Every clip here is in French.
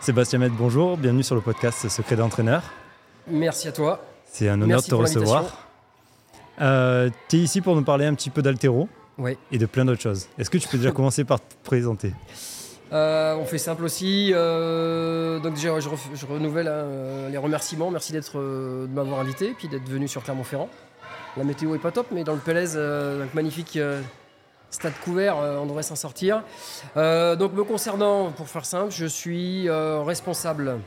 Sébastien Med, bonjour, bienvenue sur le podcast Secret d'entraîneur. Merci à toi. C'est un honneur de te recevoir. Euh, tu es ici pour nous parler un petit peu d'altéro ouais. et de plein d'autres choses. Est-ce que tu peux déjà commencer par te présenter? Euh, on fait simple aussi. Euh, donc déjà, je, renouvelle hein, les remerciements. Merci d'être, de m'avoir invité, puis d'être venu sur Clermont-Ferrand. La météo est pas top, mais dans le Pélez, magnifique stade couvert, on devrait s'en sortir. donc me concernant, pour faire simple, je suis responsable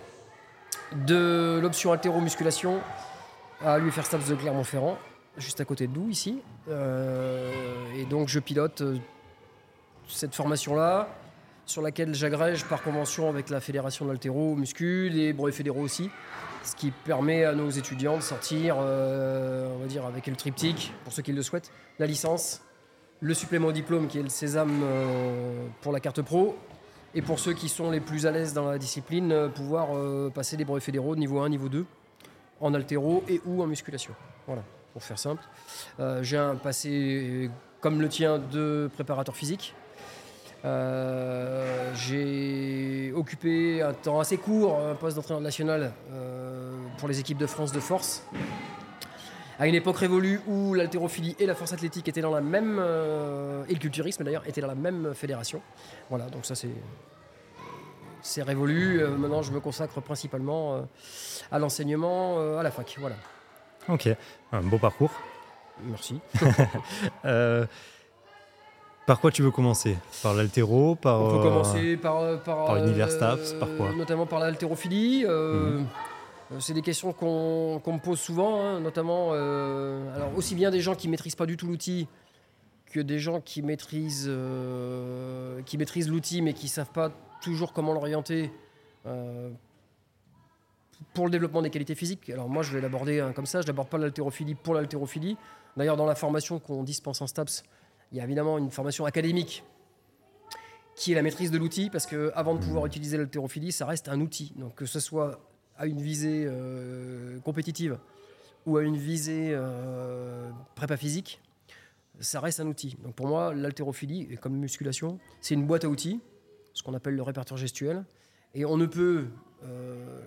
de l'option altéro-musculation à l'UFR de Clermont-Ferrand, juste à côté de nous ici. Euh, et donc je pilote euh, cette formation-là, sur laquelle j'agrège par convention avec la fédération d'altéro muscu, les brevets fédéraux aussi, ce qui permet à nos étudiants de sortir, euh, on va dire avec le triptyque, pour ceux qui le souhaitent, la licence, le supplément au diplôme qui est le sésame pour la carte pro, et pour ceux qui sont les plus à l'aise dans la discipline, pouvoir passer les brevets fédéraux niveau 1, niveau 2 en altéro et ou en musculation. Voilà, pour faire simple. Euh, j'ai un passé comme le tien de préparateur physique. Euh, j'ai occupé un temps assez court un poste d'entraîneur national euh, pour les équipes de France de force. À une époque révolue où l'haltérophilie et la force athlétique étaient dans la même et le culturisme d'ailleurs étaient dans la même fédération. Voilà, donc ça c'est c'est révolu. Euh, maintenant, je me consacre principalement euh, à l'enseignement euh, à la fac. Voilà. Ok, un beau parcours. Merci. par quoi tu veux commencer? Par l'altéro par, On peut commencer par, par, par par quoi? Notamment par l'haltérophilie. Mhm. C'est des questions qu'on me pose souvent, hein, notamment alors aussi bien des gens qui maîtrisent pas du tout l'outil que des gens qui maîtrisent, qui maîtrisent l'outil mais qui savent pas toujours comment l'orienter euh, pour le développement des qualités physiques. Alors moi, je vais l'aborder hein, comme ça. Je n'aborde pas l'haltérophilie pour l'haltérophilie. D'ailleurs, dans la formation qu'on dispense en STAPS, il y a évidemment une formation académique qui est la maîtrise de l'outil, parce que avant de pouvoir utiliser l'haltérophilie, ça reste un outil. Donc que ce soit à une visée euh, compétitive ou à une visée euh, prépa physique, ça reste un outil. Donc pour moi, l'haltérophilie, comme musculation, c'est une boîte à outils ce qu'on appelle le répertoire gestuel. Et on ne peut euh,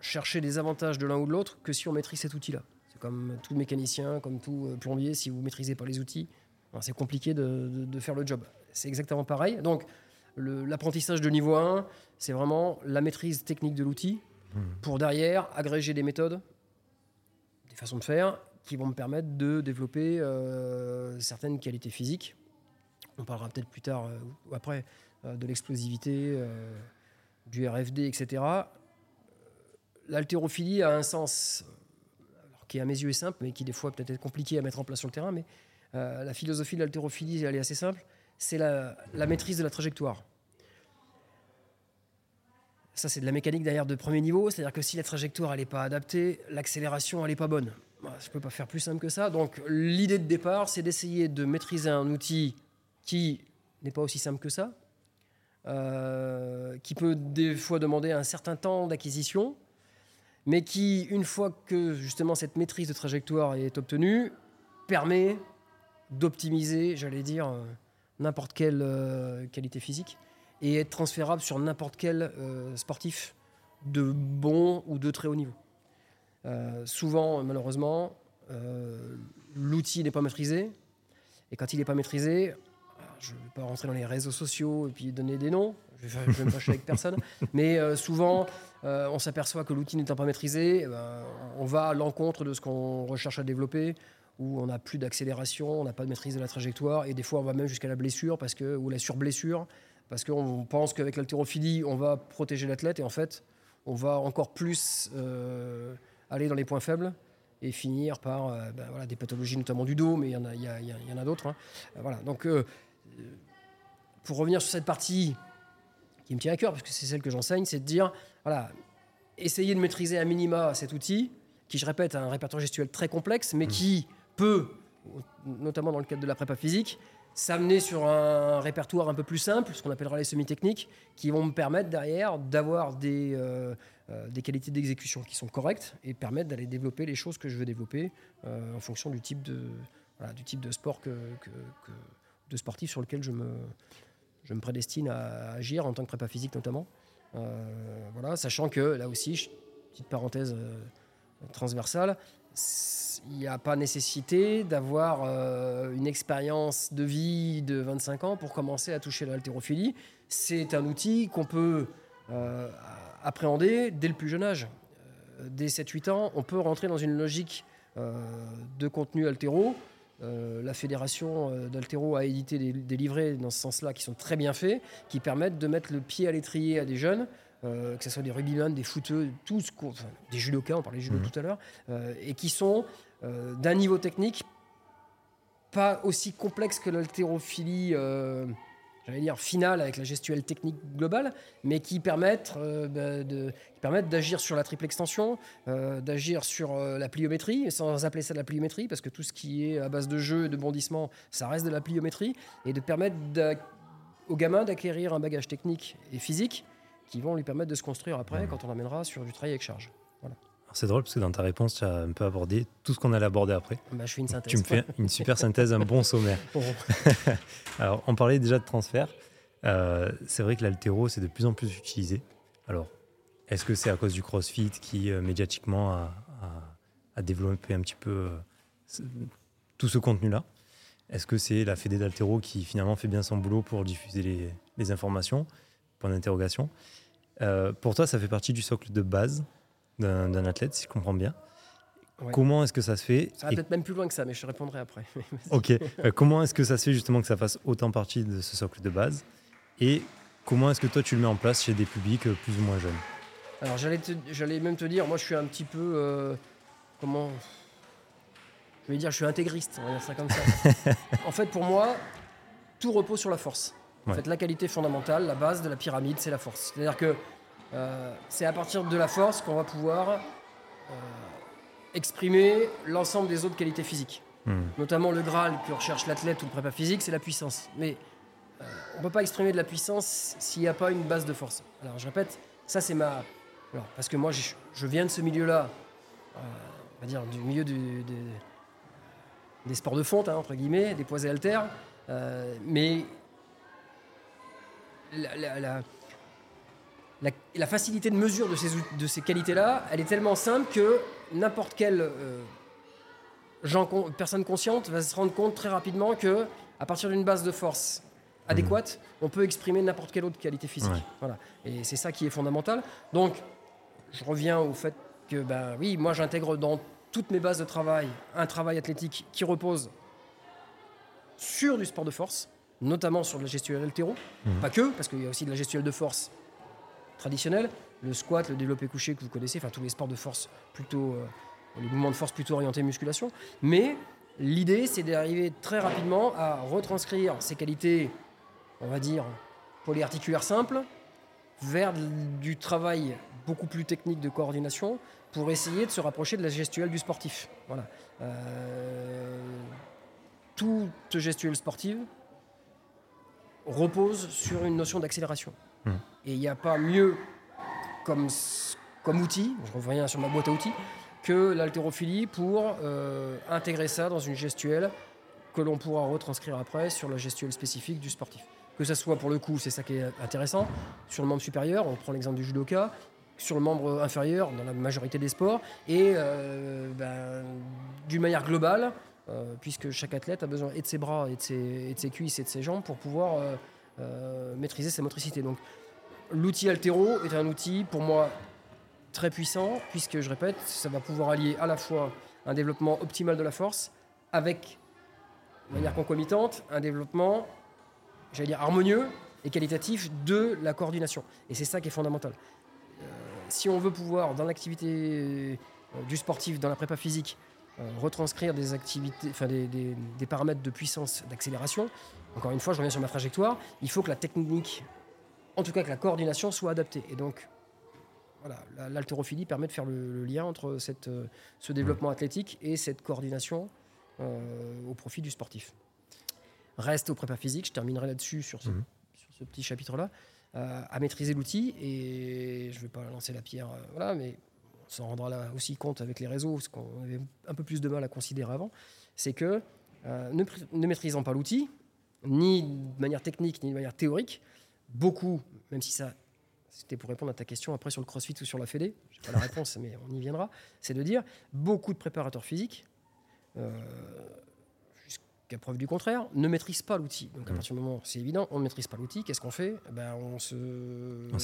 chercher des avantages de l'un ou de l'autre que si on maîtrise cet outil-là. C'est comme tout mécanicien, comme tout euh, plombier, si vous ne maîtrisez pas les outils, ben, c'est compliqué de, faire le job. C'est exactement pareil. Donc, l'apprentissage de niveau 1, c'est vraiment la maîtrise technique de l'outil mmh. pour derrière agréger des méthodes, des façons de faire qui vont me permettre de développer euh, certaines qualités physiques. On parlera peut-être plus tard ou après euh, de l'explosivité, euh, du RFD, etc. L'haltérophilie a un sens qui à mes yeux est simple, mais qui des fois peut être compliqué à mettre en place sur le terrain. Mais euh, la philosophie de l'haltérophilie, elle est assez simple. C'est la, maîtrise de la trajectoire. Ça, c'est de la mécanique derrière de premier niveau. C'est-à-dire que si la trajectoire n'est pas adaptée, l'accélération n'est pas bonne. je ne peux pas faire plus simple que ça. Donc l'idée de départ, c'est d'essayer de maîtriser un outil qui n'est pas aussi simple que ça, euh, qui peut des fois demander un certain temps d'acquisition, mais qui, une fois que justement cette maîtrise de trajectoire est obtenue, permet d'optimiser, j'allais dire, euh, n'importe quelle euh, qualité physique et être transférable sur n'importe quel sportif de bon ou de très haut niveau. souvent, malheureusement, l'outil n'est pas maîtrisé, et quand il n'est pas maîtrisé, je ne vais pas rentrer dans les réseaux sociaux et puis donner des noms, je vais, me fâcher avec personne, mais euh, souvent, euh, on s'aperçoit que l'outil n'étant pas maîtrisé, eh ben, on va à l'encontre de ce qu'on recherche à développer, où on n'a plus d'accélération, on n'a pas de maîtrise de la trajectoire, et des fois, on va même jusqu'à la blessure parce que, ou la surblessure, parce qu'on pense qu'avec l'haltérophilie, on va protéger l'athlète, et en fait, on va encore plus euh, aller dans les points faibles et finir par ben, voilà, des pathologies notamment du dos, mais il y en a, y en a d'autres. Hein. voilà, donc pour revenir sur cette partie qui me tient à cœur, parce que c'est celle que j'enseigne, c'est de dire, voilà, essayer de maîtriser à minima cet outil, qui, je répète, a un répertoire gestuel très complexe, mais mmh. qui peut, notamment dans le cadre de la prépa physique, s'amener sur un répertoire un peu plus simple, ce qu'on appellera les semi-techniques, qui vont me permettre derrière d'avoir des, euh, euh, qualités d'exécution qui sont correctes et permettre d'aller développer les choses que je veux développer euh, en fonction du type de, sport que, de sportif sur lequel je me, prédestine à agir en tant que prépa physique notamment. Voilà, sachant que là aussi, petite parenthèse transversale, il n'y a pas nécessité d'avoir une expérience de vie de 25 ans pour commencer à toucher l'haltérophilie. C'est un outil qu'on peut appréhender dès le plus jeune âge. dès 7-8 ans, on peut rentrer dans une logique de contenu altéro euh, la fédération euh, d'Altero a édité des, livrets dans ce sens-là qui sont très bien faits, qui permettent de mettre le pied à l'étrier à des jeunes, euh, que ce soit des rugbymen, des footeux, tous, des judokas, on parlait de judo mmh. tout à l'heure, et qui sont d'un niveau technique pas aussi complexe que l'haltérophilie j'allais dire, finale avec la gestuelle technique globale, mais qui permettent, euh, bah, de, permettent d'agir sur la triple extension, euh, d'agir sur euh, la pliométrie, sans appeler ça de la pliométrie, parce que tout ce qui est à base de jeu et de bondissement, ça reste de la pliométrie, et de permettre aux gamins d'acquérir un bagage technique et physique qui vont lui permettre de se construire après quand on amènera sur du travail avec charge. C'est drôle parce que dans ta réponse, tu as un peu abordé tout ce qu'on allait aborder après. Bah, je fais une synthèse. Tu me fais une super synthèse, un bon sommaire. Alors, on parlait déjà de transfert. Euh, c'est vrai que l'altéro, c'est de plus en plus utilisé. Alors, est-ce que c'est à cause du CrossFit qui, euh, médiatiquement, a, développé un petit peu euh, tout ce contenu-là? Est-ce que c'est la Fédé d'altéro qui, finalement, fait bien son boulot pour diffuser les, les informations? Point d'interrogation. pour toi, ça fait partie du socle de base d'un athlète, si je comprends bien. Comment est-ce que ça se fait Ça va peut-être même plus loin que ça, mais je répondrai après. ok. Euh, comment est-ce que ça se fait justement que ça fasse autant partie de ce socle de base Et comment est-ce que toi tu le mets en place chez des publics euh, plus ou moins jeunes? Alors j'allais même te dire, moi je suis un petit peu. Euh, comment. Je vais dire, je suis intégriste, on va dire ça comme ça. en fait, pour moi, tout repose sur la force. En fait, la qualité fondamentale, la base de la pyramide, c'est la force. C'est-à-dire que euh, c'est à partir de la force qu'on va pouvoir euh, exprimer l'ensemble des autres qualités physiques. Hmm. Notamment le Graal que recherche l'athlète ou le prépa physique, c'est la puissance. Mais euh, on ne peut pas exprimer de la puissance s'il n'y a pas une base de force. Alors je répète, ça c'est ma... parce que moi je, viens de ce milieu-là, on va dire du milieu des sports de fonte, hein, entre guillemets, des poids et haltères. mais la la, facilité de mesure de ces, de ces qualités-là, elle est tellement simple que n'importe quelle euh, personne consciente va se rendre compte très rapidement que à partir d'une base de force adéquate, on peut exprimer n'importe quelle autre qualité physique. Voilà. Et c'est ça qui est fondamental. Donc, je reviens au fait que, ben oui, moi j'intègre dans toutes mes bases de travail un travail athlétique qui repose sur du sport de force, notamment sur de la gestuelle altéro. Mmh. Pas que, parce qu'il y a aussi de la gestuelle de force traditionnel, le squat, le développé couché que vous connaissez, enfin tous les sports de force plutôt, euh, les mouvements de force plutôt orientés musculation. Mais l'idée, c'est d'arriver très rapidement à retranscrire ces qualités, on va dire, polyarticulaires simples, vers du travail beaucoup plus technique de coordination pour essayer de se rapprocher de la gestuelle du sportif. Voilà. Euh, toute gestuelle sportive repose sur une notion d'accélération. Hmm. Et il n'y a pas mieux comme, comme outil, je reviens sur ma boîte à outils, que l'haltérophilie pour euh, intégrer ça dans une gestuelle que l'on pourra retranscrire après sur la gestuelle spécifique du sportif. Que ce soit pour le coup, c'est ça qui est intéressant, sur le membre supérieur, on prend l'exemple du judoka, sur le membre inférieur, dans la majorité des sports, et euh, ben, d'une manière globale, euh, puisque chaque athlète a besoin et de ses bras, et de ses, et de ses cuisses, et de ses jambes pour pouvoir euh, maîtriser sa motricité. Donc l'outil Altero est un outil pour moi très puissant, puisque je répète, ça va pouvoir allier à la fois un développement optimal de la force avec, de manière concomitante, un développement, j'allais dire, harmonieux et qualitatif de la coordination. Et c'est ça qui est fondamental. Euh, si on veut pouvoir, dans l'activité euh, du sportif, dans la prépa physique, retranscrire des activités, enfin des, des paramètres de puissance, d'accélération, encore une fois, je reviens sur ma trajectoire, il faut que la technique, en tout cas que la coordination soit adaptée. Et donc, voilà, l'haltérophilie permet de faire le, lien entre cette, euh, ce développement athlétique et cette coordination euh, au profit du sportif. Reste au prépa physique, je terminerai là-dessus sur, ce, mhm. ce petit chapitre-là, euh, à maîtriser l'outil. Et je ne vais pas lancer la pierre, voilà, mais on s'en rendra là aussi compte avec les réseaux, ce qu'on avait un peu plus de mal à considérer avant. C'est que ne, ne maîtrisant pas l'outil, ni de manière technique, ni de manière théorique. Beaucoup, même si ça c'était pour répondre à ta question après sur le crossfit ou sur la fédé, j'ai pas la réponse, mais on y viendra, c'est de dire beaucoup de préparateurs physiques, euh, jusqu'à preuve du contraire, ne maîtrisent pas l'outil. Donc à Mm. partir du moment, c'est évident, on ne maîtrise pas l'outil, qu'est-ce qu'on fait? Eh ben, On se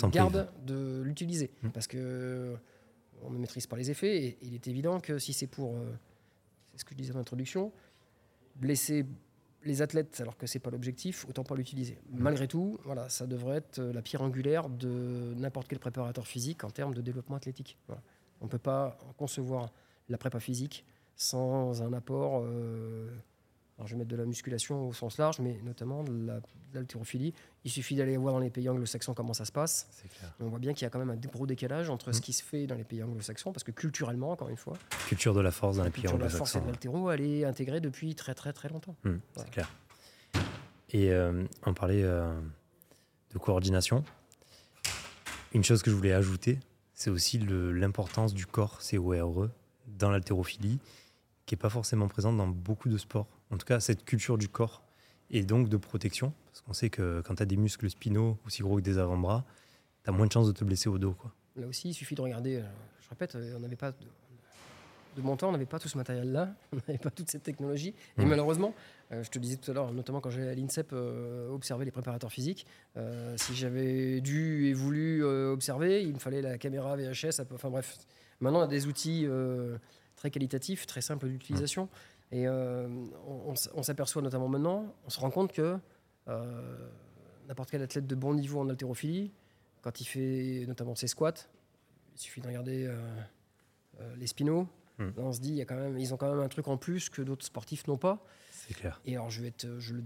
On garde de l'utiliser, Mm. parce que on ne maîtrise pas les effets, et il est évident que si c'est pour, euh, c'est ce que je disais en introduction, blesser les athlètes alors que c'est pas l'objectif, autant pas l'utiliser. Malgré tout, voilà, ça devrait être euh, la pierre angulaire de n'importe quel préparateur physique en termes de développement athlétique. Voilà. On ne peut pas concevoir la prépa physique sans un apport. euh, alors je vais mettre de la musculation au sens large, mais notamment de l'haltérophilie. Il suffit d'aller voir dans les pays anglo-saxons comment ça se passe. Clair. On voit bien qu'il y a quand même un gros décalage entre ce Mm. qui se fait dans les pays anglo-saxons, parce que culturellement, encore une fois, Culture de la force dans les pays de la force et de anglo-saxons. l'haltéro, elle est intégrée depuis très très très longtemps. Hmm, Voilà. C'est clair. Et euh, on parlait euh, de coordination. Une chose que je voulais ajouter, c'est aussi l'importance du corps CORE dans l'haltérophilie, qui n'est pas forcément présente dans beaucoup de sports. En tout cas, cette culture du corps et donc de protection, parce qu'on sait que quand tu as des muscles spinaux aussi gros que des avant-bras, tu as moins de chances de te blesser au dos. Quoi. Là aussi, il suffit de regarder. euh, Je répète, euh, on n'avait pas de, de mon temps, on n'avait pas tout ce matériel-là, on n'avait pas toute cette technologie. Et Mhm. malheureusement, euh, je te disais tout à l'heure, notamment quand j'allais à l'INSEP euh, observer les préparateurs physiques, euh, si j'avais dû et voulu observer, il me fallait la caméra VHS. Enfin bref, maintenant on a des outils très qualitatifs, très simples d'utilisation. Et euh, on, s'aperçoit notamment maintenant, on se rend compte que euh, n'importe quel athlète de bon niveau en haltérophilie, quand il fait notamment ses squats, il suffit de regarder euh, les spinaux. Hmm. Là, on se dit, il y a quand même, ils ont quand même un truc en plus que d'autres sportifs n'ont pas. C'est clair. Et alors, je vais être, je le,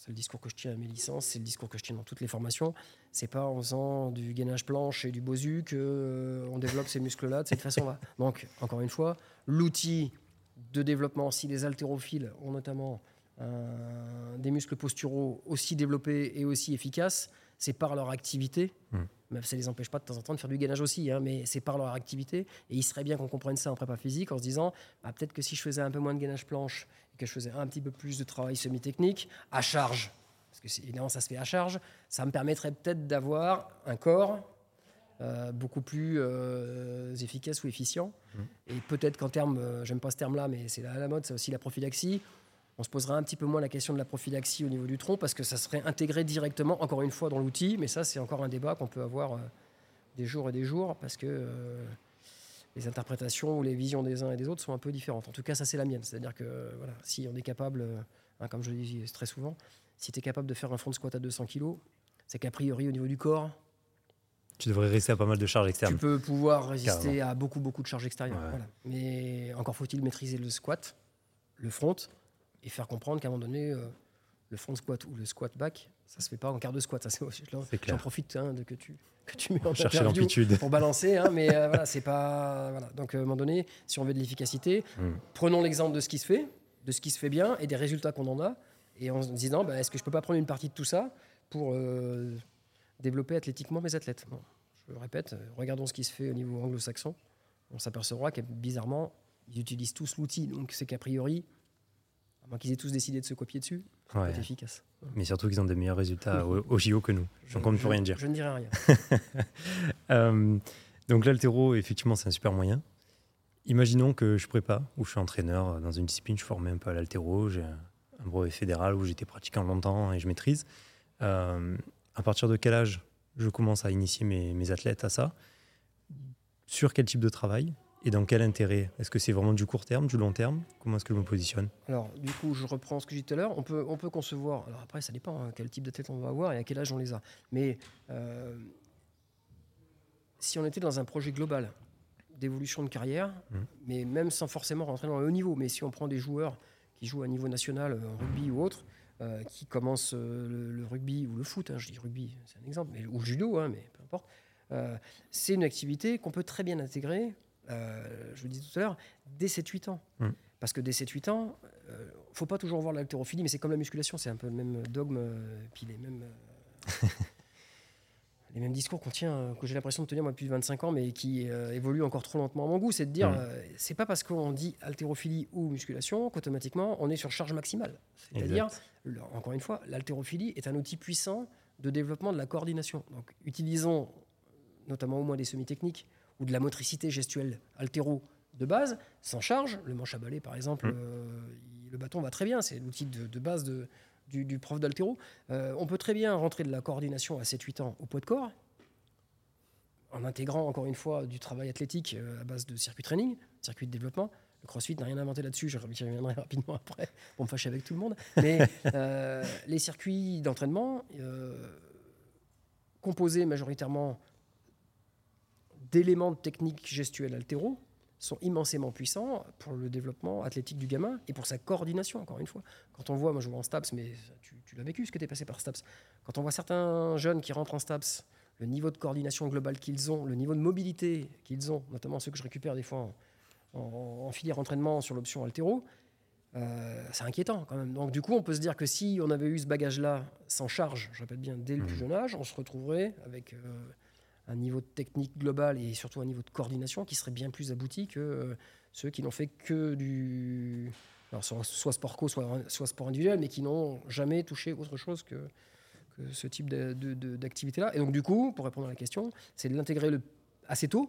c'est le discours que je tiens à mes licences, c'est le discours que je tiens dans toutes les formations. C'est pas en faisant du gainage planche et du bosu que euh, développe ces muscles-là de cette façon-là. Donc, encore une fois, l'outil de développement, si les haltérophiles ont notamment euh, des muscles posturaux aussi développés et aussi efficaces, c'est par leur activité. Hmm. Mais ça les empêche pas de temps en temps de faire du gainage aussi, hein, mais c'est par leur activité. Et il serait bien qu'on comprenne ça en prépa physique en se disant, bah, peut-être que si je faisais un peu moins de gainage planche et que je faisais un petit peu plus de travail semi-technique à charge, parce que évidemment ça se fait à charge, ça me permettrait peut-être d'avoir un corps euh, beaucoup plus euh, efficace ou efficient. Et peut-être qu'en termes, euh, j'aime pas ce terme-là, mais c'est à la mode, c'est aussi la prophylaxie. On se poserait un petit peu moins la question de la prophylaxie au niveau du tronc parce que ça serait intégré directement, encore une fois, dans l'outil. Mais ça, c'est encore un débat qu'on peut avoir euh, des jours et des jours parce que euh, les interprétations ou les visions des uns et des autres sont un peu différentes. En tout cas, ça, c'est la mienne. C'est-à-dire que euh, voilà, si on est capable, hein, comme je le dis très souvent, si tu es capable de faire un front squat à 200 kg, c'est qu'a priori, au niveau du corps, Tu devrais rester à pas mal de charges tu externes. peux pouvoir résister à beaucoup, beaucoup de charges extérieures. Ouais. Voilà. Mais encore faut-il maîtriser le squat, le front, et faire comprendre qu'à un moment donné, euh, le front squat ou le squat back, ça se fait pas en quart de squat. Ça, j'en, profite hein, de que tu, que tu mets en Chercher l'amplitude. pour balancer, hein, mais euh, voilà, c'est pas. Voilà. Donc, à un moment donné, si on veut de l'efficacité, Hmm. prenons l'exemple de ce qui se fait, de ce qui se fait bien et des résultats qu'on en a, et en se disant, bah, est-ce que je peux pas prendre une partie de tout ça pour euh, développer athlétiquement mes athlètes? Bon, Je le répète, euh, regardons ce qui se fait au niveau anglo-saxon. On s'apercevra que bizarrement, ils utilisent tous l'outil, donc c'est qu'a priori, moins qu'ils aient tous décidé de se copier dessus, Ouais. être efficace. Mais surtout qu'ils ont des meilleurs résultats au, au JO que nous. Je- Donc on ne je- peut rien dire. Je ne dirai rien. Euh, donc l'altéro, effectivement, c'est un super moyen. Imaginons que je prépa ou je suis entraîneur dans une discipline, je suis formé un peu à l'altéro, j'ai un un brevet fédéral où j'étais pratiquant longtemps et je maîtrise. Euh, à partir de quel âge je commence à initier mes, mes athlètes à ça? Sur quel type de travail? Et dans quel intérêt? Est-ce que c'est vraiment du court terme, du long terme? Comment est-ce que je me positionne? Alors, du coup, je reprends ce que j'ai dit tout à l'heure. On peut, on peut concevoir. Alors, après, ça dépend hein, quel type d'athlète on va avoir et à quel âge on les a. Mais euh, si on était dans un projet global d'évolution de carrière, Mhm. mais même sans forcément rentrer dans le haut niveau, mais si on prend des joueurs qui jouent à niveau national euh, en rugby ou autre, euh, qui commencent euh, le, le rugby ou le foot, hein, je dis rugby, c'est un exemple, mais, ou le judo, hein, mais peu importe, c'est une activité qu'on peut très bien intégrer, euh, je le disais tout à l'heure, dès 7-8 ans. Mhm. Parce que dès 7-8 ans, il ne faut pas toujours voir l'haltérophilie, mais c'est comme la musculation, c'est un peu le même dogme, euh, puis les mêmes, euh, les mêmes discours qu'on tient, euh, que j'ai l'impression de tenir moi depuis 25 ans, mais qui euh, évoluent encore trop lentement à mon goût. C'est de dire, Mm. euh, c'est pas parce qu'on dit haltérophilie ou musculation qu'automatiquement on est sur charge maximale. C'est-à-dire, encore une fois, l'haltérophilie est un outil puissant de développement de la coordination. Donc utilisons notamment au moins des semi-techniques, ou de la motricité gestuelle altéro de base, s'en charge. Le manche à balai, par exemple, Mm. euh, il- le bâton va très bien, c'est l'outil de, de base de- du, du prof d'altéro. Euh, on peut très bien rentrer de la coordination à 7-8 ans au poids de corps, en intégrant encore une fois du travail athlétique euh, à base de circuit training, circuit de développement. Le CrossFit n'a rien inventé là-dessus, je j'y reviendrai rapidement après pour me fâcher avec tout le monde. Mais euh, les circuits d'entraînement, euh, composés majoritairement d'éléments de technique gestuelle altéro, sont immensément puissants pour le développement athlétique du gamin et pour sa coordination, encore une fois. Quand on voit, moi je vois en STAPS, mais tu, tu l'as vécu ce que tu es passé par STAPS, quand on voit certains jeunes qui rentrent en STAPS, le niveau de coordination globale qu'ils ont, le niveau de mobilité qu'ils ont, notamment ceux que je récupère des fois en, en- en filière entraînement sur l'option altéro, euh, c'est inquiétant quand même. Donc du coup, on peut se dire que si on avait eu ce bagage-là sans charge, je répète bien, dès le plus Mhm. jeune âge, on se retrouverait avec euh, un niveau de technique global et surtout un niveau de coordination qui serait bien plus abouti que euh, ceux qui n'ont fait que du... Soit, sport co, soit, sport individuel, mais qui n'ont jamais touché autre chose que, ce type d'activité-là. Et donc du coup, pour répondre à la question, c'est de l'intégrer assez tôt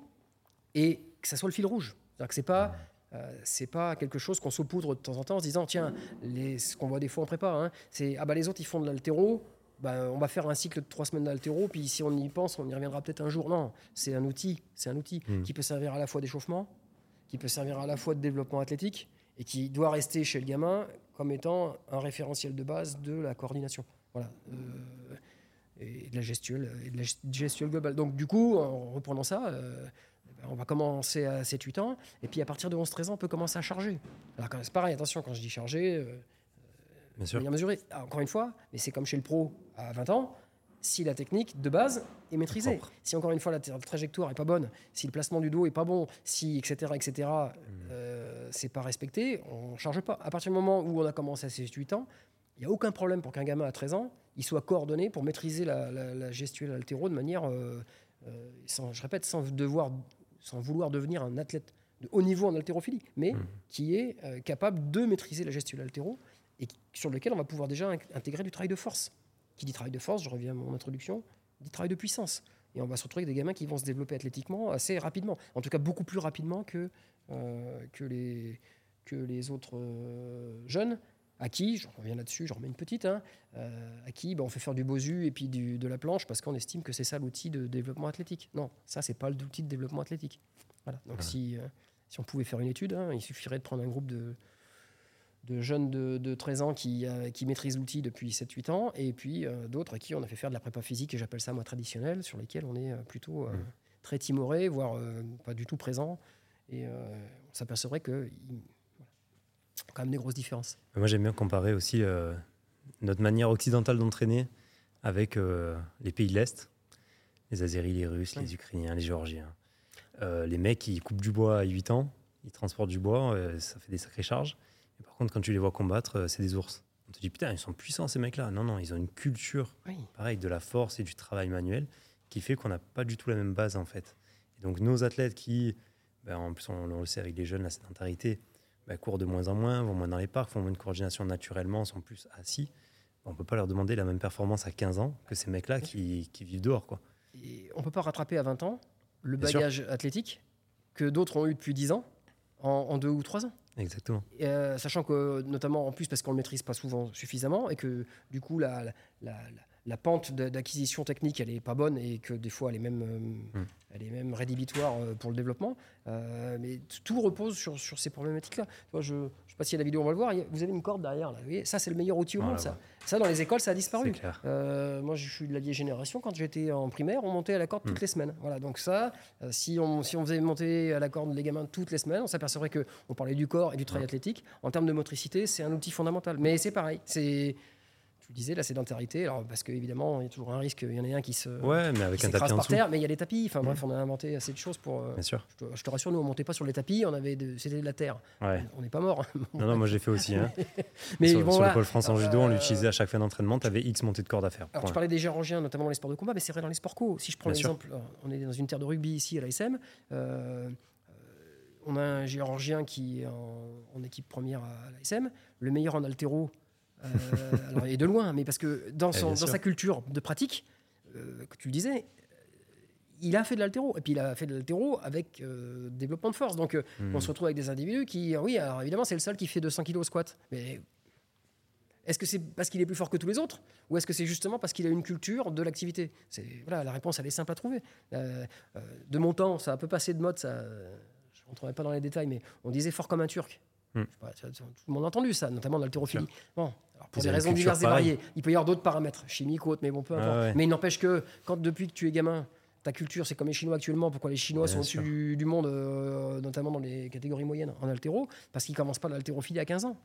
et que ça soit le fil rouge. C'est-à-dire que c'est pas... euh, pas quelque chose qu'on saupoudre de temps en temps en se disant tiens ce qu'on voit des fois en prépa hein, c'est ah bah les autres ils font de l'altéro bah, on va faire un cycle de trois semaines d'altéro puis si on y pense on y reviendra peut-être un jour non c'est un outil c'est un outil Mm. qui peut servir à la fois d'échauffement qui peut servir à la fois de développement athlétique et qui doit rester chez le gamin comme étant un référentiel de base de la coordination voilà Euh, et de la gestuelle et de la gest- gestuelle globale donc du coup en reprenant ça euh, ben, on va commencer à 7-8 ans, et puis à partir de 11-13 ans, on peut commencer à charger. Alors c'est pareil, attention, quand je dis charger, euh, Bien de sûr. manière mesurée. Ah, encore une fois, mais c'est comme chez le pro à 20 ans, si la technique de base est maîtrisée. Propre. Si encore une fois la tra- trajectoire est pas bonne, si le placement du dos est pas bon, si etc etc euh, c'est pas respecté, on charge pas. À partir du moment où on a commencé à 7-8 ans, il n'y a aucun problème pour qu'un gamin à 13 ans, il soit coordonné pour maîtriser la, la, la gestuelle altéro de manière, euh, euh, sans, je répète, sans devoir, sans vouloir devenir un athlète de haut niveau en haltérophilie, mais Mhm. qui est euh, capable de maîtriser la gestuelle altéro et sur lequel on va pouvoir déjà in- intégrer du travail de force. Qui dit travail de force, je reviens à mon introduction, dit travail de puissance. Et on va se retrouver avec des gamins qui vont se développer athlétiquement assez rapidement, en tout cas beaucoup plus rapidement que, euh, que, les, que les autres euh, jeunes, à qui, je reviens là-dessus, je remets une petite, hein, euh, à qui ben, on fait faire du bosu et puis du- de la planche parce qu'on estime que c'est ça l'outil de développement athlétique. Non, ça, c'est pas l'outil de développement athlétique. Voilà. Donc Ouais. si, euh, si on pouvait faire une étude, hein, il suffirait de prendre un groupe de, de jeunes de, de 13 ans qui, euh, qui maîtrisent l'outil depuis 7-8 ans, et puis euh, d'autres à qui on a fait faire de la prépa physique, et j'appelle ça moi traditionnelle, sur lesquels on est euh, plutôt euh, Mm. très timoré, voire pas du tout présent. Et on s'apercevrait qu'il voilà, quand même des grosses différences. Moi, j'aime bien comparer aussi euh, notre manière occidentale d'entraîner avec euh, les pays de l'Est, les Azéris, les Russes, Ouais. les Ukrainiens, les Géorgiens. Euh, les mecs, ils coupent du bois à 8 ans, ils transportent du bois, ça fait des sacrées charges. Et par contre, quand tu les vois combattre, euh, c'est des ours. On te dit, putain, ils sont puissants ces mecs-là. Non, non, ils ont une culture, Oui. pareil, de la force et du travail manuel qui fait qu'on n'a pas du tout la même base en fait. Et donc nos athlètes qui, ben, en plus on, on le sait avec les jeunes, la sédentarité, ben, courent de moins en moins, vont moins dans les parcs, font moins de coordination naturellement, sont plus assis. On peut pas leur demander la même performance à 15 ans que ces mecs-là qui, qui vivent dehors. Quoi. Et on peut pas rattraper à 20 ans le Bien sûr. bagage athlétique que d'autres ont eu depuis 10 ans en, en 2 ou 3 ans. Exactement. Euh, sachant que, notamment en plus parce qu'on ne le maîtrise pas souvent suffisamment et que du coup la- la pente d'acquisition technique elle est pas bonne et que des fois elle est même, euh, elle est même rédhibitoire euh, pour le développement. Euh, mais tout repose sur, sur ces problématiques-là. Je ne sais pas si la vidéo on va le voir, y a- vous avez une corde derrière là. Vous voyez, ça c'est le meilleur outil au Voilà, monde. Ça. dans les écoles ça a disparu. moi, je suis de la vieille génération. Quand j'étais en primaire, on montait à la corde toutes Mm. les semaines. Voilà, donc ça, si, on, si on faisait monter à la corde les gamins toutes les semaines, on s'apercevrait que on parlait du corps et du travail Ouais. athlétique. En termes de motricité, c'est un outil fondamental. Mais c'est pareil. C'est, vous disais, la sédentarité. Alors, parce qu'évidemment, il y a toujours un risque. Il y en a un qui se Ouais, mais qui avec un tapis en par terre, mais il y a les tapis. Enfin bref, on a inventé assez de choses pour. euh, Bien sûr. je, te, je te rassure, nous, on montait pas sur les tapis. On avait, de- c'était de la terre. Ouais. On n'est pas mort. Non, non, moi j'ai fait aussi. Hein. mais sur bon, sur voilà. le pôle France en judo, on Euh, l'utilisait à chaque fin d'entraînement. Tu avais X montées de corde à faire. Alors, Point. tu parlais des Géorgiens, notamment dans les sports de combat, mais c'est vrai dans les sports co. Si je prends l'exemple, euh, on est dans une terre de rugby ici à l'ASM. euh, on a un Géorgien qui est en, en équipe première à l'ASM, le meilleur en altéro, alors, et de loin, mais parce que dans, Eh, son- dans sa culture de pratique, euh, que tu le disais, il a fait de l'altéro. Et puis il a fait de l'altéro avec euh, développement de force. Donc euh, Hmm. on se retrouve avec des individus qui, oui, alors évidemment, c'est le seul qui fait 200 kilos au squat. Mais est-ce que c'est parce qu'il est plus fort que tous les autres Ou est-ce que c'est justement parce qu'il a une culture de l'activité? C'est voilà, La réponse, elle est simple à trouver. Euh, euh, de mon temps, ça a un peu passé de mode, ça, euh, je ne rentrerai pas dans les détails, mais on disait fort comme un turc. Hmm. Je sais pas, tu vois, tout le monde a entendu ça, notamment dans l'haltérophilie. Bon, alors pour des raisons diverses et variées. Il peut y avoir d'autres paramètres, chimiques ou autres, mais bon, peu Ah importe. ouais. Mais il n'empêche que quand depuis que tu es gamin, ta culture, c'est comme les Chinois actuellement. Pourquoi les Chinois Bien sont au-dessus du, du monde, euh, notamment dans les catégories moyennes en haltéro Parce qu'ils commencent pas l'haltérophilie à 15 ans.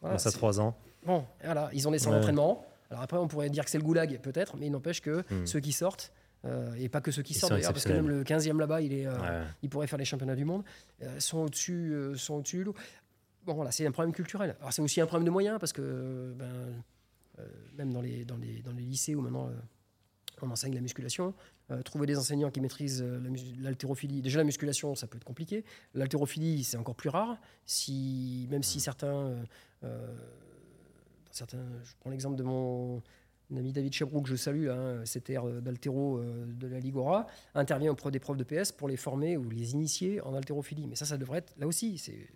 Voilà, ça, c'est- 3 ans. Bon, voilà, ils ont des centres d'entraînement. Alors après, on pourrait dire que c'est le goulag, peut-être, mais il n'empêche que Hmm. ceux qui sortent, euh, et pas que ceux qui Ils sortent d'ailleurs, parce que même le 15e là-bas, il, est, euh, Ouais. il pourrait faire les championnats du monde, euh, sont au-dessus sont lot. Bon, voilà, c'est un problème culturel. Alors c'est aussi un problème de moyens, parce que ben, euh, même dans les, dans, les, dans les lycées où maintenant euh, on enseigne la musculation, euh, trouver des enseignants qui maîtrisent l'haltérophilie. Déjà, la musculation, ça peut être compliqué. L'haltérophilie, c'est encore plus rare. Si, même si certains, euh, euh, certains. Je prends l'exemple de mon ami David Chebrou, que je salue, hein, CTR d'haltéro euh, de la Ligora, intervient auprès des profs de PS pour les former ou les initier en haltérophilie. Mais ça, ça devrait être là aussi. C'est.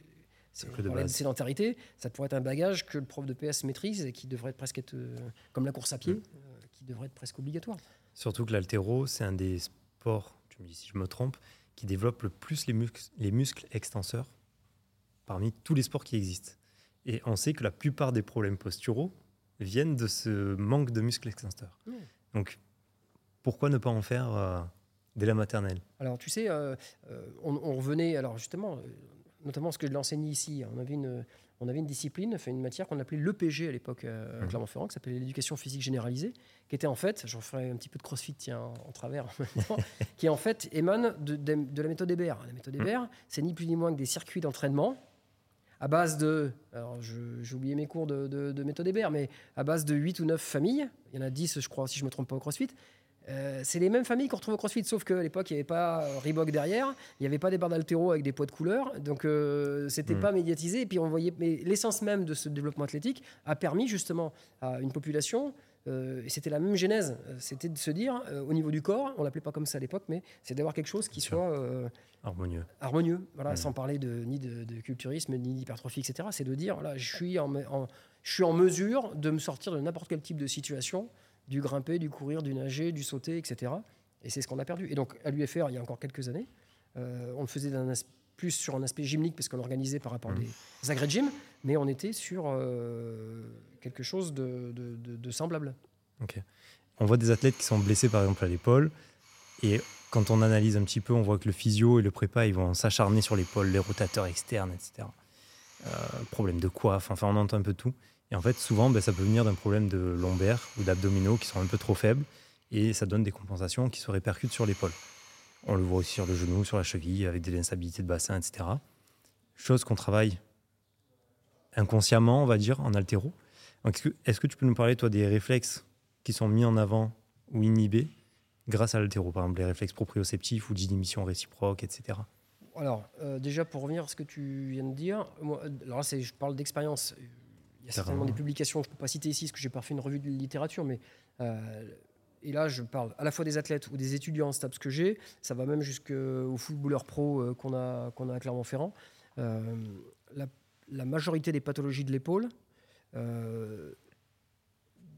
C'est de base. sédentarité, ça pourrait être un bagage que le prof de PS maîtrise et qui devrait être presque être, euh, comme la course à pied, Mm. euh, qui devrait être presque obligatoire. Surtout que l'altéro, c'est un des sports, tu me dis si je me trompe, qui développe le plus les, muscles- les muscles extenseurs parmi tous les sports qui existent. Et on sait que la plupart des problèmes posturaux viennent de ce manque de muscles extenseurs. Ouais. Donc, pourquoi ne pas en faire euh, dès la maternelle? Alors, tu sais, euh, euh, on, on revenait, alors justement, euh, notamment ce que je l'enseignais ici, on avait une, on avait une discipline, une matière qu'on appelait l'EPG à l'époque euh, à Mhm. Clermont-Ferrand, qui s'appelait l'éducation physique généralisée, qui était en fait, j'en ferai un petit peu de crossfit tiens, en, travers, en même temps, qui en fait émane de, de- de la méthode Hébert. La méthode Mhm. Hébert, c'est ni plus ni moins que des circuits d'entraînement à base de, alors j'ai oublié mes cours de, de- de méthode Hébert, mais à base de 8 ou 9 familles, il y en a 10 je crois, si je ne me trompe pas au CrossFit, euh, c'est les mêmes familles qu'on retrouve au CrossFit, sauf qu'à l'époque, il n'y avait pas euh, Reebok derrière, il n'y avait pas des barres d'altéro avec des poids de couleur, donc euh, c'était Mm. pas médiatisé. Et puis on voyait, mais l'essence même de ce développement athlétique a permis justement à une population, euh, et c'était la même genèse, c'était de se dire euh, au niveau du corps, on l'appelait pas comme ça à l'époque, mais c'est d'avoir quelque chose qui soit euh, Harmonieux. harmonieux, voilà, Mm. sans parler de, ni de, de culturisme, ni d'hypertrophie, etc. C'est de dire, voilà, je suis en, en- je suis en mesure de me sortir de n'importe quel type de situation, du grimper, du courir, du nager, du sauter, etc. Et c'est ce qu'on a perdu. Et donc, à l'UFR, il y a encore quelques années, euh, on le faisait plus sur un aspect gymnique, parce qu'on l'organisait par rapport à Mhm. des agrès de gym, mais on était sur euh, quelque chose de, de- de- de semblable. On voit des athlètes qui sont blessés par exemple à l'épaule et quand on analyse un petit peu, on voit que le physio et le prépa ils vont s'acharner sur l'épaule, les rotateurs externes, etc. Euh, problème de coiffe, enfin on entend un peu tout. Et en fait, souvent, ben, ça peut venir d'un problème de lombaire ou d'abdominaux qui sont un peu trop faibles et ça donne des compensations qui se répercutent sur l'épaule. On le voit aussi sur le genou, sur la cheville, avec des instabilités de bassin, etc. Chose qu'on travaille inconsciemment, on va dire, en altéro. Est-ce que, tu peux nous parler, toi, des réflexes qui sont mis en avant ou inhibés grâce à l'altéro? Par exemple, les réflexes proprioceptifs ou d'inhibition réciproque, etc. Alors, euh, déjà, pour revenir à ce que tu viens de dire, euh, alors là, je parle d'expérience. Il y a certainement des publications je ne peux pas citer ici, parce que j'ai pas fait une revue de littérature, mais euh, et là, je parle à la fois des athlètes ou des étudiants en STAPS que j'ai, ça va même jusqu'aux footballeurs pro euh, qu'on a, qu'on a à Clermont-Ferrand. Euh, la, la majorité des pathologies de l'épaule, euh,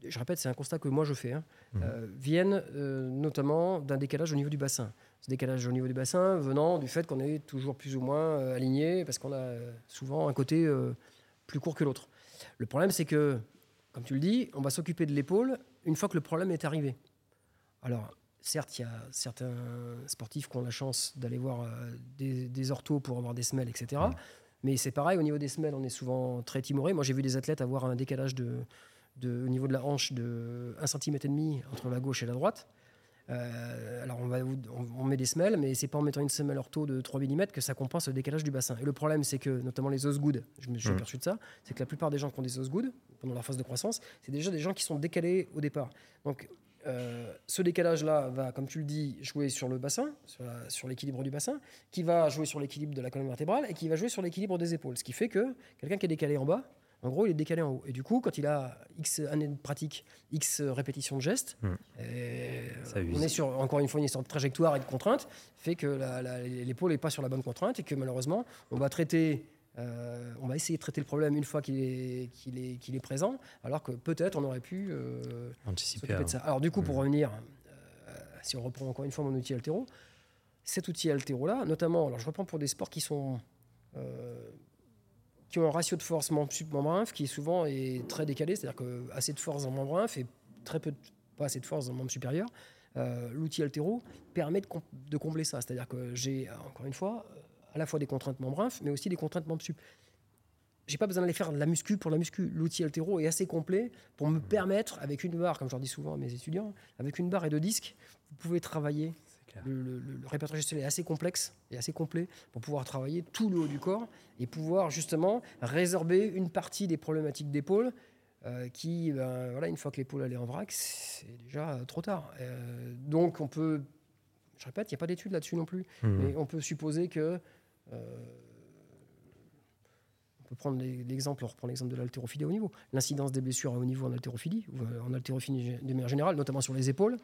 je répète, c'est un constat que moi je fais, hein, euh, viennent notamment d'un décalage au niveau du bassin. Ce décalage au niveau du bassin venant du fait qu'on est toujours plus ou moins aligné, parce qu'on a souvent un côté plus court que l'autre. Le problème, c'est que, comme tu le dis, on va s'occuper de l'épaule une fois que le problème est arrivé. Alors, certes, il y a certains sportifs qui ont la chance d'aller voir euh, des, des orthos pour avoir des semelles, etc. Mhm. Mais c'est pareil, au niveau des semelles, on est souvent très timoré. Moi, j'ai vu des athlètes avoir un décalage de, de- au niveau de la hanche de 1,5 cm et demi entre la gauche et la droite. Euh, alors, on, va, on, on met des semelles, mais c'est pas en mettant une semelle ortho de 3 mm que ça compense le décalage du bassin. Et le problème, c'est que, notamment les osgood, je me suis aperçu de ça, c'est que la plupart des gens qui ont des osgood pendant leur phase de croissance, c'est déjà des gens qui sont décalés au départ. Donc, euh, ce décalage-là va, comme tu le dis, jouer sur le bassin, sur l'équilibre du bassin, qui va jouer sur l'équilibre de la colonne vertébrale et qui va jouer sur l'équilibre des épaules. Ce qui fait que quelqu'un qui est décalé en bas en gros, il est décalé en haut. Et du coup, quand il a X années de pratique, X répétitions de gestes, Hmm. euh, on est sur, encore une fois, une histoire de trajectoire et de contrainte, fait que l'épaule n'est pas sur la bonne contrainte et que malheureusement, on va traiter. euh, on va essayer de traiter le problème une fois qu'il est, présent, alors que peut-être on aurait pu euh, Anticiper. de ça. Alors du coup, pour Mhm. revenir, euh, si on reprend encore une fois mon outil altéro, cet outil altéro-là, notamment, alors je reprends pour des sports qui sont qui ont un ratio de force membre sup membre inf qui souvent est très décalé, c'est-à-dire que assez de force dans le membre inf et très peu, de- pas assez de force dans le membre supérieur. Euh, L'outil altéro permet de, com- de combler ça, c'est-à-dire que j'ai encore une fois à la fois des contraintes membre inf, mais aussi des contraintes membre sup. J'ai pas besoin d'aller faire de la muscu pour la muscu. L'outil altéro est assez complet pour me permettre, avec une barre, comme je leur dis souvent à mes étudiants, avec une barre et deux disques, vous pouvez travailler. Le, le- le- répertoire gestuel est assez complexe et assez complet pour pouvoir travailler tout le haut du corps et pouvoir justement résorber une partie des problématiques d'épaule euh, qui, ben, voilà, une fois que l'épaule elle est en vrac, c'est déjà euh, trop tard. Euh, donc on peut, je répète, il n'y a pas d'études là-dessus non plus, Mhm. mais on peut supposer que euh, on peut prendre l'exemple, on reprend l'exemple de l'haltérophilie à haut niveau. L'incidence des blessures à haut niveau en haltérophilie, ou en haltérophilie de manière générale, notamment sur les épaules.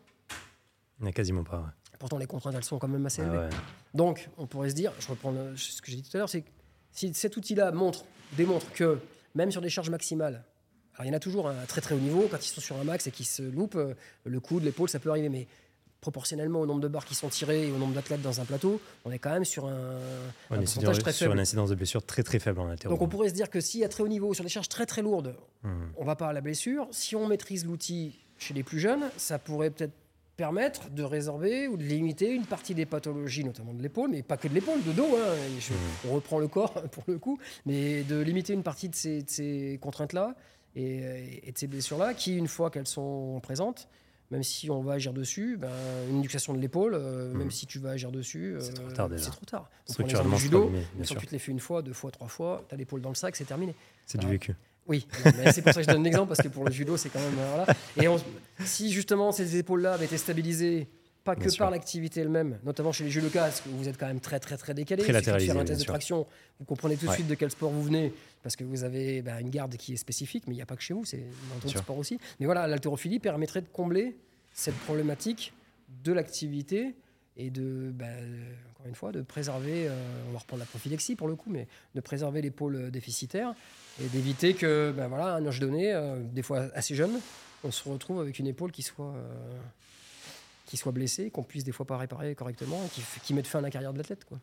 Il n'y a quasiment pas. Pourtant, les contraintes, elles sont quand même assez Ah élevées. ouais. Donc, on pourrait se dire, je reprends le- ce que j'ai dit tout à l'heure, c'est que si cet outil-là montre, démontre que même sur des charges maximales, alors il y en a toujours un très très haut niveau, quand ils sont sur un max et qu'ils se loupent, euh, le coude, l'épaule, ça peut arriver, mais proportionnellement au nombre de barres qui sont tirées et au nombre d'athlètes dans un plateau, on est quand même sur un, On un est sur, pourcentage très sur une incidence de blessure très très faible en haltéro. Donc on pourrait se dire que si à très haut niveau, sur des charges très très lourdes, Mhm. on va pas à la blessure. Si on maîtrise l'outil chez les plus jeunes, ça pourrait peut-être permettre de résorber ou de limiter une partie des pathologies, notamment de l'épaule, mais pas que de l'épaule, de dos. hein. Je- On reprend le corps pour le coup, mais de limiter une partie de ces, contraintes-là et, et de ces blessures-là, qui, une fois qu'elles sont présentes, même si on va agir dessus, ben, une luxation de l'épaule, euh, même si tu vas agir dessus, C'est euh, trop tard déjà. c'est trop tard. On Structurellement, c'est judo, bien, sûr. que tu te l'es fait une fois, deux fois, trois fois, tu as l'épaule dans le sac, c'est terminé. C'est du vécu. Oui, c'est pour ça que je donne l'exemple, parce que pour le judo, c'est quand même. euh, voilà. Et on- si justement ces épaules-là avaient été stabilisées, pas que Bien par l'activité elle-même, notamment chez les judokas, parce que vous êtes quand même très, très, très décalé. Très faire un test de traction, vous comprenez tout de Ouais. suite de quel sport vous venez, parce que vous avez bah, une garde qui est spécifique, mais il n'y a pas que chez vous, c'est dans d'autres sports aussi. Mais voilà, l'haltérophilie permettrait de combler cette problématique de l'activité et de, bah, une fois, de préserver, euh, on va reprendre la prophylaxie pour le coup, mais de préserver l'épaule déficitaire et d'éviter que, ben voilà, à un âge donné, euh, des fois assez jeune, on se retrouve avec une épaule qui soit, euh, qui soit blessée, qu'on puisse des fois pas réparer correctement, et qui, mette fin à la carrière de l'athlète. quoi.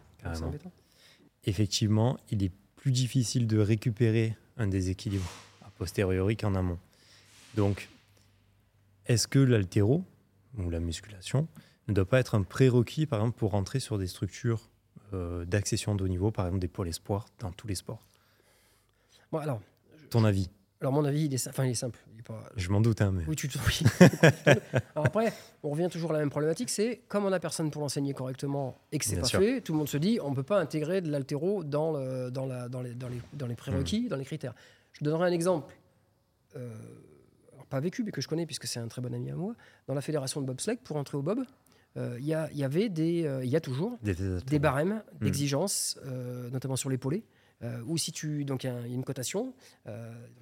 Effectivement, il est plus difficile de récupérer un déséquilibre a posteriori qu'en amont. Donc, est-ce que l'haltéro ou la musculation ne doit pas être un prérequis, par exemple, pour rentrer sur des structures euh, d'accession de haut niveau, par exemple des pôles espoirs dans tous les sports Bon, alors, Ton avis alors, mon avis, il est, enfin, il est simple. Il est pas, Je m'en doute, hein, mais Oui, tu te- oui. Alors après, on revient toujours à la même problématique, c'est comme on n'a personne pour l'enseigner correctement et que c'est pas sûr. fait, tout le monde se dit on ne peut pas intégrer de l'altéro dans, le, dans, la, dans, les, dans, les, dans les Hmm. prérequis, dans les critères. Je donnerai un exemple, euh, alors pas vécu, mais que je connais puisque c'est un très bon ami à moi. Dans la fédération de bobsleigh, pour entrer au bob, euh, il y, avait des, euh, il y a toujours des, des barèmes d'exigence, euh, notamment sur l'épaulé. Ou si tu donc il y, a y une cotation, donc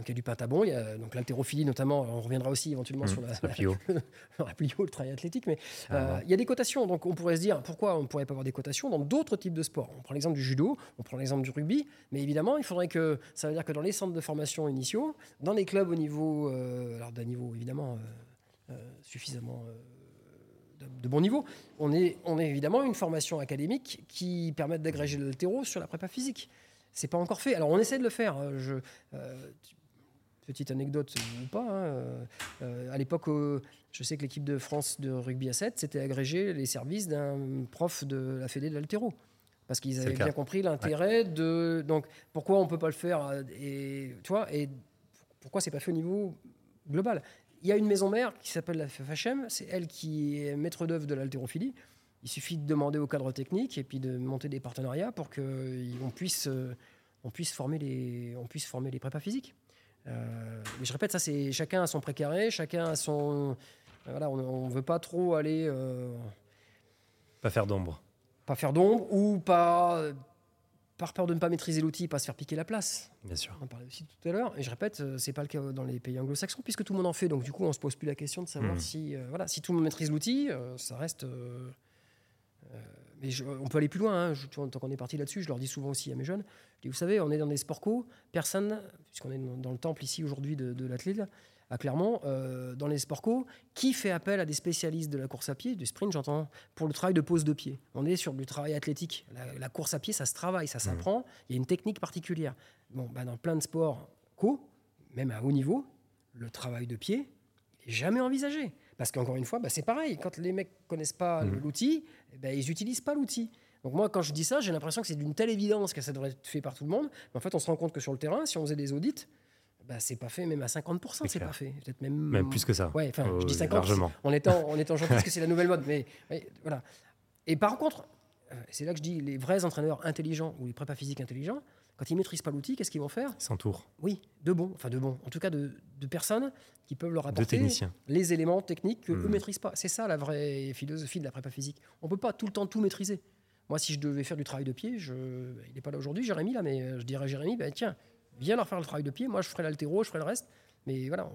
il y a du pentabon, il y a donc l'haltérophilie notamment. On reviendra aussi éventuellement Mmh, sur la, le plio. la plio, le travail athlétique, mais il y a des cotations. Donc on pourrait se dire pourquoi on ne pourrait pas avoir des cotations dans d'autres types de sports? On prend l'exemple du judo, on prend l'exemple du rugby, mais évidemment il faudrait que ça veut dire que dans les centres de formation initiaux, dans les clubs au niveau, alors d'un niveau évidemment suffisamment de, bon niveau, on est, on est évidemment une formation académique qui permette d'agréger l'altéro sur la prépa physique. C'est pas encore fait. Alors on essaie de le faire. Euh, Je, euh, petite anecdote ou pas. hein, euh, euh, à l'époque, euh, je sais que l'équipe de France de rugby à 7 s'était agrégé les services d'un prof de la Fédé de l'altéro. Parce qu'ils avaient bien compris l'intérêt de. Donc pourquoi on peut pas le faire euh, et, tu vois, et pourquoi c'est pas fait au niveau global? Il y a une maison mère qui s'appelle la FFHM, c'est elle qui est maître d'œuvre de l'haltérophilie. Il suffit de demander au cadre technique et puis de monter des partenariats pour qu'on puisse, euh, on puisse, former les, on puisse former les prépas physiques. Euh, mais je répète, ça c'est chacun a son précaré, chacun a son. Voilà, on ne veut pas trop aller. euh, Pas faire d'ombre. pas faire d'ombre ou pas par peur de ne pas maîtriser l'outil, pas se faire piquer la place. Bien sûr. On en parlait aussi tout à l'heure. Et je répète, euh, c'est pas le cas dans les pays anglo-saxons, puisque tout le monde en fait. Donc, du coup, on se pose plus la question de savoir Mhm. si, euh, voilà, si tout le monde maîtrise l'outil, euh, ça reste. euh, mais je- on peut aller plus loin. hein. Je- tant qu'on est parti là-dessus, je leur dis souvent aussi à mes jeunes. Je dis, vous savez, on est dans des sports co. Personne, puisqu'on est dans, dans le temple ici aujourd'hui de, de l'athlète, à Clermont, euh, dans les sports co, qui fait appel à des spécialistes de la course à pied, du sprint, j'entends, pour le travail de pose de pied. On est sur du travail athlétique. La, la course à pied, ça se travaille, ça s'apprend. Il y a une technique particulière. Bon, bah, dans plein de sports co, même à haut niveau, le travail de pied n'est jamais envisagé. Parce qu'encore une fois, bah, c'est pareil. Quand les mecs connaissent pas Mhm. l'outil, ben, ils n'utilisent pas l'outil. Donc moi, quand je dis ça, j'ai l'impression que c'est d'une telle évidence que ça devrait être fait par tout le monde. Mais en fait, on se rend compte que sur le terrain, si on faisait des audits, bah, c'est pas fait, même à 50%, C'est pas fait. Peut-être même, Même plus que ça. Ouais, enfin, je Euh, dis 50 largement. en étant, en étant gentil, parce que c'est la nouvelle mode. Mais ouais, voilà. Et par contre, euh, c'est là que je dis les vrais entraîneurs intelligents ou les prépas physiques intelligents, quand ils maîtrisent pas l'outil, qu'est-ce qu'ils vont faire? Ils s'entourent Oui, de bons, enfin de bons, en tout cas de, de personnes qui peuvent leur apporter les éléments techniques que eux Mhm. maîtrisent pas. C'est ça la vraie philosophie de la prépa physique. On peut pas tout le temps tout maîtriser. Moi, si je devais faire du travail de pied, je... il n'est pas là aujourd'hui, Jérémy, là, mais euh, je dirais à Jérémy, bah, tiens, viens leur faire le travail de pied, moi je ferai l'altéro, je ferai le reste. Mais voilà,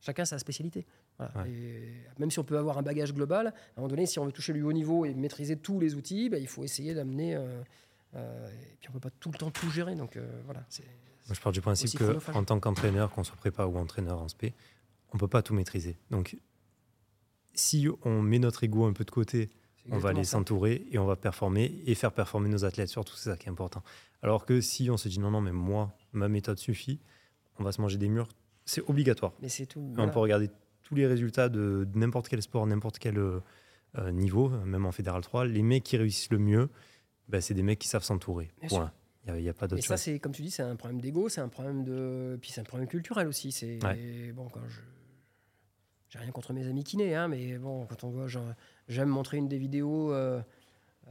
chacun sa spécialité. Voilà. Ouais. Et même si on peut avoir un bagage global, à un moment donné, si on veut toucher le haut niveau et maîtriser tous les outils, bah, il faut essayer d'amener. euh, euh, et puis on peut pas tout le temps tout gérer. Donc euh, voilà, Moi, je pars du principe Aussi que chronophage. en tant qu'entraîneur, qu'on soit prépa ou entraîneur en SP, on peut pas tout maîtriser. Donc, si on met notre ego un peu de côté, on va ça. s'entourer et on va performer et faire performer nos athlètes. Surtout, c'est ça qui est important. Alors que si on se dit non, non, mais moi, ma méthode suffit, on va se manger des murs. C'est obligatoire. Mais c'est tout. On voilà. peut regarder tous les résultats de de n'importe quel sport, n'importe quel euh, euh, niveau, même en Fédéral 3. Les mecs qui réussissent le mieux, ben, c'est des mecs qui savent s'entourer. Point. Il n'y a, pas Et d'autre ça, chose. c'est comme tu dis, c'est un problème d'ego, c'est un problème de, puis c'est un problème culturel aussi. C'est bon quand je, j'ai rien contre mes amis kinés, hein, mais bon, quand on voit, genre, j'aime montrer une des vidéos euh,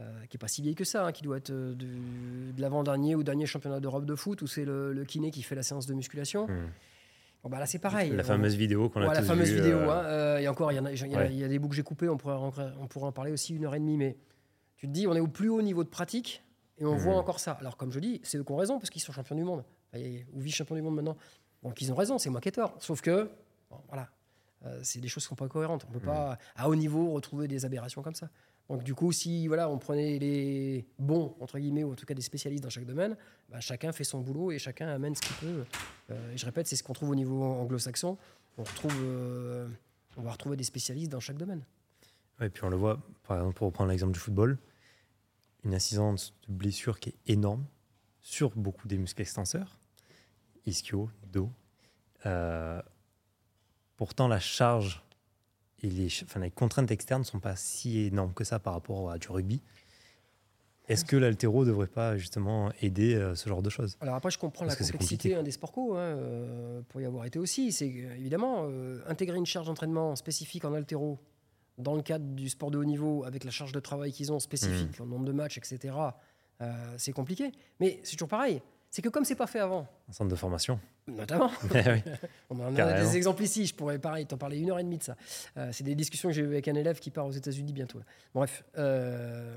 euh, qui est pas si vieille que ça, hein, qui doit être euh, de l'avant-dernier ou dernier championnat d'Europe de foot, où c'est le, le kiné qui fait la séance de musculation. Hmm. Bon, bah là, c'est pareil. La fameuse vidéo qu'on a Ouais, la tous fameuse vue, vidéo. hein, et encore, il y, en a, il y, en a- Ouais. il y a des bouts que j'ai coupés, on pourrait, en- on pourrait en parler aussi une heure et demie, mais tu te dis, on est au plus haut niveau de pratique et on Mhm. voit encore ça. Alors, comme je dis, c'est eux qui ont raison parce qu'ils sont champions du monde, Enfin, ou vice-champions du monde maintenant. Donc, ils ont raison, c'est moi qui ai tort. Sauf que, bon, voilà, euh, c'est des choses qui sont pas cohérentes. On peut pas, à haut niveau, retrouver des aberrations comme ça. Donc, du coup, si voilà, on prenait les bons, entre guillemets, ou en tout cas des spécialistes dans chaque domaine, bah, chacun fait son boulot et chacun amène ce qu'il peut. Euh, et je répète, c'est ce qu'on trouve au niveau anglo-saxon. On, retrouve, euh, on va retrouver des spécialistes dans chaque domaine. Ouais, puis on le voit, par exemple, pour reprendre l'exemple du football, une incidence de blessure qui est énorme sur beaucoup des muscles extenseurs, ischio, dos. Euh, pourtant, la charge et les, ch- enfin, les contraintes externes ne sont pas si énormes que ça par rapport à du rugby. Est-ce que l'altéro ne devrait pas justement aider euh, ce genre de choses? Alors après, je comprends Parce la complexité hein, des sports co, hein, euh, pour y avoir été aussi. C'est évidemment euh, intégrer une charge d'entraînement spécifique en altéro dans le cadre du sport de haut niveau, avec la charge de travail qu'ils ont spécifique, Mmh. en nombre de matchs, etc. c'est compliqué. Mais c'est toujours pareil. C'est que comme c'est pas fait avant, en centre de formation notamment, Eh. On en a des exemples ici. Je pourrais pareil t'en parler une heure et demie de ça. Euh, c'est des discussions que j'ai eues avec un élève qui part aux États-Unis bientôt. là. Bref, euh,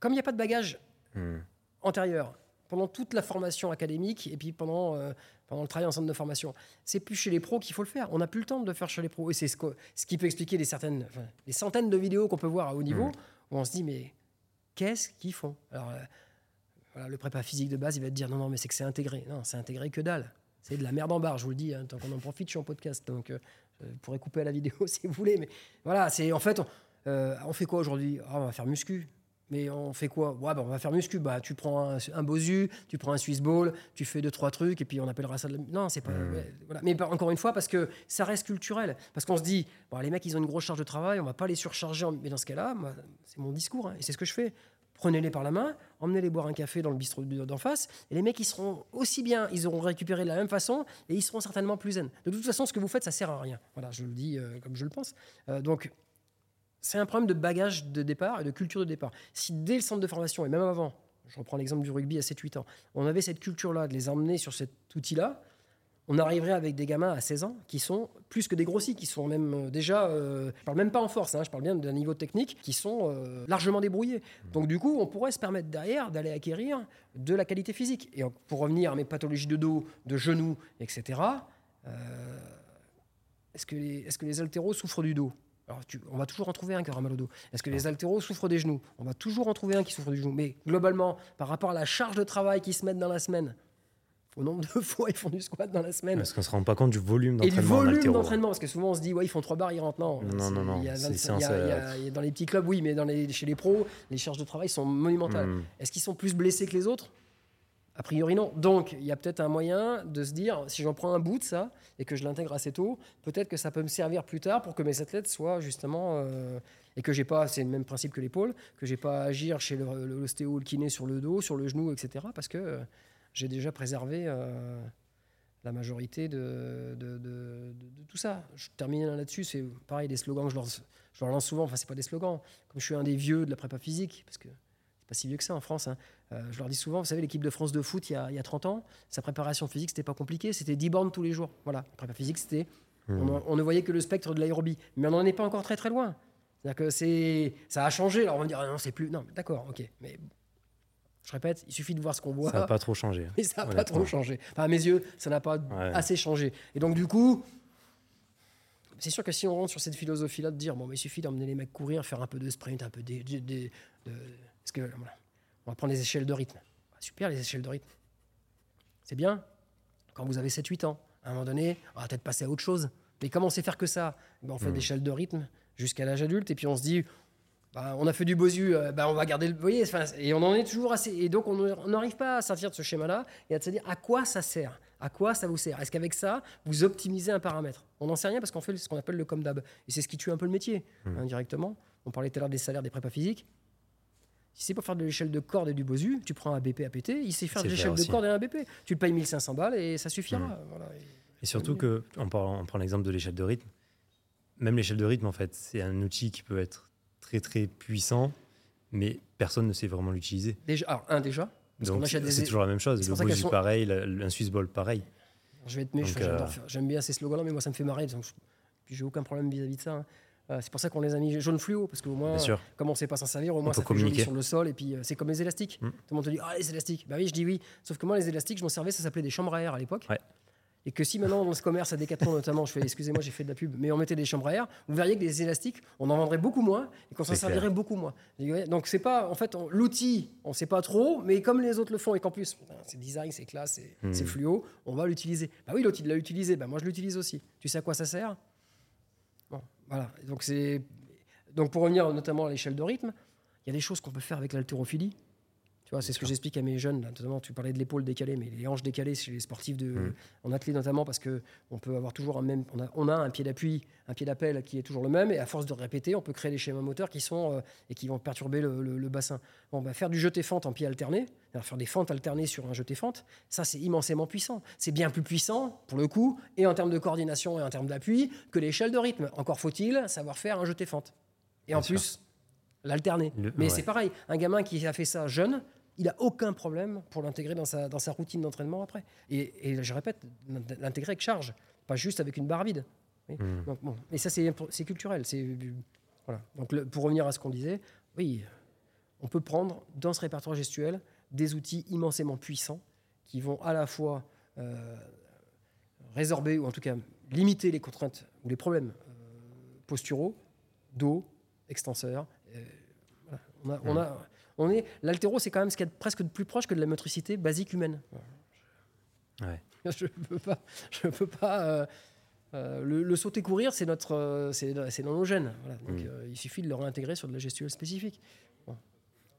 comme il n'y a pas de bagage Hmm. antérieur pendant toute la formation académique et puis pendant, euh, pendant le travail en centre de formation, c'est plus chez les pros qu'il faut le faire. On n'a plus le temps de le faire chez les pros. Et c'est ce, qui peut expliquer les, certaines, enfin, les centaines de vidéos qu'on peut voir à haut niveau Mhm. où on se dit mais qu'est-ce qu'ils font? Alors, voilà, le prépa physique de base, il va te dire non, non, mais c'est que c'est intégré. Non, c'est intégré que dalle. C'est de la merde en barre, je vous le dis. hein, tant qu'on en profite, je suis en podcast. Donc, euh, vous pourrez couper à la vidéo si vous voulez. Mais voilà, c'est en fait, on, euh, on fait quoi aujourd'hui? Ah, On va faire muscu. Mais on fait quoi? Ouais, bah, On va faire muscu. Bah, tu prends un, un Bosu, tu prends un Swiss Ball, tu fais deux, trois trucs, et puis on appellera ça de la... Non, c'est pas. Voilà. Mais encore une fois, parce que ça reste culturel. Parce qu'on se dit, bon, les mecs, ils ont une grosse charge de travail, on va pas les surcharger. en- Mais dans ce cas-là, c'est mon discours, hein, et c'est ce que je fais prenez-les par la main, emmenez-les boire un café dans le bistrot de- d'en face, et les mecs, ils seront aussi bien, ils auront récupéré de la même façon, et ils seront certainement plus zen. De toute façon, ce que vous faites, ça sert à rien. Voilà, je le dis euh, comme je le pense. Euh, donc, c'est un problème de bagage de départ et de culture de départ. Si dès le centre de formation, et même avant, je reprends l'exemple du rugby à 7-8 ans, on avait cette culture-là, de les emmener sur cet outil-là, on arriverait avec des gamins à 16 ans qui sont plus que des grossis, qui sont même euh, déjà, euh, je parle même pas en force, hein, je parle bien d'un niveau technique, qui sont euh, largement débrouillés. Donc du coup, on pourrait se permettre derrière d'aller acquérir de la qualité physique. Et pour revenir à mes pathologies de dos, de genoux, etc., est-ce que, les, est que les haltéros souffrent du dos? Alors, on va toujours en trouver un qui aura mal au dos. Est-ce que les haltéros souffrent des genoux? On va toujours en trouver un qui souffre du genou. Mais globalement, par rapport à la charge de travail qu'ils se mettent dans la semaine, au nombre de fois ils font du squat dans la semaine. Parce qu'on ne se rend pas compte du volume d'entraînement. Et du volume d'entraînement, parce que souvent on se dit, ouais, ils font trois barres, ils rentrent. Non, non, non. non. dans les petits clubs, oui, mais dans les, chez les pros, les charges de travail sont monumentales. Hmm. Est-ce qu'ils sont plus blessés que les autres? A priori, non. Donc, il y a peut-être un moyen de se dire, si j'en prends un bout de ça et que je l'intègre assez tôt, peut-être que ça peut me servir plus tard pour que mes athlètes soient justement. Euh, et que j'ai pas, c'est le même principe que l'épaule, que j'ai pas à agir chez l'ostéo, le, le, kiné sur le dos, sur le genou, etc. Parce que euh, j'ai déjà préservé euh, la majorité de, de, tout ça. Je termine là-dessus, c'est pareil, des slogans que je leur, je leur lance souvent, enfin, c'est pas des slogans. Comme je suis un des vieux de la prépa physique, parce que c'est pas si vieux que ça en France, hein, euh, je leur dis souvent, vous savez, l'équipe de France de foot, il y, a, il y a 30 ans, sa préparation physique, c'était pas compliqué, c'était 10 bornes tous les jours. Voilà, la prépa physique, c'était. Mmh. On, ne voyait que le spectre de l'aérobie. Mais on n'en est pas encore très très loin. C'est-à-dire que c'est, ça a changé. Alors on va dire, ah non, c'est plus. Non, d'accord, ok. Mais je répète, il suffit de voir ce qu'on voit. Ça n'a pas trop changé. Et ça n'a pas trop changé. Enfin, à mes yeux, ça n'a pas assez changé. Et donc, du coup, c'est sûr que si on rentre sur cette philosophie-là de dire, bon, mais il suffit d'emmener les mecs courir, faire un peu de sprint, un peu de. de, parce que, on va prendre les échelles de rythme. Super, les échelles de rythme. C'est bien quand vous avez 7-8 ans. À un moment donné, on va peut-être passer à autre chose. Mais comment on sait faire que ça? Ben, On fait mmh. l'échelle de rythme jusqu'à l'âge adulte, et puis on se dit, bah, on a fait du bosu, euh, bah, on va garder le. Vous voyez, et on en est toujours assez. Et donc, on n'arrive pas à sortir de ce schéma-là et à se dire à quoi ça sert À quoi ça vous sert Est-ce qu'avec ça, vous optimisez un paramètre? On n'en sait rien parce qu'on fait ce qu'on appelle le comdab. Et c'est ce qui tue un peu le métier, mmh. indirectement. On parlait tout à l'heure des salaires des prépas physiques. Si c'est pour faire de l'échelle de corde et du bosu, tu prends un BP APT, il sait faire de l'échelle de corde et un BP. Tu le payes 1500 balles et ça suffira. Mmh. et, surtout que, on prend l'exemple de l'échelle de rythme. Même l'échelle de rythme, en fait, c'est un outil qui peut être très très puissant, mais personne ne sait vraiment l'utiliser. Déjà, alors, un déjà. c'est toujours la même chose. Le Bosu pareil, un Swiss Ball pareil. Je vais être méchant, euh, j'aime bien ces slogans-là, mais moi ça me fait marrer. Donc, puis j'ai aucun problème vis-à-vis de ça. Hein. Euh, c'est pour ça qu'on les a mis jaune fluo, parce qu'au moins, comme on ne sait pas s'en servir, au moins ça fait joli sur le sol. Et puis euh, c'est comme les élastiques. Hmm. Tout le monde te dit Ah, les élastiques. Bah oui, je dis oui. Sauf que moi, les élastiques, je m'en servais, ça s'appelait des chambres à air à l'époque. Ouais. Et que si maintenant dans ce commerce à Decathlon notamment, je fais excusez-moi, j'ai fait de la pub, mais on mettait des chambres à air, vous verriez que des élastiques, on en vendrait beaucoup moins et qu'on s'en servirait beaucoup moins. Donc c'est pas, en fait, l'outil, on sait pas trop, mais comme les autres le font et qu'en plus c'est design, c'est classe, c'est hmm. fluo, on va l'utiliser. Bah oui, l'autre il l'a utilisé, bah moi je l'utilise aussi. Tu sais à quoi ça sert? Bon, voilà. Donc c'est, donc pour revenir notamment à l'échelle de rythme, il y a des choses qu'on peut faire avec l'haltérophilie c'est ce que j'explique à mes jeunes. notamment, tu parlais de l'épaule décalée, mais les hanches décalées chez les sportifs de, mmh. en athlète notamment, parce que on peut avoir toujours un même. On a, un pied d'appui, un pied d'appel qui est toujours le même, et à force de répéter, on peut créer des schémas moteurs qui sont euh, et qui vont perturber le, bassin. Bon, bah, faire du jeté-fente en pied alterné, faire des fentes alternées sur un jeté-fente, ça c'est immensément puissant. C'est bien plus puissant pour le coup, et en termes de coordination et en termes d'appui, que l'échelle de rythme. Encore faut-il savoir faire un jeté-fente. Et en plus, l'alterner. Mais c'est pareil, un gamin qui a fait ça jeune, il n'a aucun problème pour l'intégrer dans sa, dans sa routine d'entraînement après. Et, je répète, l'intégrer avec charge, pas juste avec une barre vide. Hmm. bon. Et ça, c'est culturel. Voilà. Donc, pour revenir à ce qu'on disait, oui, on peut prendre dans ce répertoire gestuel des outils immensément puissants qui vont à la fois euh, résorber ou en tout cas limiter les contraintes ou les problèmes euh, posturaux, dos, extenseur. Euh, on a, hmm. On est l'altéro, c'est quand même ce qu'il y a presque de plus proche que de la motricité basique humaine. Je peux pas, je peux pas. Euh, euh, le, sauter courir, c'est notre, euh, c'est dans nos gènes. Donc, mm. il suffit de le réintégrer sur de la gestuelle spécifique.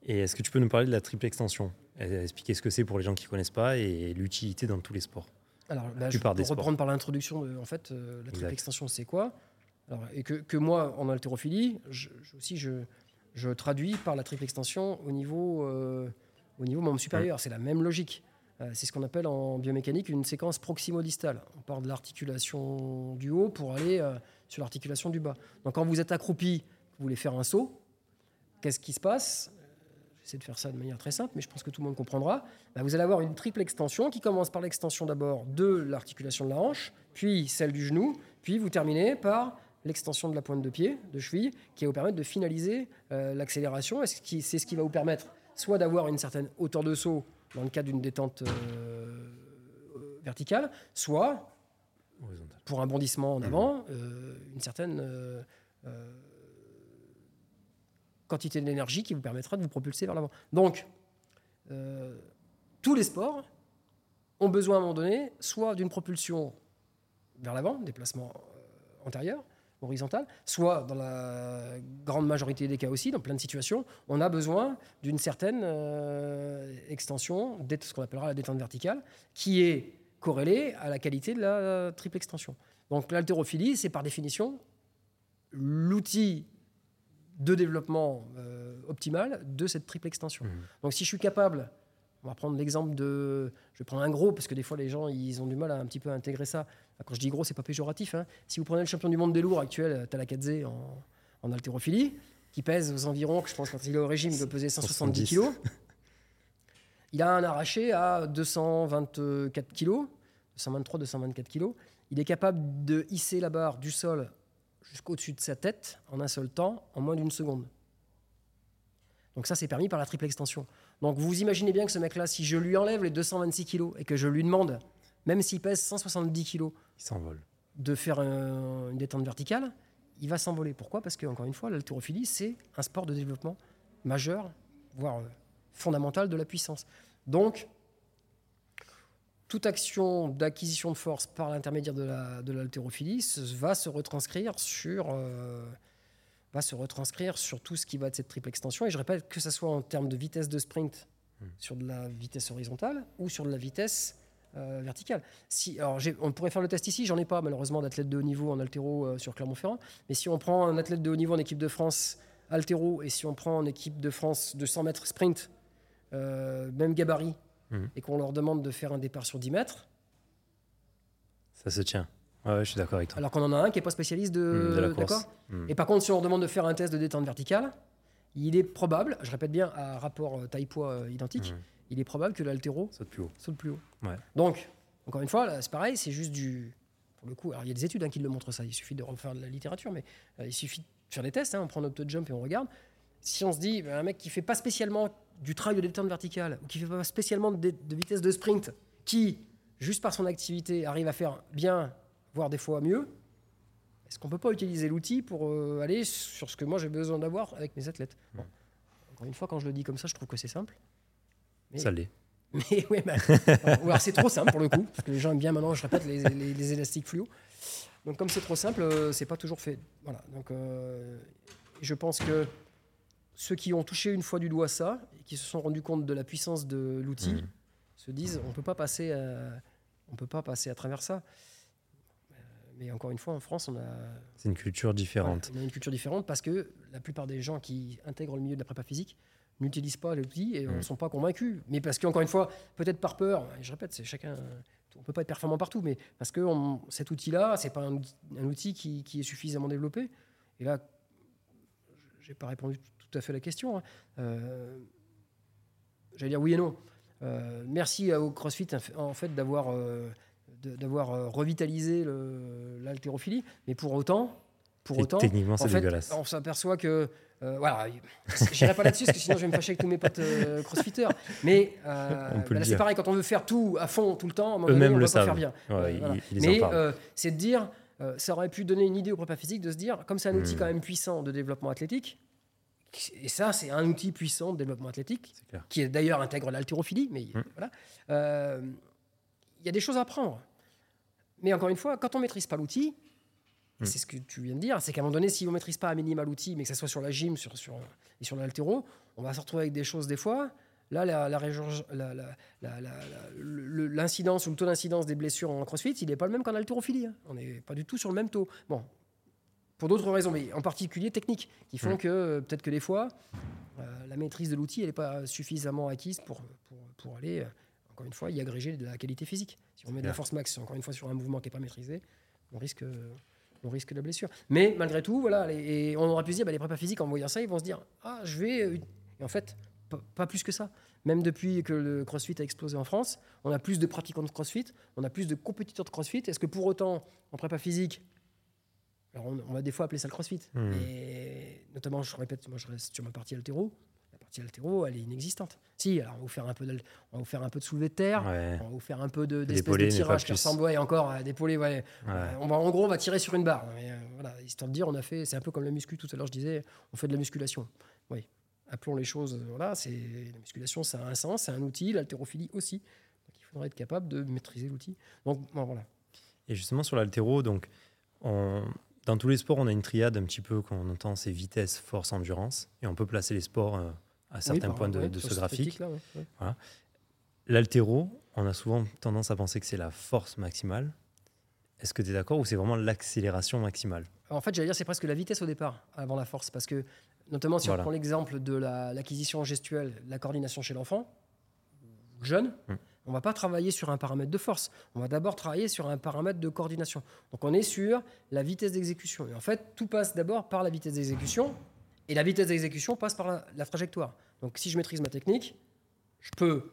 Et est-ce que tu peux nous parler de la triple extension? Expliquer ce que c'est pour les gens qui ne connaissent pas et l'utilité dans tous les sports. Alors, bah, je peux reprendre par l'introduction. En fait, la triple extension, c'est quoi? Et que, moi, en haltérophilie, aussi, je, je traduis par la triple extension au niveau, euh, au niveau membre supérieur. C'est la même logique. Euh, c'est ce qu'on appelle en biomécanique une séquence proximo-distale. On part de l'articulation du haut pour aller euh, sur l'articulation du bas. Donc quand vous êtes accroupi, vous voulez faire un saut, qu'est-ce qui se passe? J'essaie de faire ça de manière très simple, mais je pense que tout le monde comprendra. Bah, vous allez avoir une triple extension qui commence par l'extension d'abord de l'articulation de la hanche, puis celle du genou, puis vous terminez par l'extension de la pointe de pied, de cheville, qui va vous permettre de finaliser euh, l'accélération. Et c'est ce qui va vous permettre soit d'avoir une certaine hauteur de saut dans le cas d'une détente euh, verticale, soit pour un bondissement en avant, euh, une certaine quantité d'énergie qui vous permettra de vous propulser vers l'avant. Donc, tous les sports ont besoin à un moment donné soit d'une propulsion vers l'avant, déplacement antérieur, horizontale, soit dans la grande majorité des cas aussi, dans plein de situations, on a besoin d'une certaine euh, extension, ce qu'on appellera la détente verticale, qui est corrélée à la qualité de la triple extension. Donc l'haltérophilie, c'est par définition l'outil de développement euh, optimal de cette triple extension. Mmh. Donc si je suis capable on va prendre l'exemple de. Je vais prendre un gros, parce que des fois, les gens, ils ont du mal à un petit peu intégrer ça. Quand je dis gros, c'est pas péjoratif. Hein. Si vous prenez le champion du monde des lourds actuel, Talakadze, en, en haltérophilie, qui pèse aux environs, que je pense quand il est au régime, il doit peser 170 kg. Il a un arraché à 224 kg, 223, 224 kg. Il est capable de hisser la barre du sol jusqu'au-dessus de sa tête en un seul temps, en moins d'une seconde. Donc ça, c'est permis par la triple extension. Donc vous imaginez bien que ce mec-là, si je lui enlève les 226 kilos et que je lui demande, même s'il pèse 170 kilos, il s'envole. De faire une détente verticale, il va s'envoler. Pourquoi? Parce que encore une fois, l'haltérophilie, c'est un sport de développement majeur, voire euh, fondamental de la puissance. Donc, toute action d'acquisition de force par l'intermédiaire de l'haltérophilie va se retranscrire sur euh, va se retranscrire sur tout ce qui va être cette triple extension. Et je répète, que ce soit en termes de vitesse de sprint hmm. sur de la vitesse horizontale ou sur de la vitesse euh, verticale. Si, alors on pourrait faire le test ici, j'en ai pas malheureusement d'athlète de haut niveau en altéro euh, sur Clermont-Ferrand. Mais si on prend un athlète de haut niveau en équipe de France altéro et si on prend en équipe de France de 100 mètres sprint, euh, même gabarit, hmm. et qu'on leur demande de faire un départ sur 10 mètres, ça se tient. Ouais, je suis d'accord avec toi. Alors qu'on en a un qui n'est pas spécialiste de, mmh, d'accord mmh. Et par contre, si on demande de faire un test de détente verticale, il est probable, je répète bien, à rapport euh, taille-poids identique. Il est probable que l'altéro saute plus haut. Saute plus haut. Donc, encore une fois, c'est pareil, c'est juste du. Pour le coup, alors il y a des études hein, qui le montrent ça, il suffit de refaire de la littérature, mais euh, il suffit de faire des tests, hein, on prend notre jump et on regarde. Si on se dit, ben, un mec qui fait pas spécialement du travail de détente verticale, ou qui fait pas spécialement de vitesse de sprint, qui, juste par son activité, arrive à faire bien voire des fois mieux. Est-ce qu'on ne peut pas utiliser l'outil pour euh, aller sur ce que moi j'ai besoin d'avoir avec mes athlètes? Encore une fois, quand je le dis comme ça, je trouve que c'est simple. Mais... Ça l'est. Mais ouais, bah, ou alors c'est trop simple pour le coup, parce que les gens aiment bien maintenant, je répète, les, les, élastiques fluo. Donc comme c'est trop simple, euh, c'est pas toujours fait. Voilà. Donc euh, je pense que ceux qui ont touché une fois du doigt ça et qui se sont rendus compte de la puissance de l'outil mmh. se disent on peut pas passer, on peut pas passer à travers ça mais encore une fois, en France, on a. C'est une culture différente. on a une culture différente parce que la plupart des gens qui intègrent le milieu de la prépa physique n'utilisent pas l'outil et ne mm. sont pas convaincus. Mais parce qu'encore une fois, peut-être par peur, je répète, c'est chacun. On peut pas être performant partout, mais parce que cet outil-là, c'est pas un, outil qui, est suffisamment développé. Et là, j'ai pas répondu tout à fait à la question. Hein. Euh, j'allais dire oui et non. Euh, merci au CrossFit en fait d'avoir euh, d'avoir revitalisé l'haltérophilie, mais pour autant, pour autant, techniquement, c'est dégueulasse. On s'aperçoit que euh, voilà, j'irai pas là-dessus parce que sinon je vais me fâcher avec tous mes potes euh, crossfitters. Mais euh, bah c'est pareil, quand on veut faire tout à fond tout le temps, eux-mêmes le savent. Faire bien. Mais c'est de dire, ça aurait pu donner une idée au prépa physique de se dire, comme c'est un outil hmm. quand même puissant de développement athlétique, et ça c'est un outil puissant de développement athlétique, qui est d'ailleurs intègre l'haltérophilie, mais hmm. voilà, il y a des choses à apprendre. Mais encore une fois, quand on maîtrise pas l'outil, hmm. c'est ce que tu viens de dire, c'est qu'à un moment donné, si on maîtrise pas à minima l'outil, mais que ce soit sur la gym sur, sur, et sur l'altéro, on va se retrouver avec des choses des fois. Là, l'incidence ou le taux d'incidence des blessures en crossfit, il n'est pas le même qu'en haltérophilie. Hein. On n'est pas du tout sur le même taux. Bon, pour d'autres raisons, mais en particulier techniques, qui font hmm. que euh, peut-être que des fois, euh, la maîtrise de l'outil, elle n'est pas suffisamment acquise pour, pour, pour aller. Euh, encore une fois, y agréger de la qualité physique. Si on met de la force max, encore une fois, sur un mouvement qui n'est pas maîtrisé, on risque, on risque la blessure. Mais malgré tout, voilà, et on aurait pu se dire, bah, les prépas physiques, en voyant ça, ils vont se dire, ah, je vais. Et en fait, pas, plus que ça. Même depuis que le CrossFit a explosé en France, on a plus de pratiquants de CrossFit, on a plus de compétiteurs de CrossFit. Est-ce que pour autant, en prépa physique, alors on, va des fois appeler ça le CrossFit, mmh. et notamment, je répète, moi je reste sur ma partie altéro, partie altéro, elle est inexistante. Si, alors on va vous faire un peu de, on va vous faire un peu de soulevé de terre, on va vous faire un peu de, d'espèce de tirage qui ressemble ouais, encore à d'épaulé. Ouais. Euh, on va, en gros, on va tirer sur une barre. Euh, voilà, histoire de dire, on a fait, c'est un peu comme la muscu tout à l'heure, je disais, on fait de la musculation. Oui, appelons les choses, euh, voilà, c'est, la musculation, ça a un sens, c'est un outil, l'haltérophilie aussi. Donc il faudrait être capable de maîtriser l'outil. Donc voilà. Et justement, sur l'haltéro, donc, on, dans tous les sports, on a une triade un petit peu qu'on entend, c'est vitesse, force, endurance. Et on peut placer les sports à certains points de, ce graphique. L'altéro, on a souvent tendance à penser que c'est la force maximale. Est-ce que tu es d'accord ou c'est vraiment l'accélération maximale? En fait, j'allais dire c'est presque la vitesse au départ avant la force. Parce que, notamment si on prend l'exemple de l'acquisition gestuelle, la coordination chez l'enfant, jeune, hum. on va pas travailler sur un paramètre de force. On va d'abord travailler sur un paramètre de coordination. Donc on est sur la vitesse d'exécution. Et en fait, tout passe d'abord par la vitesse d'exécution. Et la vitesse d'exécution passe par la trajectoire. Donc si je maîtrise ma technique, je peux,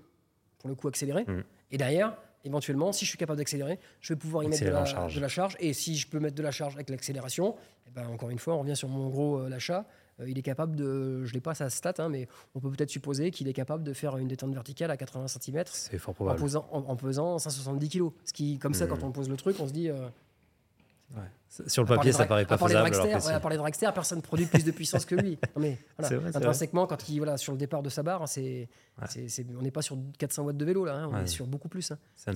pour le coup, accélérer. Mm. Et derrière, éventuellement, si je suis capable d'accélérer, je vais pouvoir y mettre de la, charge. de la, charge. Et si je peux mettre de la charge avec l'accélération, eh ben, encore une fois, on revient sur mon gros euh, l'achat. Euh, il est capable de, je l'ai pas sa stat, hein, mais on peut peut-être supposer qu'il est capable de faire une détente verticale à 80 cm en pesant, en, pesant 170 kg. Ce qui, comme ça, mm. quand on pose le truc, on se dit. Euh, sur le papier, ça paraît pas faisable. à part les dragsters, personne ne produit plus de puissance que lui. mais intrinsèquement, quand il voilà sur le départ de sa barre, c'est, on n'est pas sur 400 watts de vélo là, hein, on est sur beaucoup plus. Hein. C'est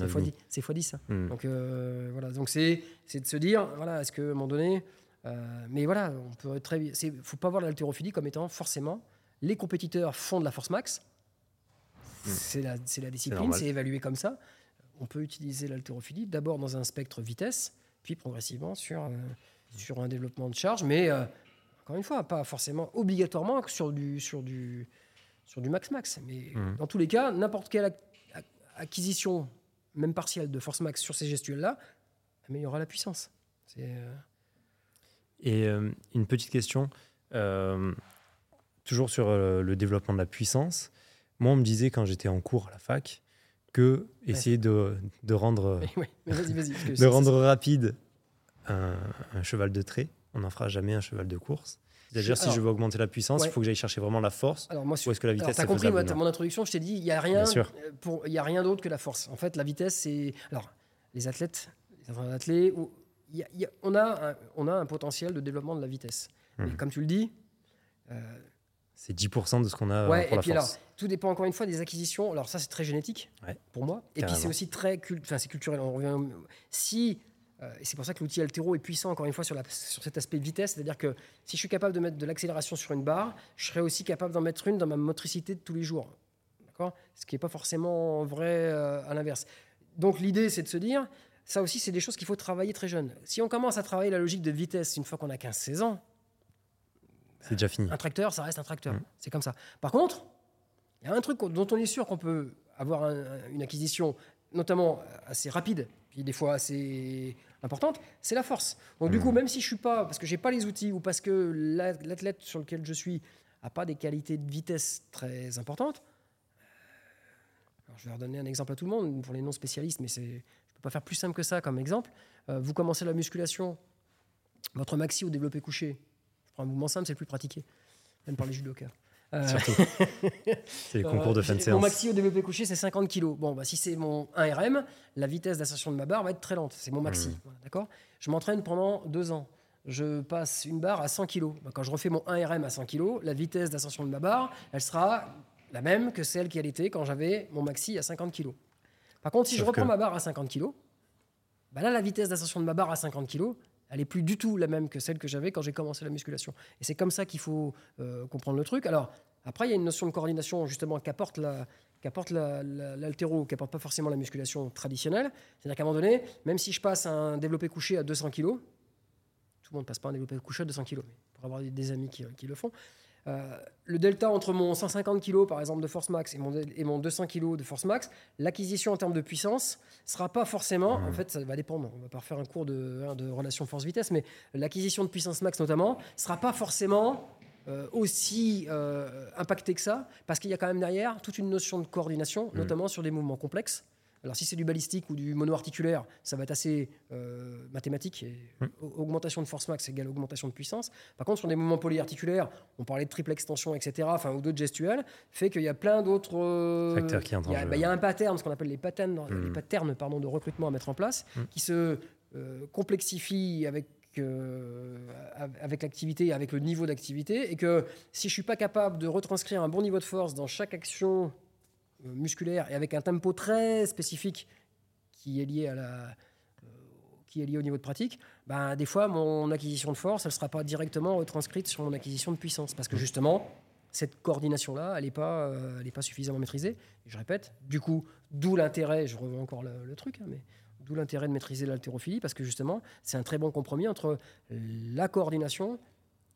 x 10. Hein. Hmm. Donc euh, voilà, donc c'est, de se dire voilà, est-ce que à un moment donné, euh, mais voilà, on peut très, c'est, faut pas voir l'haltérophilie comme étant forcément les compétiteurs font de la force max. Hmm. C'est la, la discipline, c'est évalué comme ça. On peut utiliser l'haltérophilie d'abord dans un spectre vitesse puis progressivement sur, euh, sur un développement de charge, mais euh, encore une fois, pas forcément obligatoirement sur du, sur du, sur du max-max. Mais mmh. dans tous les cas, n'importe quelle acquisition, même partielle, de force max sur ces gestuels-là, améliorera la puissance. Euh, Et une petite question, toujours sur le développement de la puissance. Moi, on me disait quand j'étais en cours à la fac, que essayer de, de, rendre, de rendre rapide un, cheval de trait. On n'en fera jamais un cheval de course. C'est-à-dire, si je veux augmenter la puissance, il faut que j'aille chercher vraiment la force. Alors, moi, ou est-ce que la vitesse Tu as compris, moi, mon introduction, je t'ai dit, il n'y a rien, pour, il a rien d'autre que la force. En fait, la vitesse, c'est. Alors, les athlètes, les athlètes, on, a un, on a un potentiel de développement de la vitesse. Mais hmm. comme tu le dis, euh, c'est 10% de ce qu'on a pour et la puis force. Alors, tout dépend encore une fois des acquisitions. Alors ça, c'est très génétique pour moi. Et puis c'est aussi très culturel. On revient... Si euh, c'est pour ça que l'outil Altero est puissant, encore une fois, sur, la, sur cet aspect de vitesse. C'est-à-dire que si je suis capable de mettre de l'accélération sur une barre, je serai aussi capable d'en mettre une dans ma motricité de tous les jours. D'accord? Ce qui n'est pas forcément vrai euh, à l'inverse. Donc l'idée, c'est de se dire, ça aussi, c'est des choses qu'il faut travailler très jeune. Si on commence à travailler la logique de vitesse une fois qu'on a 15-16 ans, c'est déjà fini. Un tracteur, ça reste un tracteur. Mm. C'est comme ça. Par contre, il y a un truc dont on est sûr qu'on peut avoir une acquisition, notamment assez rapide, puis des fois assez importante, c'est la force. Donc du mm. coup, même si je suis pas, parce que j'ai pas les outils ou parce que l'athlète sur lequel je suis a pas des qualités de vitesse très importantes, euh, je vais redonner un exemple à tout le monde pour les non spécialistes, mais c'est, je peux pas faire plus simple que ça comme exemple. Euh, vous commencez la musculation, votre maxi au développé couché, un mouvement simple, c'est le plus pratiqué, même par les judokas. Euh, c'est les concours de fin de séance. Mon maxi au développé couché, c'est 50 kg. Bon, bah, si c'est mon 1 RM, la vitesse d'ascension de ma barre va être très lente. C'est mon maxi. Mmh. D'accord? Je m'entraîne pendant deux ans. Je passe une barre à 100 kg. Bah, quand je refais mon 1 RM à 100 kg, la vitesse d'ascension de ma barre, elle sera la même que celle qu'elle était quand j'avais mon maxi à 50 kg. Par contre, si je reprends ma barre à 50 kg, bah là, la vitesse d'ascension de ma barre à 50 kg, elle est plus du tout la même que celle que j'avais quand j'ai commencé la musculation. Et c'est comme ça qu'il faut euh, comprendre le truc. Alors, après, il y a une notion de coordination, justement, qu'apporte la, qu'apporte l'altéro, qui n'apporte pas forcément la musculation traditionnelle. C'est-à-dire qu'à un moment donné, même si je passe un développé couché à 200 kg, tout le monde ne passe pas un développé couché à 200 kg, pour avoir des amis qui le font, euh, le delta entre mon 150 kg par exemple de force max et mon, et mon 200 kg de force max, l'acquisition en termes de puissance sera pas forcément, en fait ça va dépendre, on va pas refaire un cours de, hein, de relation force-vitesse, mais l'acquisition de puissance max notamment sera pas forcément euh, aussi euh, impacté que ça, parce qu'il y a quand même derrière toute une notion de coordination, Mm. notamment sur des mouvements complexes. Alors si c'est du balistique ou du mono-articulaire, ça va être assez euh, mathématique. Et Mm. au- Augmentation de force max égale augmentation de puissance. Par contre, sur des mouvements polyarticulaires, on parlait de triple extension, etc., enfin, ou d'autres gestuels, fait qu'il y a plein d'autres euh, Facteurs qui entrent il y a- bah, y a un pattern, ce qu'on appelle les patterns, Mm. les patterns pardon, de recrutement à mettre en place, Mm. qui se euh, complexifient avec euh, avec l'activité, avec le niveau d'activité, et que si je suis pas capable de retranscrire un bon niveau de force dans chaque action euh, musculaire et avec un tempo très spécifique qui est lié à la euh, qui est lié au niveau de pratique, ben, des fois mon acquisition de force, elle sera pas directement retranscrite sur mon acquisition de puissance, parce que justement cette coordination-là, elle n'est pas, euh, elle est pas suffisamment maîtrisée. Et je répète, du coup, d'où l'intérêt, je revois encore le, truc, hein, mais d'où l'intérêt de maîtriser l'haltérophilie, parce que justement, c'est un très bon compromis entre la coordination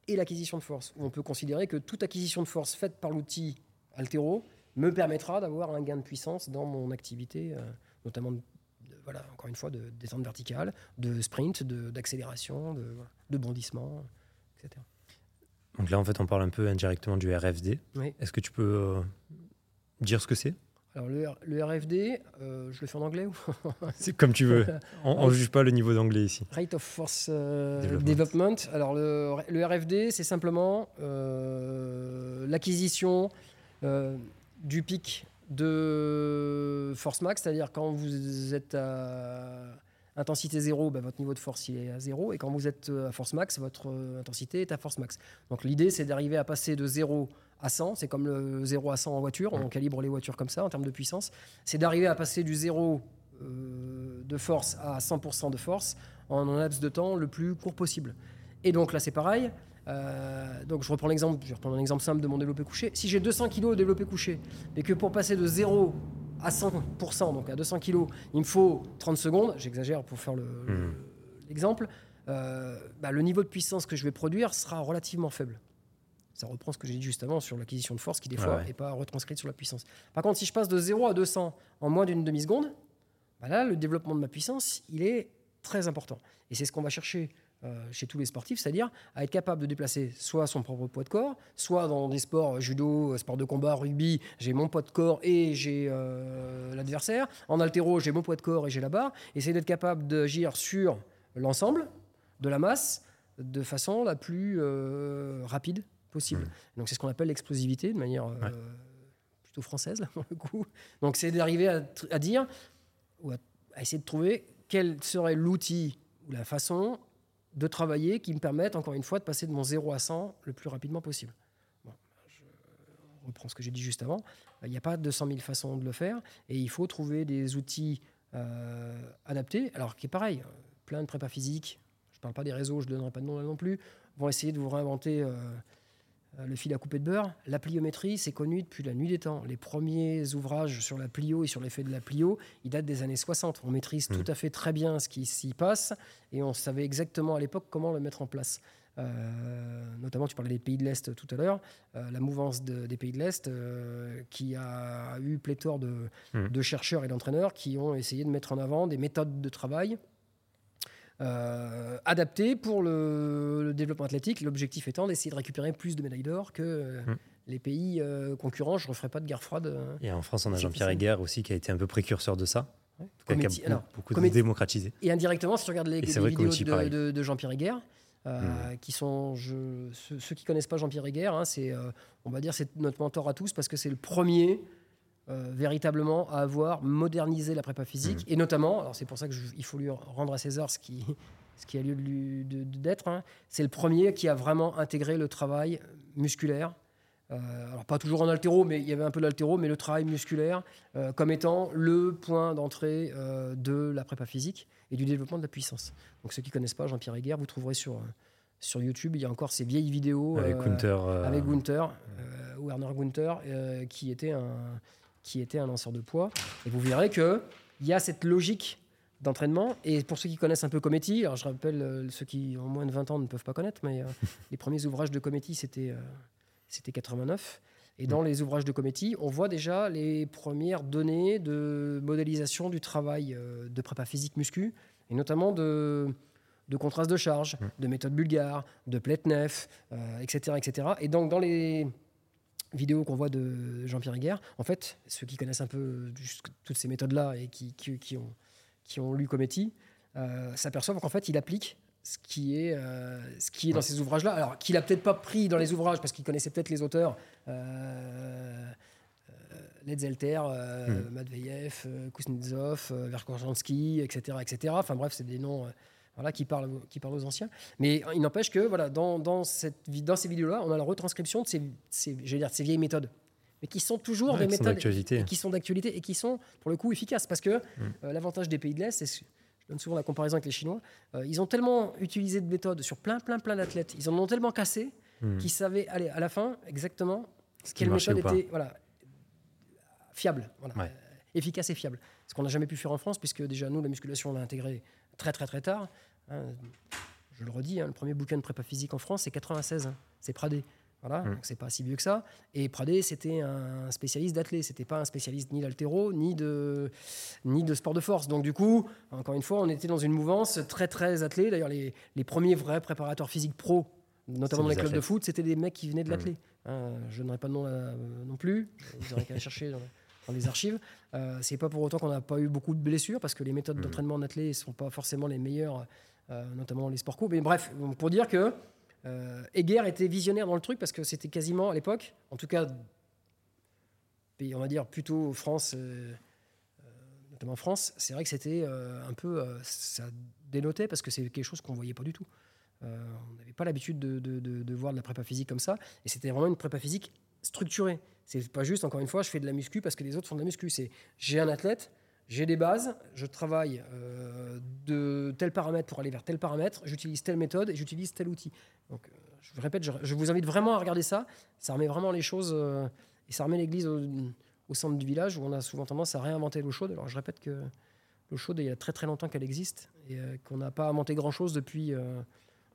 et l'acquisition de force. On peut considérer que toute acquisition de force faite par l'outil haltéro me permettra d'avoir un gain de puissance dans mon activité, euh, notamment, de- de- voilà, encore une fois, de descente verticale, de sprint, de- d'accélération, de, voilà, de bondissement, etc. Donc là, en fait, on parle un peu indirectement du RFD. Oui. Est-ce que tu peux euh, dire ce que c'est? Alors le, RFD, euh, je le fais en anglais ou C'est comme tu veux. On ne juge pas le niveau d'anglais ici. Rate of Force euh, Development. Development. Alors, le, le RFD, c'est simplement euh, l'acquisition du pic de force max, c'est-à-dire quand vous êtes à intensité zéro, ben, votre niveau de force il est à zéro, et quand vous êtes euh, à force max, votre euh, intensité est à force max. Donc l'idée, c'est d'arriver à passer de 0 à 100, c'est comme le 0 à 100 en voiture, on calibre les voitures comme ça en termes de puissance, c'est d'arriver à passer du 0 euh, de force à 100% de force en un laps de temps le plus court possible. Et donc là, c'est pareil. Euh, donc je reprends l'exemple, je vais reprendre un exemple simple de mon développé couché. Si j'ai 200 kg de développé couché, et que pour passer de 0 à 100%, donc à 200 kg, il me faut 30 secondes, j'exagère pour faire le- Mhm. l'exemple, euh, bah, le niveau de puissance que je vais produire sera relativement faible. Ça reprend ce que j'ai dit juste avant sur l'acquisition de force qui, des fois, ouais. n'est pas retranscrite sur la puissance. Par contre, si je passe de 0 à 200 en moins d'une demi-seconde, bah là, le développement de ma puissance, il est très important. Et c'est ce qu'on va chercher chez tous les sportifs, c'est-à-dire à être capable de déplacer soit son propre poids de corps, soit dans des sports euh, judo, euh, sport de combat, rugby, j'ai mon poids de corps et j'ai euh, l'adversaire. En haltéro, j'ai mon poids de corps et j'ai la barre. Essayer d'être capable d'agir sur l'ensemble de la masse de façon la plus euh, rapide possible. Donc c'est ce qu'on appelle l'explosivité de manière euh, Ouais. plutôt française là, pour le coup. Donc c'est d'arriver à dire ou à, à essayer de trouver quel serait l'outil ou la façon de travailler qui me permette encore une fois de passer de mon 0 à 100 le plus rapidement possible. Je reprends ce que j'ai dit juste avant. Il n'y a pas 200 000 façons de le faire et il faut trouver des outils euh, adaptés. Alors qui est pareil, euh, plein de prépa physique, je ne parle pas des réseaux, je ne donnerai pas de nom là non plus, vont essayer de vous réinventer euh, le fil à couper de beurre. La pliométrie, c'est connu depuis la nuit des temps. Les premiers ouvrages sur la plio et sur l'effet de la plio, ils datent des années 60. On maîtrise Mhm. tout à fait très bien ce qui s'y passe et on savait exactement à l'époque comment le mettre en place. Euh, notamment, tu parlais des pays de l'Est tout à l'heure, euh, la mouvance de- des pays de l'Est euh, qui a eu pléthore de, Mhm. de chercheurs et d'entraîneurs qui ont essayé de mettre en avant des méthodes de travail euh, adaptées pour le, le développement athlétique. L'objectif étant d'essayer de récupérer plus de médailles d'or que euh, Mhm. les pays euh, concurrents. Je ne referai pas de guerre froide. Et en France, on a Jean-Pierre. Heger aussi qui a été un peu précurseur de ça. Ouais. Qui a beaucoup, alors, beaucoup Cometti- démocratisé. Et indirectement, si tu regardes les, les vidéos de, pareil. de- de Jean-Pierre Heger, euh, qui sont je- ceux, ceux qui connaissent pas Jean-Pierre Heger, hein, c'est euh, on va dire c'est notre mentor à tous parce que c'est le premier euh, véritablement à avoir modernisé la prépa physique et notamment, alors c'est pour ça que je- il faut lui rendre à César ce qui ce qui a lieu de lui- de- de- d'être, hein, c'est le premier qui a vraiment intégré le travail musculaire. Euh, alors pas toujours en altéro, mais il y avait un peu d'altéro, mais le travail musculaire euh, comme étant le point d'entrée de la prépa physique et du développement de la puissance. Donc ceux qui connaissent pas Jean-Pierre Heger, vous trouverez sur, sur YouTube, il y a encore ces vieilles vidéos Avec Gunther. avec Gunther, Werner Gunther, qui était un qui était un lanceur de poids. Et vous verrez que il y a cette logique d'entraînement. Et pour ceux qui connaissent un peu Cometti, alors je rappelle euh, ceux qui ont moins de 20 ans ne peuvent pas connaître, mais euh, les premiers ouvrages de Cometti c'était euh, c'était 89. Et dans les ouvrages de Cometti, on voit déjà les premières données de modélisation du travail euh, de prépa physique muscu, et notamment de, de contraste de charge, Mm. de méthode bulgare, de Pletnev, etc., etc. Et donc, dans les vidéos qu'on voit de Jean-Pierre Higuer, en fait, ceux qui connaissent un peu juste toutes ces méthodes-là et qui, qui, qui ont, qui ont lu Cometti, euh, s'aperçoivent qu'en fait, il applique ce qui est, euh, ce qui est dans ces ouvrages-là. Alors, qu'il a peut-être pas pris dans les ouvrages parce qu'il connaissait peut-être les auteurs. Euh, euh, Led Zelter, euh, Mm. Matveyev, euh, Kuznetsov, euh, Verkhochansky, etc., etc. Enfin bref, c'est des noms euh, voilà, qui, parlent aux anciens. Mais il n'empêche que voilà, dans, dans, cette, dans ces vidéos-là, on a la retranscription de ces, ces, j'allais dire, de ces vieilles méthodes. Mais qui sont toujours Ouais, des méthodes d'actualité. et qui sont d'actualité et qui sont pour le coup efficaces. Parce que Mm. euh, l'avantage des pays de l'Est, c'est ce- je donne souvent la comparaison avec les Chinois, euh, ils ont tellement utilisé de méthodes sur plein, plein, plein d'athlètes, ils en ont tellement cassé Hmm. qu'ils savaient, allez, à la fin, exactement Ce quelle méthode était voilà, fiable, voilà, Ouais. euh, efficace et fiable. Ce qu'on n'a jamais pu faire en France, puisque déjà nous, la musculation, on l'a intégré très très très tard. Hein. je le redis, hein, le premier bouquin de prépa physique en France, c'est 96, hein, c'est Pradé. Voilà, Mm. donc c'est pas si vieux que ça. Et Pradé, c'était un spécialiste d'athlé, c'était pas un spécialiste ni d'altéro, ni de, ni de sport de force. Donc du coup, encore une fois, on était dans une mouvance très très athlée. D'ailleurs, les, les premiers vrais préparateurs physiques pro, notamment dans les clubs de foot, c'était des mecs qui venaient de Mm. l'athlé. Hein, je n'aurai pas de nom euh, non plus, ils auraient qu'à aller chercher dans, dans les archives. Euh, c'est pas pour autant qu'on n'a pas eu beaucoup de blessures, parce que les méthodes Mhm. d'entraînement en athlé ne sont pas forcément les meilleures, notamment dans les sports co. Mais bref, pour dire que euh, Heger était visionnaire dans le truc, parce que c'était quasiment à l'époque, en tout cas, on va dire plutôt France, euh, euh, notamment France, c'est vrai que c'était euh, un peu. euh, ça dénotait, parce que c'est quelque chose qu'on voyait pas du tout. Euh, on n'avait pas l'habitude de, de- de- de voir de la prépa physique comme ça. Et c'était vraiment une prépa physique structurée. C'est pas juste, encore une fois, je fais de la muscu parce que les autres font de la muscu. C'est j'ai un athlète, j'ai des bases, je travaille euh, de tel paramètre pour aller vers tel paramètre, j'utilise telle méthode et j'utilise tel outil. Donc, euh, je vous répète, je, vous invite vraiment à regarder ça. Ça remet vraiment les choses euh, et ça remet l'église au, centre du village où on a souvent tendance à réinventer l'eau chaude. Alors, je répète que l'eau chaude, il y a très très longtemps qu'elle existe et qu'on n'a pas inventé grand chose depuis.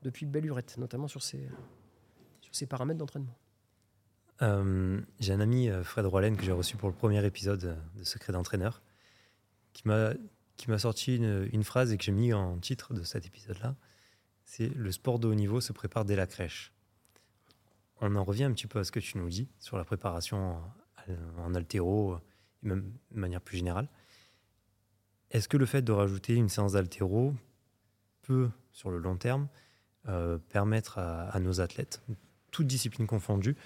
depuis belle lurette, notamment sur ces, sur paramètres d'entraînement. J'ai un ami, Fred Roalen, que j'ai reçu pour le premier épisode de Secret d'entraîneur, qui m'a qui m'a sorti une, phrase et que j'ai mis en titre de cet épisode-là. C'est le sport de haut niveau se prépare dès la crèche. On en revient un petit peu à ce que tu nous dis sur la préparation en, haltéro et même de manière plus générale. Est-ce que le fait de rajouter une séance d'haltéro peut, sur le long terme, euh, permettre à, à nos athlètes, toutes disciplines confondues,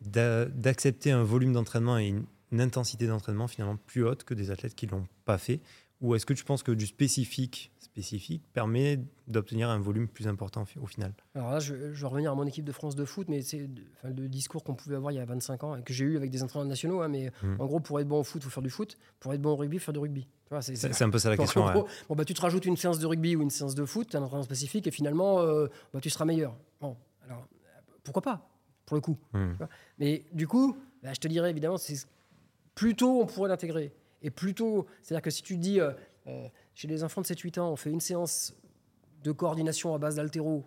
d'a- d'accepter un volume d'entraînement et une, une intensité d'entraînement finalement plus haute que des athlètes qui l'ont pas fait Ou est-ce que tu penses que du spécifique spécifique permet d'obtenir un volume plus important au fi- au final? Alors là, je, je vais revenir à mon équipe de France de foot, mais c'est enfin, le discours qu'on pouvait avoir il y a 25 ans et que j'ai eu avec des entraîneurs nationaux. hein, mais Mhm. en gros, pour être bon au foot, il faut faire du foot. Pour être bon au rugby, il faut faire du rugby. C'est- un peu ça la question. ouais. bon, bah, tu te rajoutes une séance de rugby ou une séance de foot, tu as un entraînement spécifique et finalement, euh, bah, tu seras meilleur. Bon, alors, pourquoi pas, pour le coup Hmm. Mais du coup, bah, je te dirais évidemment, c'est plus tôt on pourrait l'intégrer. Et plus tôt, c'est-à-dire que si tu dis, euh, euh, chez les enfants de 7-8 ans, on fait une séance de coordination à base d'altéro,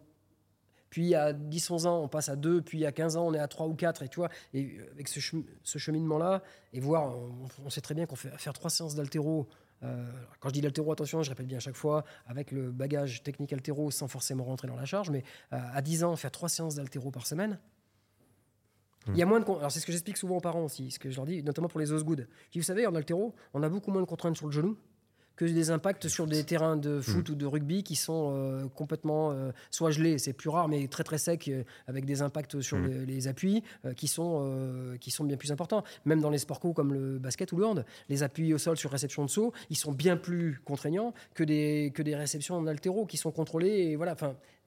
puis à 10-11 ans, on passe à 2, puis à 15 ans, on est à 3 ou 4, et tu vois, et euh, avec ce, chem- ce cheminement-là, et voir, on, on sait très bien qu'on fait faire trois séances d'altéro. euh, quand je dis d'altéro, attention, je répète bien à chaque fois, avec le bagage technique altéro, sans forcément rentrer dans la charge, mais euh, à 10 ans, faire trois séances d'altéro par semaine, il y a moins de alors c'est ce que j'explique souvent aux parents aussi, ce que je leur dis, notamment pour les osgood. Vous savez, en altéro, on a beaucoup moins de contraintes sur le genou que des impacts sur des terrains de foot ou de rugby qui sont euh, complètement euh, soit gelés, c'est plus rare, mais très très secs, euh, avec des impacts sur Mhm. les, les appuis qui, sont, qui sont bien plus importants. Même dans les sports co comme le basket ou le hand, les appuis au sol sur réception de saut, ils sont bien plus contraignants que des, que des réceptions en altéro qui sont contrôlées. Et, voilà,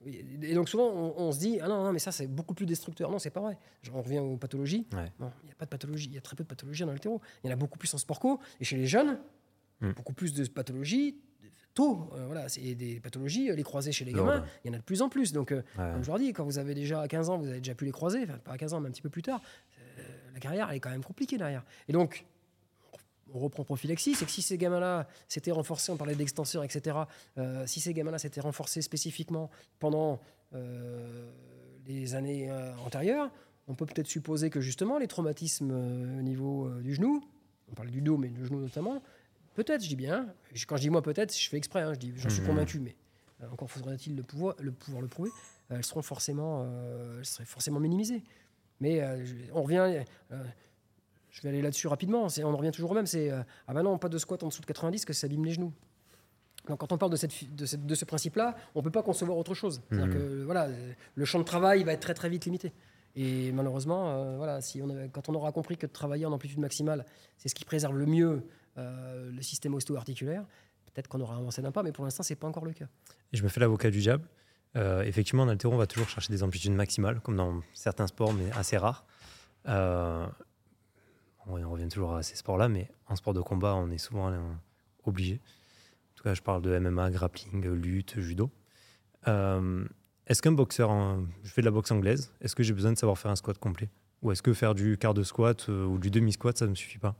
et donc souvent on, on se dit, ah non, non, mais ça c'est beaucoup plus destructeur. Non, c'est pas vrai. On revient aux pathologies. Ouais. Non, il n'y a pas de pathologie, il y a très peu de pathologies en altéro. Il y en a beaucoup plus en sport co. Et chez les jeunes, Mm. beaucoup plus de pathologies tôt. Euh, voilà, c'est des pathologies, euh, les croisés chez les gamins, il y en a de plus en plus. Donc, euh, Ouais. comme je leur dis, quand vous avez déjà 15 ans, vous avez déjà pu les croiser, enfin pas à 15 ans, mais un petit peu plus tard, euh, la carrière, elle est quand même compliquée derrière. Et donc, on reprend prophylaxie, c'est que si ces gamins-là s'étaient renforcés, on parlait d'extenseurs, etc., euh, si ces gamins-là s'étaient renforcés spécifiquement pendant les années antérieures, on peut peut-être supposer que justement les traumatismes au niveau du genou, on parle du dos, mais du genou notamment, peut-être, je dis bien, quand je dis moi peut-être, je fais exprès, hein, je dis, j'en suis Mhm. convaincu, mais encore faudrait-il le pouvoir le, pouvoir le prouver, elles seront forcément, elles seraient forcément minimisées. Mais on revient, je vais aller là-dessus rapidement, on revient toujours au même, c'est ah ben non, pas de squat en dessous de 90 que ça abîme les genoux. Donc, quand on parle de, cette, de, cette, de ce principe-là, on ne peut pas concevoir autre chose. Mmh. Que, voilà, le champ de travail va être très très vite limité. Et malheureusement, euh, voilà, si on quand on aura compris que de travailler en amplitude maximale, c'est ce qui préserve le mieux euh, le système ostéo-articulaire, peut-être qu'on aura avancé d'un pas, mais pour l'instant, ce n'est pas encore le cas. Et je me fais l'avocat du diable. Euh, effectivement, en altéro, on va toujours chercher des amplitudes maximales, comme dans certains sports, mais assez rares. on revient toujours à ces sports-là, mais en sport de combat, on est souvent obligé. En tout cas, je parle de MMA, grappling, lutte, judo. Est-ce qu'un boxeur, je fais de la boxe anglaise, est-ce que j'ai besoin de savoir faire un squat complet? Ou est-ce que faire du quart de squat euh, ou du demi-squat, ça ne me suffit pas?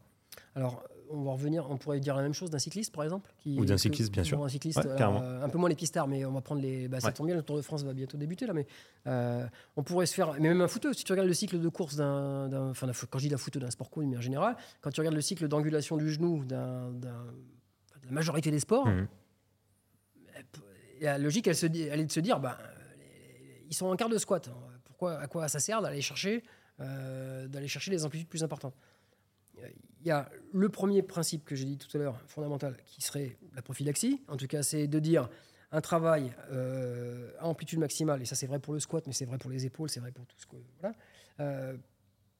Alors, on va revenir, on pourrait dire la même chose d'un cycliste, par exemple qui, Ou d'un cycliste, bien sûr. Un cycliste, euh, un peu moins les pistards, mais on va prendre les. Bah, ça tombe bien, le Tour de France va bientôt débuter, là, mais euh, on pourrait se faire. Mais même un footeux, si tu regardes le cycle de course d'un. Enfin, quand je dis d'un footeux, d'un sport cool, mais en général, quand tu regardes le cycle d'angulation du genou d'un, de la majorité des sports, mmh. la logique, elle, se, elle est de se dire, bah, ils sont en quart de squat. Pourquoi, à quoi ça sert d'aller chercher, euh, d'aller chercher les amplitudes plus importantes? Il y a le premier principe que j'ai dit tout à l'heure, fondamental, qui serait la prophylaxie. En tout cas, c'est de dire un travail euh, à amplitude maximale, et ça c'est vrai pour le squat, mais c'est vrai pour les épaules, c'est vrai pour tout ce que. Voilà, euh,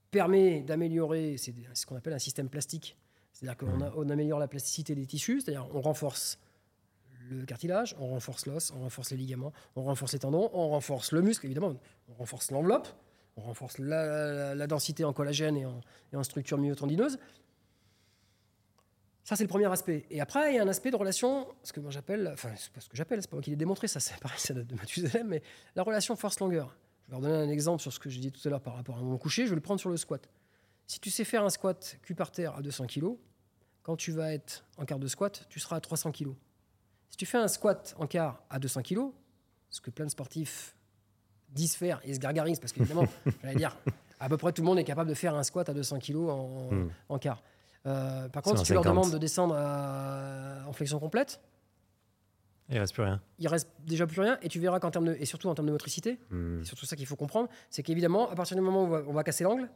permet d'améliorer, c'est ce qu'on appelle un système plastique. C'est-à-dire qu'on on améliore la plasticité des tissus, c'est-à-dire on renforce le cartilage, on renforce l'os, on renforce les ligaments, on renforce les tendons, on renforce le muscle, évidemment, on renforce l'enveloppe, on renforce la, densité en collagène et en, et en structure myotendineuse. Ça, c'est le premier aspect. Et après, il y a un aspect de relation, ce que moi j'appelle, enfin, c'est pas ce que j'appelle, c'est pas moi qui l'ai démontré, ça, c'est pareil, ça date de Mathusalem, mais la relation force-longueur. Je vais leur donner un exemple sur ce que j'ai dit tout à l'heure par rapport à mon coucher, je vais le prendre sur le squat. Si tu sais faire un squat cul par terre à 200 kg, quand tu vas être en quart de squat, tu seras à 300 kg. Si tu fais un squat en quart à 200 kg, ce que plein de sportifs disent faire et se gargarisent, parce qu'évidemment, j'allais dire, à peu près tout le monde est capable de faire un squat à 200 kg en, hmm. en quart. Euh, par contre, si tu leur demandes de descendre en flexion complète, il reste plus rien. Il reste déjà plus rien, et tu verras qu'en termes de, et surtout en termes de motricité, hmm. c'est surtout ça qu'il faut comprendre, c'est qu'évidemment, à partir du moment où on va, casser l'angle,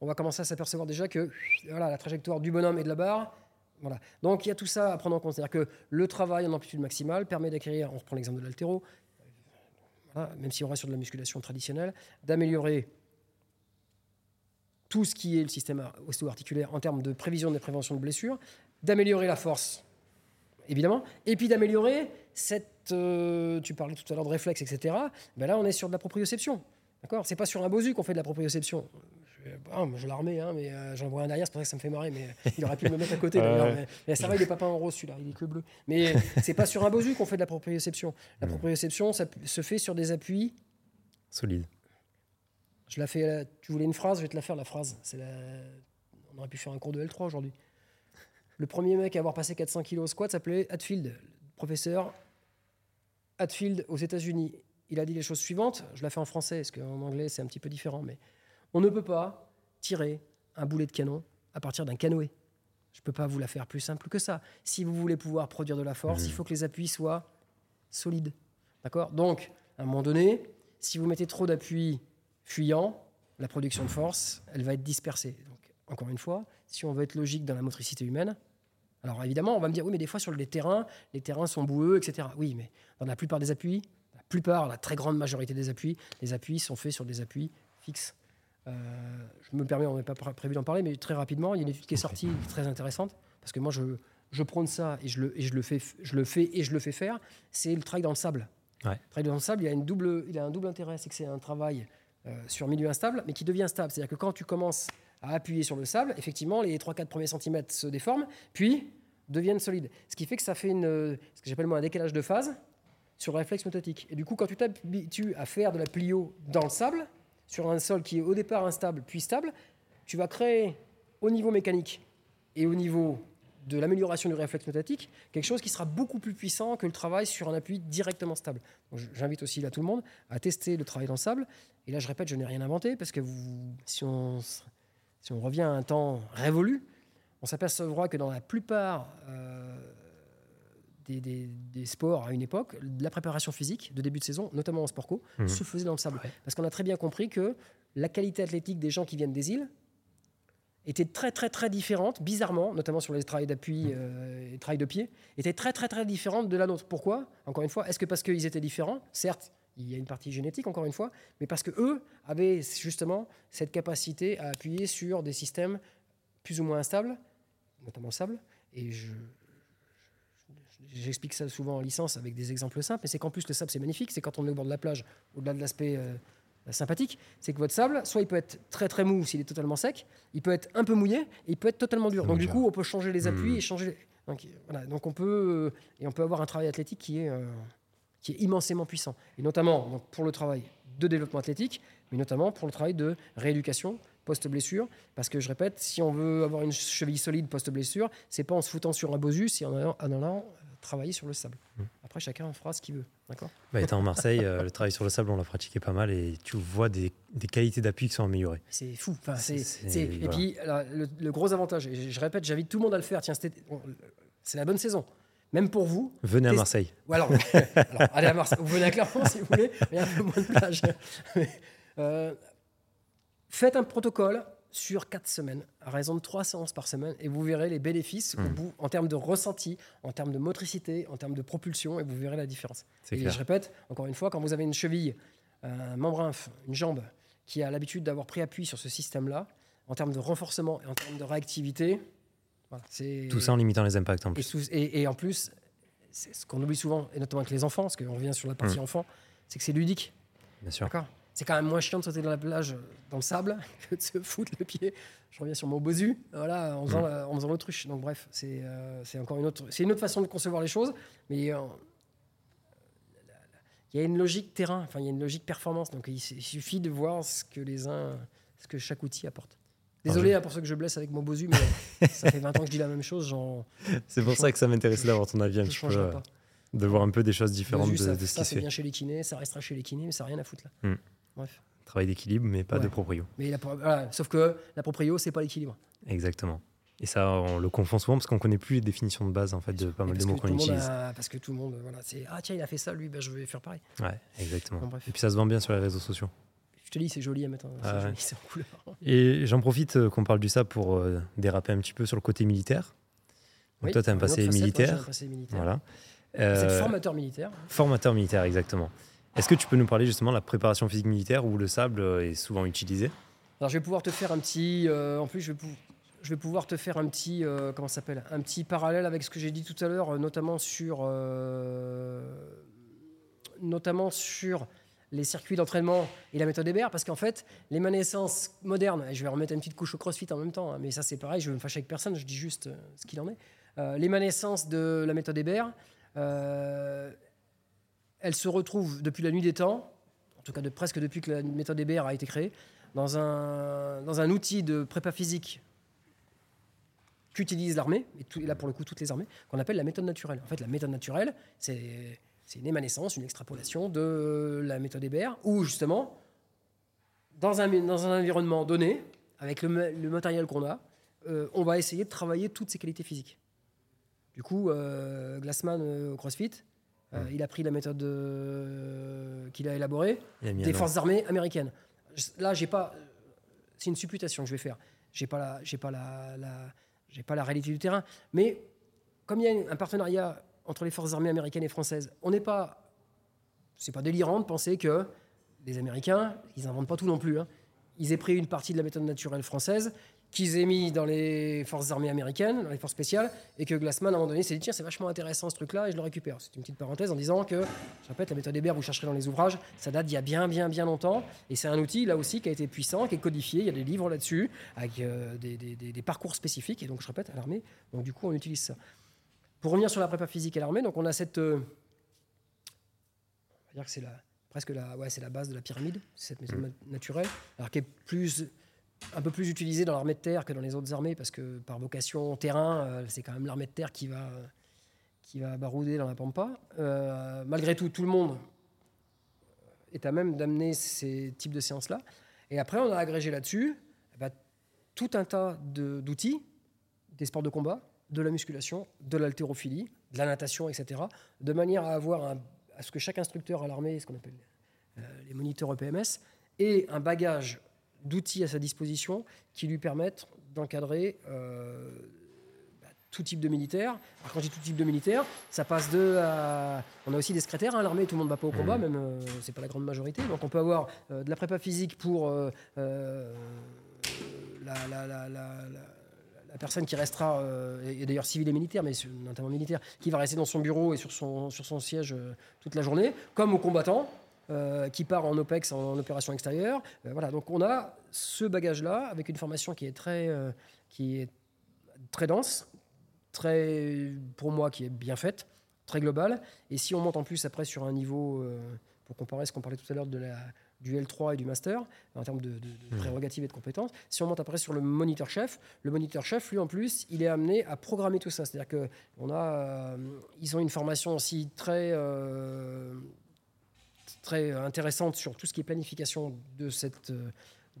on va commencer à s'apercevoir déjà que voilà, la trajectoire du bonhomme et de la barre, voilà. Donc il y a tout ça à prendre en compte. C'est-à-dire que le travail en amplitude maximale permet d'acquérir, on reprend l'exemple de l'altéro, même si on reste sur de la musculation traditionnelle, d'améliorer tout ce qui est le système ostéo-articulaire en termes de prévision de prévention de blessures, d'améliorer la force, évidemment, et puis d'améliorer cette. Euh, tu parlais tout à l'heure de réflexe, etc. Ben là, on est sur de la proprioception. D'accord? C'est pas sur un bosu qu'on fait de la proprioception. Je l'ai armé, hein, mais euh, j'en vois un derrière, c'est pour ça que ça me fait marrer. Mais euh, il aurait pu me mettre à côté. mais, ça va, il est pas peint en rose celui-là, il est que bleu. Mais c'est pas sur un bosu qu'on fait de la proprioception. La proprioception, ça se fait sur des appuis solides. Je la fais. Tu voulais une phrase, je vais te la faire la phrase. La... On aurait pu faire un cours de L3 aujourd'hui. Le premier mec à avoir passé 400 kg au squat s'appelait Hatfield, professeur Hatfield aux États-Unis. Il a dit les choses suivantes. Je la fais en français, parce qu'en anglais c'est un petit peu différent, mais on ne peut pas tirer un boulet de canon à partir d'un canoë. Je ne peux pas vous la faire plus simple que ça. Si vous voulez pouvoir produire de la force, il mmh. faut que les appuis soient solides. D'accord? Donc, à un moment donné, si vous mettez trop d'appuis fuyants, la production de force, elle va être dispersée. Donc, encore une fois, si on veut être logique dans la motricité humaine, alors évidemment, on va me dire, oui, mais des fois sur les terrains, les terrains sont boueux, etc. Oui, mais dans la plupart des appuis, la plupart, la très grande majorité des appuis, les appuis sont faits sur des appuis fixes. Euh, je me permets, on n'est pas prévu d'en parler, mais très rapidement, il y a une étude qui est sortie très intéressante, parce que moi, je, je prône ça et je le, et je le, fais, je le fais et je le fais faire, c'est le travail dans le sable. Le travail dans le sable, il a, une double, il a un double intérêt, c'est que c'est un travail sur milieu instable, mais qui devient stable. C'est-à-dire que quand tu commences à appuyer sur le sable, effectivement, les 3-4 premiers centimètres se déforment, puis deviennent solides. Ce qui fait que ça fait une, ce que j'appelle moi un décalage de phase sur le réflexe mototique. Et du coup, quand tu t'habitues à faire de la plio dans le sable, sur un sol qui est au départ instable puis stable, tu vas créer au niveau mécanique et au niveau de l'amélioration du réflexe notatique quelque chose qui sera beaucoup plus puissant que le travail sur un appui directement stable. J'invite aussi là tout le monde à tester le travail dans le sable. Et là, je répète, je n'ai rien inventé parce que vous, si, on, si on revient à un temps révolu, on s'apercevra que dans la plupart euh, des, des- des sports à une époque, la préparation physique de début de saison, notamment en sport co, Mhm. se faisait dans le sable. Parce qu'on a très bien compris que la qualité athlétique des gens qui viennent des îles était très très très différente, bizarrement, notamment sur les travails d'appui euh, et travail de pied, était très très très différente de la nôtre. Pourquoi? Encore une fois, est-ce que parce qu'ils étaient différents? Certes, il y a une partie génétique, encore une fois, mais parce que eux avaient justement cette capacité à appuyer sur des systèmes plus ou moins instables, notamment le sable. Et je, J'explique ça souvent en licence avec des exemples simples, mais c'est qu'en plus le sable c'est magnifique, c'est quand on est au bord de la plage, au-delà de l'aspect euh, sympathique, c'est que votre sable, soit il peut être très très mou s'il est totalement sec, il peut être un peu mouillé, et il peut être totalement dur. Donc du coup on peut changer les appuis Mhm. et changer. Donc, voilà, donc on peut euh, et on peut avoir un travail athlétique qui est euh, qui est immensément puissant, et notamment donc, pour le travail de développement athlétique, mais notamment pour le travail de rééducation post-blessure, parce que je répète, si on veut avoir une cheville solide post-blessure, c'est pas en se foutant sur un bosus, c'est en allant, en allant, euh, travailler sur le sable. Mhm. Après, chacun en fera ce qu'il veut, d'accord? Bah, étant en Marseille, euh, le travail sur le sable, on l'a pratiqué pas mal et tu vois des, des qualités d'appui qui sont améliorées. C'est fou. Enfin, voilà. Et puis, alors, le, le gros avantage, et je, je répète, j'invite tout le monde à le faire. Tiens, c'est la bonne saison. Même pour vous. Venez à Marseille. Ou alors, alors, allez à Marseille. Vous venez à Clermont si vous voulez, mais il y a un peu moins de plage. Mais, euh, faites un protocole sur quatre semaines, à raison de trois séances par semaine, et vous verrez les bénéfices au bout, en termes de ressenti, en termes de motricité, en termes de propulsion, et vous verrez la différence. Et clair. je répète, encore une fois, quand vous avez une cheville, un membre inf, une jambe qui a l'habitude d'avoir pris appui sur ce système-là, en termes de renforcement et en termes de réactivité, voilà, c'est Tout ça en limitant les impacts en et, plus. sous- et- et en plus, c'est ce qu'on oublie souvent, et notamment avec les enfants, parce qu'on revient sur la partie Mm. enfant, c'est que c'est ludique. Bien sûr. D'accord? C'est quand même moins chiant de sauter dans la plage, dans le sable, que de se foutre le pied. Je reviens sur mon bosu, voilà, en faisant, l'autruche. Donc bref, c'est euh, c'est encore une autre, c'est une autre façon de concevoir les choses, mais euh, il y a une logique terrain, enfin il y a une logique performance. Donc il, suffit de voir ce que les uns, ce que chaque outil apporte. Désolé hein, pour ceux que je blesse avec mon bosu, mais ça fait 20 ans que je dis la même chose, C'est pour ça que ça m'intéressait d'avoir ton avis un petit peu, euh, pas. de voir un peu des choses différentes Bosu, de, ça, de ce ça, c'est bien chez les kinés, ça restera chez les kinés, mais ça n'a rien à foutre là. Hmm. Bref. Travail d'équilibre, mais pas de proprio. Mais la, pro- voilà, sauf que la proprio, c'est pas l'équilibre. Exactement. Et ça, on le confond souvent parce qu'on connaît plus les définitions de base en fait de pas mal de mots qu'on utilise. a- parce que tout le monde, voilà, c'est ah tiens, il a fait ça, lui, ben, je vais faire pareil. Ouais, exactement. Bon. Et puis ça se vend bien sur les réseaux sociaux. Je te dis, c'est joli à mettre. en- C'est Ah ouais. joli, c'est en couleur. Et j'en profite euh, qu'on parle du ça pour euh, déraper un petit peu sur le côté militaire. Donc Oui, toi, tu as un une autre passé facette, moi, j'ai un militaire. passé militaire. Voilà. C'est Euh, formateur militaire. formateur militaire, exactement. Est-ce que tu peux nous parler justement de la préparation physique militaire où le sable euh, est souvent utilisé? Alors je vais pouvoir te faire un petit. euh, en plus, je vais, pouvoir te faire un petit. euh, comment s'appelle? Un petit parallèle avec ce que j'ai dit tout à l'heure, notamment sur. notamment sur les circuits d'entraînement et la méthode Hébert, parce qu'en fait, les naissances modernes, et je vais remettre une petite couche au crossfit en même temps, hein, mais ça c'est pareil, je vais me fâcher avec personne, je dis juste ce qu'il en est. Les naissances de la méthode Hébert, elles se retrouvent depuis la nuit des temps, en tout cas de, presque depuis que la méthode Hébert a été créée, dans un, dans un outil de prépa physique qu'utilise l'armée, et, là pour le coup toutes les armées, qu'on appelle la méthode naturelle. En fait, la méthode naturelle, c'est une émanescence, une extrapolation de la méthode Hébert, où justement, dans un, dans un environnement donné, avec le, ma- le matériel qu'on a, euh, on va essayer de travailler toutes ses qualités physiques. Du coup, euh, Glassman euh, au CrossFit, euh, il a pris la méthode euh, qu'il a élaborée, des forces armées américaines. Là, j'ai pas. C'est une supputation que je vais faire. J'ai pas la, j'ai pas la, la- j'ai pas la réalité du terrain. Mais comme il y a un partenariat entre les forces armées américaines et françaises, on n'est pas. C'est pas délirant de penser que les Américains, ils inventent pas tout non plus. hein. Ils aient pris une partie de la méthode naturelle française qu'ils aient mis dans les forces armées américaines, dans les forces spéciales, et que Glassman, à un moment donné, s'est dit tiens, c'est vachement intéressant ce truc-là, et je le récupère. C'est une petite parenthèse en disant que, je répète, la méthode Hébert, vous chercherez dans les ouvrages, ça date d'il y a bien, bien, bien longtemps, et c'est un outil, là aussi, qui a été puissant, qui est codifié, il y a des livres là-dessus, avec euh, des, des- des- des parcours spécifiques, et donc, je répète, à l'armée, donc du coup, on utilise ça. Pour revenir sur la prépa physique à l'armée, donc on a cette... euh, on va dire que c'est la, presque la, ouais, c'est la base de la pyramide, cette méthode ma- naturelle, alors qui est plus un peu plus utilisée dans l'armée de terre que dans les autres armées, parce que par vocation terrain, euh, c'est quand même l'armée de terre qui va, qui va barouder dans la pampa. Euh, malgré tout, tout le monde est à même d'amener ces types de séances-là. Et après, on a agrégé là-dessus eh ben, tout un tas d'outils, des sports de combat, de la musculation, de l'haltérophilie, de la natation, etc., de manière à avoir à ce que chaque instructeur à l'armée, ce qu'on appelle euh, les moniteurs EPMS, ait un bagage d'outils à sa disposition qui lui permettent d'encadrer euh, bah, tout type de militaire. quand je dis tout type de militaire, ça passe de On a aussi des secrétaires à hein, l'armée, tout le monde ne va pas au combat, mmh. même euh, c'est pas la grande majorité. Donc on peut avoir de la prépa physique pour la, personne qui restera, et d'ailleurs civil et militaire, mais notamment militaire, qui va rester dans son bureau et sur son, sur son siège toute la journée, comme aux combattants. Euh, qui part en OPEX, en, opération extérieure. Euh, voilà, donc on a ce bagage-là avec une formation qui est très, euh, qui est très dense, très, pour moi, qui est bien faite, très globale. Et si on monte en plus après sur un niveau, pour comparer ce qu'on parlait tout à l'heure de la, du L3 et du master en termes de, mmh. prérogatives et de compétences. Si on monte après sur le moniteur chef, le moniteur chef, lui en plus, il est amené à programmer tout ça. C'est-à-dire que on a, ils ont une formation aussi très très intéressante sur tout ce qui est planification de cette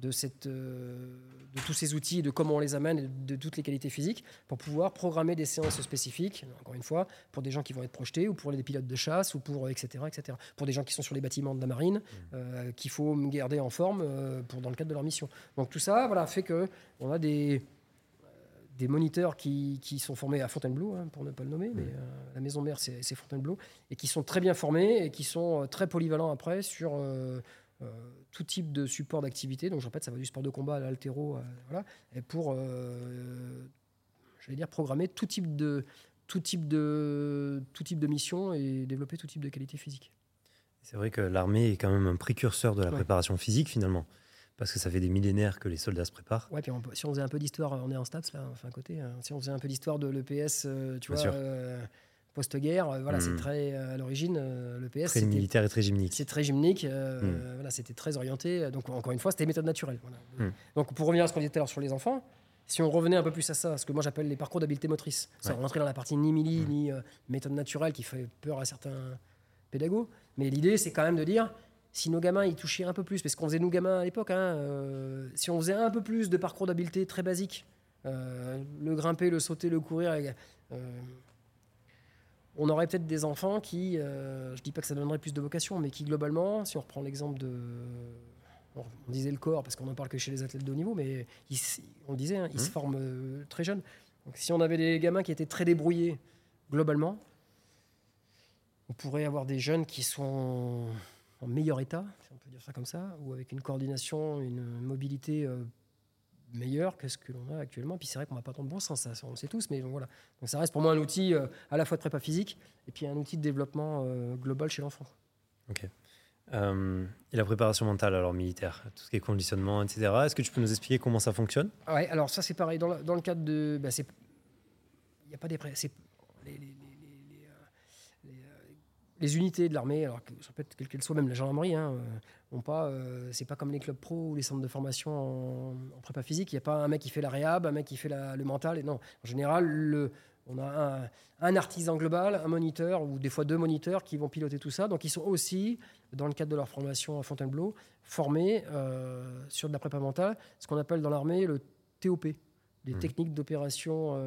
de, cette, de tous ces outils, de comment on les amène, de toutes les qualités physiques, pour pouvoir programmer des séances spécifiques, encore une fois, pour des gens qui vont être projetés, ou pour les pilotes de chasse, ou pour etc., etc. Pour des gens qui sont sur les bâtiments de la marine, mmh. euh, qu'il faut garder en forme euh, pour, dans le cadre de leur mission. Donc tout ça voilà, fait que on a des, des moniteurs qui, qui, sont formés à Fontainebleau, hein, pour ne pas le nommer, mais euh, la maison mère, c'est Fontainebleau, et qui sont très bien formés et qui sont euh, très polyvalents après sur euh, tout type de support d'activité. Donc, je répète, ça va du sport de combat à l'altéro, voilà, et pour, j'allais dire, programmer tout type de tout type de tout type de mission et développer tout type de qualité physique. C'est vrai que l'armée est quand même un précurseur de la préparation physique finalement parce que ça fait des millénaires que les soldats se préparent. Ouais, puis si on faisait un peu d'histoire, on est en stats là, enfin à côté. Hein. Si on faisait un peu d'histoire de l'EPS, euh, tu vois, euh, post-guerre, euh, voilà, c'est hmm. très à l'origine l'EPS. Très militaire et très gymnique. C'est très gymnique, hmm. voilà, c'était très orienté. Donc encore une fois, c'était méthode naturelle. Hmm. Donc pour revenir à ce qu'on disait tout à l'heure sur les enfants, si on revenait un peu plus à ça, ce que moi j'appelle les parcours d'habileté motrice, sans rentrer dans la partie ni mili ni méthode naturelle qui fait peur à certains pédagogues, mais l'idée c'est quand même de dire si nos gamins ils touchaient un peu plus, parce qu'on faisait nous gamins à l'époque, hein, euh, si on faisait un peu plus de parcours d'habileté très basique, euh, le grimper, le sauter, le courir, euh, on aurait peut-être des enfants qui, je dis pas que ça donnerait plus de vocation, mais qui globalement, si on reprend l'exemple de, on disait le corps parce qu'on n'en parle que chez les athlètes de haut niveau, mais on disait, hein, ils se mmh. forment très jeunes. Donc si on avait des gamins qui étaient très débrouillés globalement, on pourrait avoir des jeunes qui sont en meilleur état, si on peut dire ça comme ça, ou avec une coordination, une mobilité euh, meilleure que ce que l'on a actuellement. Puis c'est vrai qu'on n'a pas tant de bon sens, ça, on le sait tous, mais voilà. Donc ça reste pour moi un outil euh, à la fois de prépa physique et puis un outil de développement euh, global chez l'enfant. Ok. et la préparation mentale, alors militaire, tout ce qui est conditionnement, etc. Est-ce que tu peux nous expliquer comment ça fonctionne? Ouais, alors ça c'est pareil. Dans le, dans le cadre de. Bah, il n'y a pas des. Les, les, les unités de l'armée, alors que ça peut être quelle qu'elle soit, même la gendarmerie, hein, euh, pas, euh, c'est pas comme les clubs pro ou les centres de formation en, prépa physique. Il n'y a pas un mec qui fait la réhab, un mec qui fait le mental. Et non, en général, le, on a un, artisan global, un moniteur ou des fois deux moniteurs qui vont piloter tout ça. Donc ils sont aussi, dans le cadre de leur formation à Fontainebleau, formés euh, sur de la prépa mentale, ce qu'on appelle dans l'armée le TOP, des mmh. techniques d'opération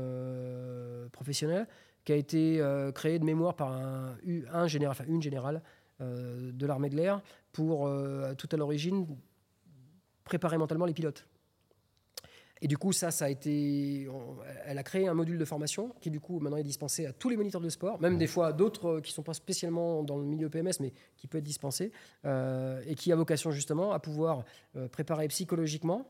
professionnelles qui a été euh, créé de mémoire par un, un général, enfin une générale euh, de l'armée de l'air pour, euh, tout à l'origine, préparer mentalement les pilotes. Et du coup, ça, ça a été. elle a créé un module de formation qui, du coup, maintenant est dispensé à tous les moniteurs de sport, même des fois d'autres qui ne sont pas spécialement dans le milieu PMS, mais qui peut être dispensé, et qui a vocation justement à pouvoir préparer psychologiquement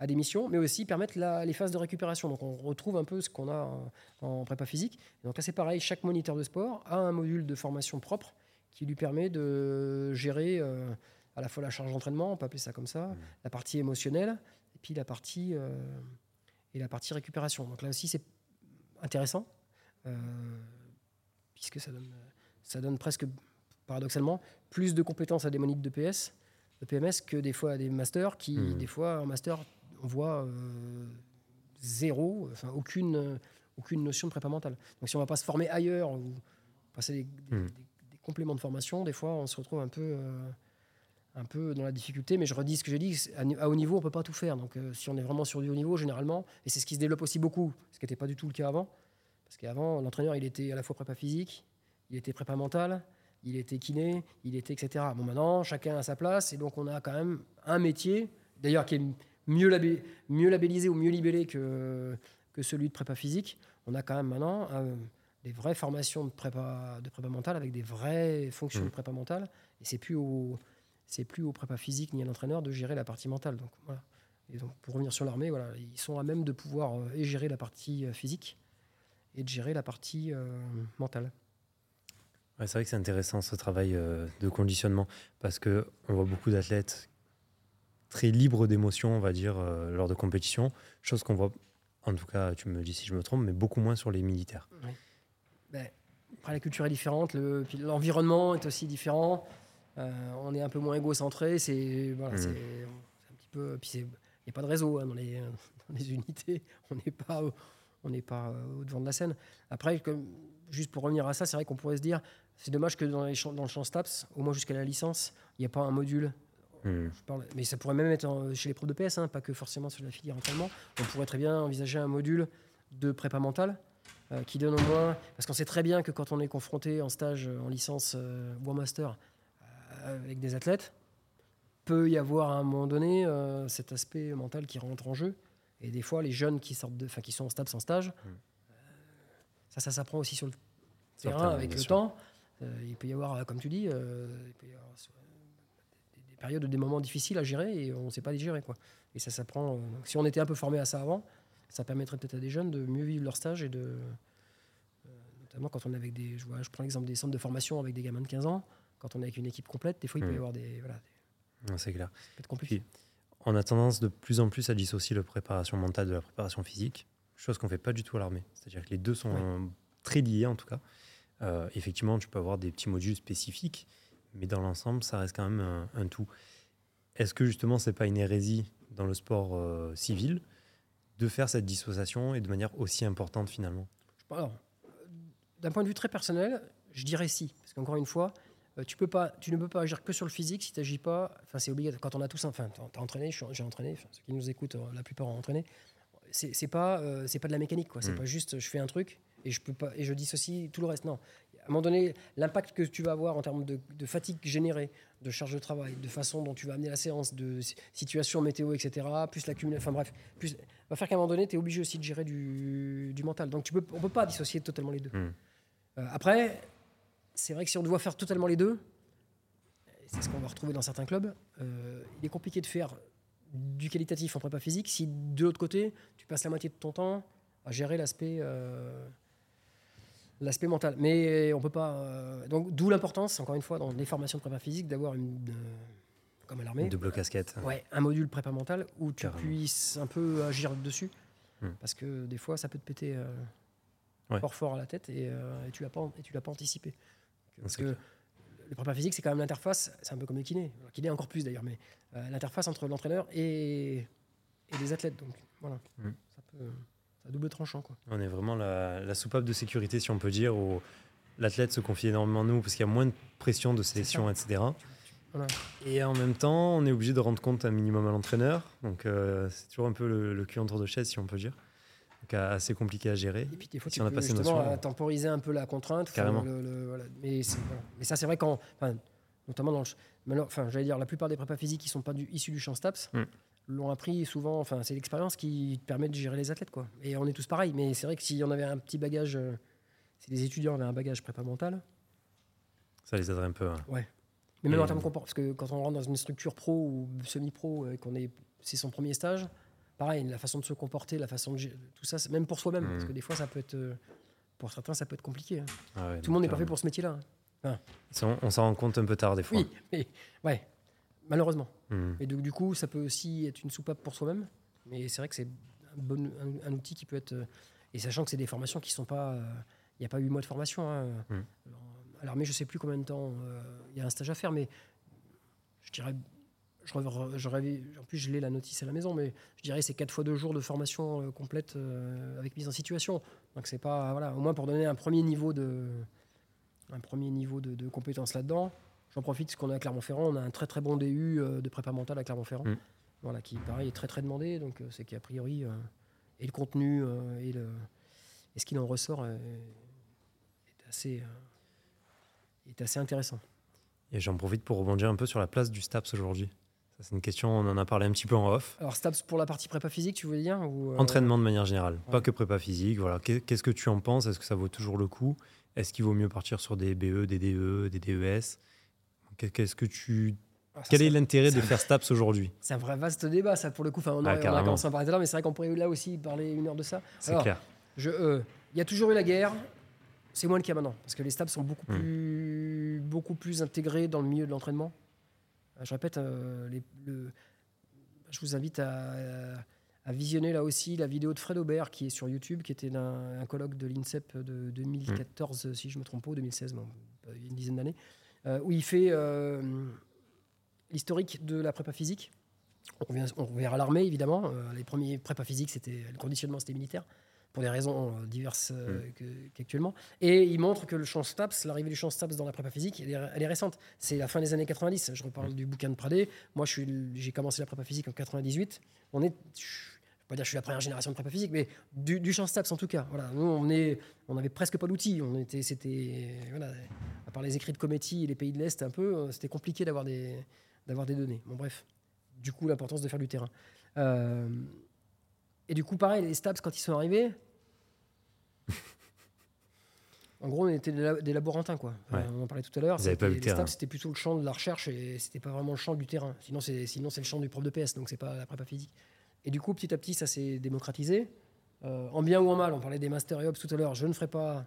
à des missions, mais aussi permettre les phases de récupération. Donc on retrouve un peu ce qu'on a en, prépa physique. donc là c'est pareil, chaque moniteur de sport a un module de formation propre qui lui permet de gérer euh, à la fois la charge d'entraînement, on peut appeler ça comme ça, mmh. la partie émotionnelle, et puis la partie, euh, et la partie récupération. Donc là aussi c'est intéressant, euh, puisque ça donne, ça donne presque paradoxalement plus de compétences à des moniteurs de PS de PMS que des fois à des masters qui, mmh. des fois, en master, on voit euh, zéro, enfin aucune, aucune notion de prépa mentale. Donc si on ne va pas se former ailleurs ou passer hmm. des, compléments de formation, des fois on se retrouve un peu, euh, un peu dans la difficulté. Mais je redis ce que j'ai dit, à, haut niveau on ne peut pas tout faire. Donc euh, si on est vraiment sur du haut niveau, généralement, et c'est ce qui se développe aussi beaucoup, ce qui n'était pas du tout le cas avant, Parce qu'avant, l'entraîneur, il était à la fois prépa physique, il était prépa mental, il était kiné, il était etc. Bon, maintenant, chacun a sa place, et donc on a quand même un métier, d'ailleurs qui est mieux, labé- mieux labellisé ou mieux libellé que, que celui de prépa physique. On a quand même maintenant euh, des vraies formations de prépa, de prépa mentale avec des vraies fonctions de prépa mentale, et c'est plus au c'est plus au prépa physique ni à l'entraîneur de gérer la partie mentale. Donc voilà. Et donc pour revenir sur l'armée, voilà, ils sont à même de pouvoir euh, et gérer la partie euh, physique et de gérer la partie euh, mentale. Ouais, c'est vrai que c'est intéressant ce travail euh, de conditionnement parce que on voit beaucoup d'athlètes très libres d'émotions, on va dire, euh, lors de compétitions, chose qu'on voit, en tout cas, tu me dis si je me trompe, mais beaucoup moins sur les militaires. Ben, après, la culture est différente, le- l'environnement est aussi différent. Euh, on est un peu moins égocentré. C'est voilà, Mhm. c'est un petit peu. Puis il n'y a pas de réseau hein, dans, les, dans les unités. On n'est pas, au- on n'est pas euh, au devant de la scène. Après, comme, juste pour revenir à ça, c'est vrai qu'on pourrait se dire, c'est dommage que dans, les dans le champ STAPS, au moins jusqu'à la licence, il n'y a pas un module Hmm. je parle- mais ça pourrait même être en- chez les profs de PS, hein, pas que forcément sur la filière entraînement. On pourrait très bien envisager un module de prépa mentale euh, qui donne au moins. Parce qu'on sait très bien que quand on est confronté en stage, euh, en licence euh, ou en master euh, avec des athlètes, peut y avoir à un moment donné euh, cet aspect mental qui rentre en jeu. Et des fois, les jeunes qui, sortent de, qui sont en STAPS en stage, euh, ça, ça s'apprend aussi sur le terrain avec le temps. Euh, il peut y avoir, euh, comme tu dis, euh, il peut y avoir des périodes, des moments difficiles à gérer et on ne sait pas les gérer. Quoi. Et ça s'apprend. euh, si on était un peu formé à ça avant, ça permettrait peut-être à des jeunes de mieux vivre leur stage et de. euh, notamment quand on est avec des. Je, vois, je prends l'exemple des centres de formation avec des gamins de 15 ans. Quand on est avec une équipe complète, des fois, il peut y Mm. avoir des. Voilà, des- c'est clair. ça peut être compliqué. Puis, on a tendance de plus en plus à dissocier la préparation mentale de la préparation physique, chose qu'on fait pas du tout à l'armée. C'est-à-dire que les deux sont Ouais. très liés en tout cas. Euh, effectivement, tu peux avoir des petits modules spécifiques, mais dans l'ensemble, ça reste quand même un, un tout. Est-ce que justement, c'est pas une hérésie dans le sport euh, civil de faire cette dissociation et de manière aussi importante finalement? Alors, d'un point de vue très personnel, je dirais si. Parce qu'encore une fois, euh, tu, peux pas, tu ne peux pas agir que sur le physique si tu n'agis pas. Enfin, c'est obligatoire. Quand on a tous. Enfin, tu as entraîné, j'ai entraîné. enfin, ceux qui nous écoutent, euh, la plupart ont entraîné. C'est pas, euh, c'est pas de la mécanique. quoi. C'est Mm. pas juste je fais un truc et je, peux pas, et je dissocie tout le reste. Non. À un moment donné, l'impact que tu vas avoir en termes de, de fatigue générée, de charge de travail, de façon dont tu vas amener la séance, de si- situation météo, etc., plus l'accumulation. Enfin bref, plus, va faire qu'à un moment donné, tu es obligé aussi de gérer du, du mental. Donc tu peux, on ne peut pas dissocier totalement les deux. Mm. Euh, après, c'est vrai que si on doit faire totalement les deux, c'est ce qu'on va retrouver dans certains clubs, euh, il est compliqué de faire du qualitatif en prépa physique si de l'autre côté, tu passes la moitié de ton temps à gérer l'aspect euh, l'aspect mental. Mais on peut pas. euh, donc d'où l'importance, encore une fois, dans les formations de prépa physique, d'avoir une euh, comme à l'armée, Double casquette. Ouais, un module prépa mental où tu Carrément. puisses un peu agir dessus. Hmm. Parce que des fois, ça peut te péter euh, Ouais. fort fort à la tête et, euh, et tu l'as pas, et tu l'as pas anticipé. Parce c'est que le prépa physique, c'est quand même l'interface, c'est un peu comme le kiné, le kiné encore plus d'ailleurs, mais euh, l'interface entre l'entraîneur et, et les athlètes. Donc voilà, Hmm. ça peut. À double tranchant. Quoi. On est vraiment la, la soupape de sécurité, si on peut dire, où l'athlète se confie énormément à nous parce qu'il y a moins de pression de sélection, etc. Voilà. Et en même temps, on est obligé de rendre compte un minimum à l'entraîneur. Donc, euh, c'est toujours un peu le, le cul entre deux chaises, si on peut dire. Donc, assez compliqué à gérer. Et puis des fois, Si tu on a peux pas ces justement notions, euh, temporiser un peu la contrainte. Carrément. le- le- voilà. Mais, c'est- voilà. Mais ça, c'est vrai quand, enfin, notamment dans le, enfin, j'allais dire, la plupart des prépas physiques qui sont pas du, issus du champ STAPS Mm. L'ont appris souvent. Enfin, c'est l'expérience qui te permet de gérer les athlètes, quoi. Et on est tous pareils. Mais c'est vrai que si on avait un petit bagage, euh, si les étudiants avaient un bagage prépa mental, Ça les aiderait un peu. hein. mais même en termes de comport, parce que quand on rentre dans une structure pro ou semi-pro et qu'on est, c'est son premier stage, pareil, la façon de se comporter, la façon de gérer- tout ça, même pour soi-même, Mm. parce que des fois, ça peut être, euh, pour certains, ça peut être compliqué. hein. Ah ouais, Tout le monde n'est pas fait pour ce métier-là. hein. On s'en rend compte un peu tard des fois. Oui, mais ouais, malheureusement. Hmm. Et donc, du coup, ça peut aussi être une soupape pour soi-même. Mais c'est vrai que c'est un, bon, un, un outil qui peut être. euh, et sachant que c'est des formations qui sont pas. euh, Il n'y a pas huit mois de formation. hein. Mm. Alors, à l'armée, je sais plus combien de temps euh, il y a un stage à faire, mais je dirais. Je rev- je rêvais- en plus, je l'ai la notice à la maison, mais je dirais c'est quatre fois deux jours de formation euh, complète euh, avec mise en situation. Donc c'est pas voilà, au moins pour donner un premier niveau de un premier niveau de, de compétences là-dedans. J'en profite parce qu'on est à Clermont-Ferrand, on a un très très bon DU euh, de prépa mentale à Clermont-Ferrand, Mm. voilà, qui pareil est très très demandé, donc euh, c'est qu'a priori euh, et le contenu et, le, Et ce qu'il en ressort est, assez, est assez intéressant. Et j'en profite pour rebondir un peu sur la place du STAPS aujourd'hui. C'est une question, on en a parlé un petit peu en off. Alors, STAPS pour la partie prépa physique, tu veux dire ou, euh, Entraînement de manière générale, pas que prépa physique. Voilà. Qu'est-ce que tu en penses? Est-ce que ça vaut toujours le coup? Est-ce qu'il vaut mieux partir sur des BE, des DE, des DES Qu'est-ce que tu ah, Quel est l'intérêt de faire STAPS aujourd'hui? C'est un vrai vaste débat, ça, pour le coup. Enfin, on, a, ah, commencé à parler tout à l'heure, mais c'est vrai qu'on pourrait là aussi parler une heure de ça. C'est clair. Euh, il y a toujours eu la guerre. C'est moins le cas maintenant, parce que les STAPS sont beaucoup, hmm. plus, beaucoup plus intégrés dans le milieu de l'entraînement. Euh, je répète, euh, le, je vous invite à, visionner là aussi la vidéo de Fred Aubert qui est sur YouTube, qui était un, colloque de l'INSEP de 2014, hmm. si je me trompe pas, ou 2016, il y a une dizaine d'années, où il fait l'historique de la prépa physique. On revient, on revient à l'armée, évidemment. Euh, les premiers prépa physiques, c'était le conditionnement, c'était militaire, pour des raisons euh, diverses euh, mm. qu'actuellement. Et il montre que le champ STAPS, l'arrivée du champ STAPS dans la prépa physique, elle est, récente. C'est la fin des années 90. Je reparle mm. du bouquin de Pradé. Moi, j'ai commencé la prépa physique en 98. On est pas dire que je suis la première génération de prépa physique, mais du, champ STAPS en tout cas. Voilà, nous on est, on avait presque pas d'outils. On était, c'était, voilà, à part les écrits de Cometti et les pays de l'Est, un peu, c'était compliqué d'avoir des, d'avoir des données. Bon, bref, du coup, l'importance de faire du terrain. Euh, et du coup, pareil, les STAPS, quand ils sont arrivés, en gros, on était des, laborantins, quoi. on en parlait tout à l'heure. Les STAPS, c'était plutôt le champ de la recherche et c'était pas vraiment le champ du terrain. Sinon, c'est sinon c'est le champ du prof de PS, donc c'est pas la prépa physique. Et du coup, petit à petit, ça s'est démocratisé. Euh, en bien ou en mal, on parlait des Master Jobs tout à l'heure. Je ne ferai pas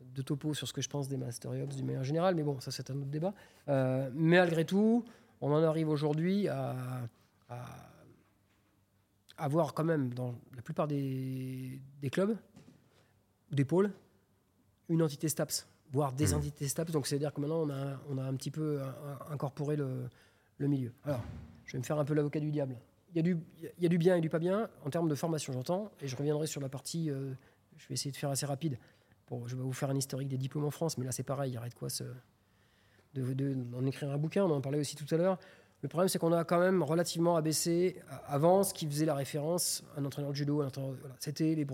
de topo sur ce que je pense des Master Jobs du meilleur général, mais bon, ça c'est un autre débat. Euh, mais malgré tout, on en arrive aujourd'hui à, avoir quand même dans la plupart des, clubs des pôles une entité STAPS, voire des mmh. entités STAPS. Donc c'est-à-dire que maintenant on a, un petit peu incorporé le, milieu. Alors, je vais me faire un peu l'avocat du diable. Il y, a du, y, a du, bien et du pas bien en termes de formation, j'entends, et je reviendrai sur la partie, euh, je vais essayer de faire assez rapide. Bon, je vais vous faire un historique des diplômes en France, mais là c'est pareil, il y aurait de quoi se, d'en écrire un bouquin, on en parlait aussi tout à l'heure. Le problème, c'est qu'on a quand même relativement abaissé avant ce qui faisait la référence un entraîneur de judo. C'était les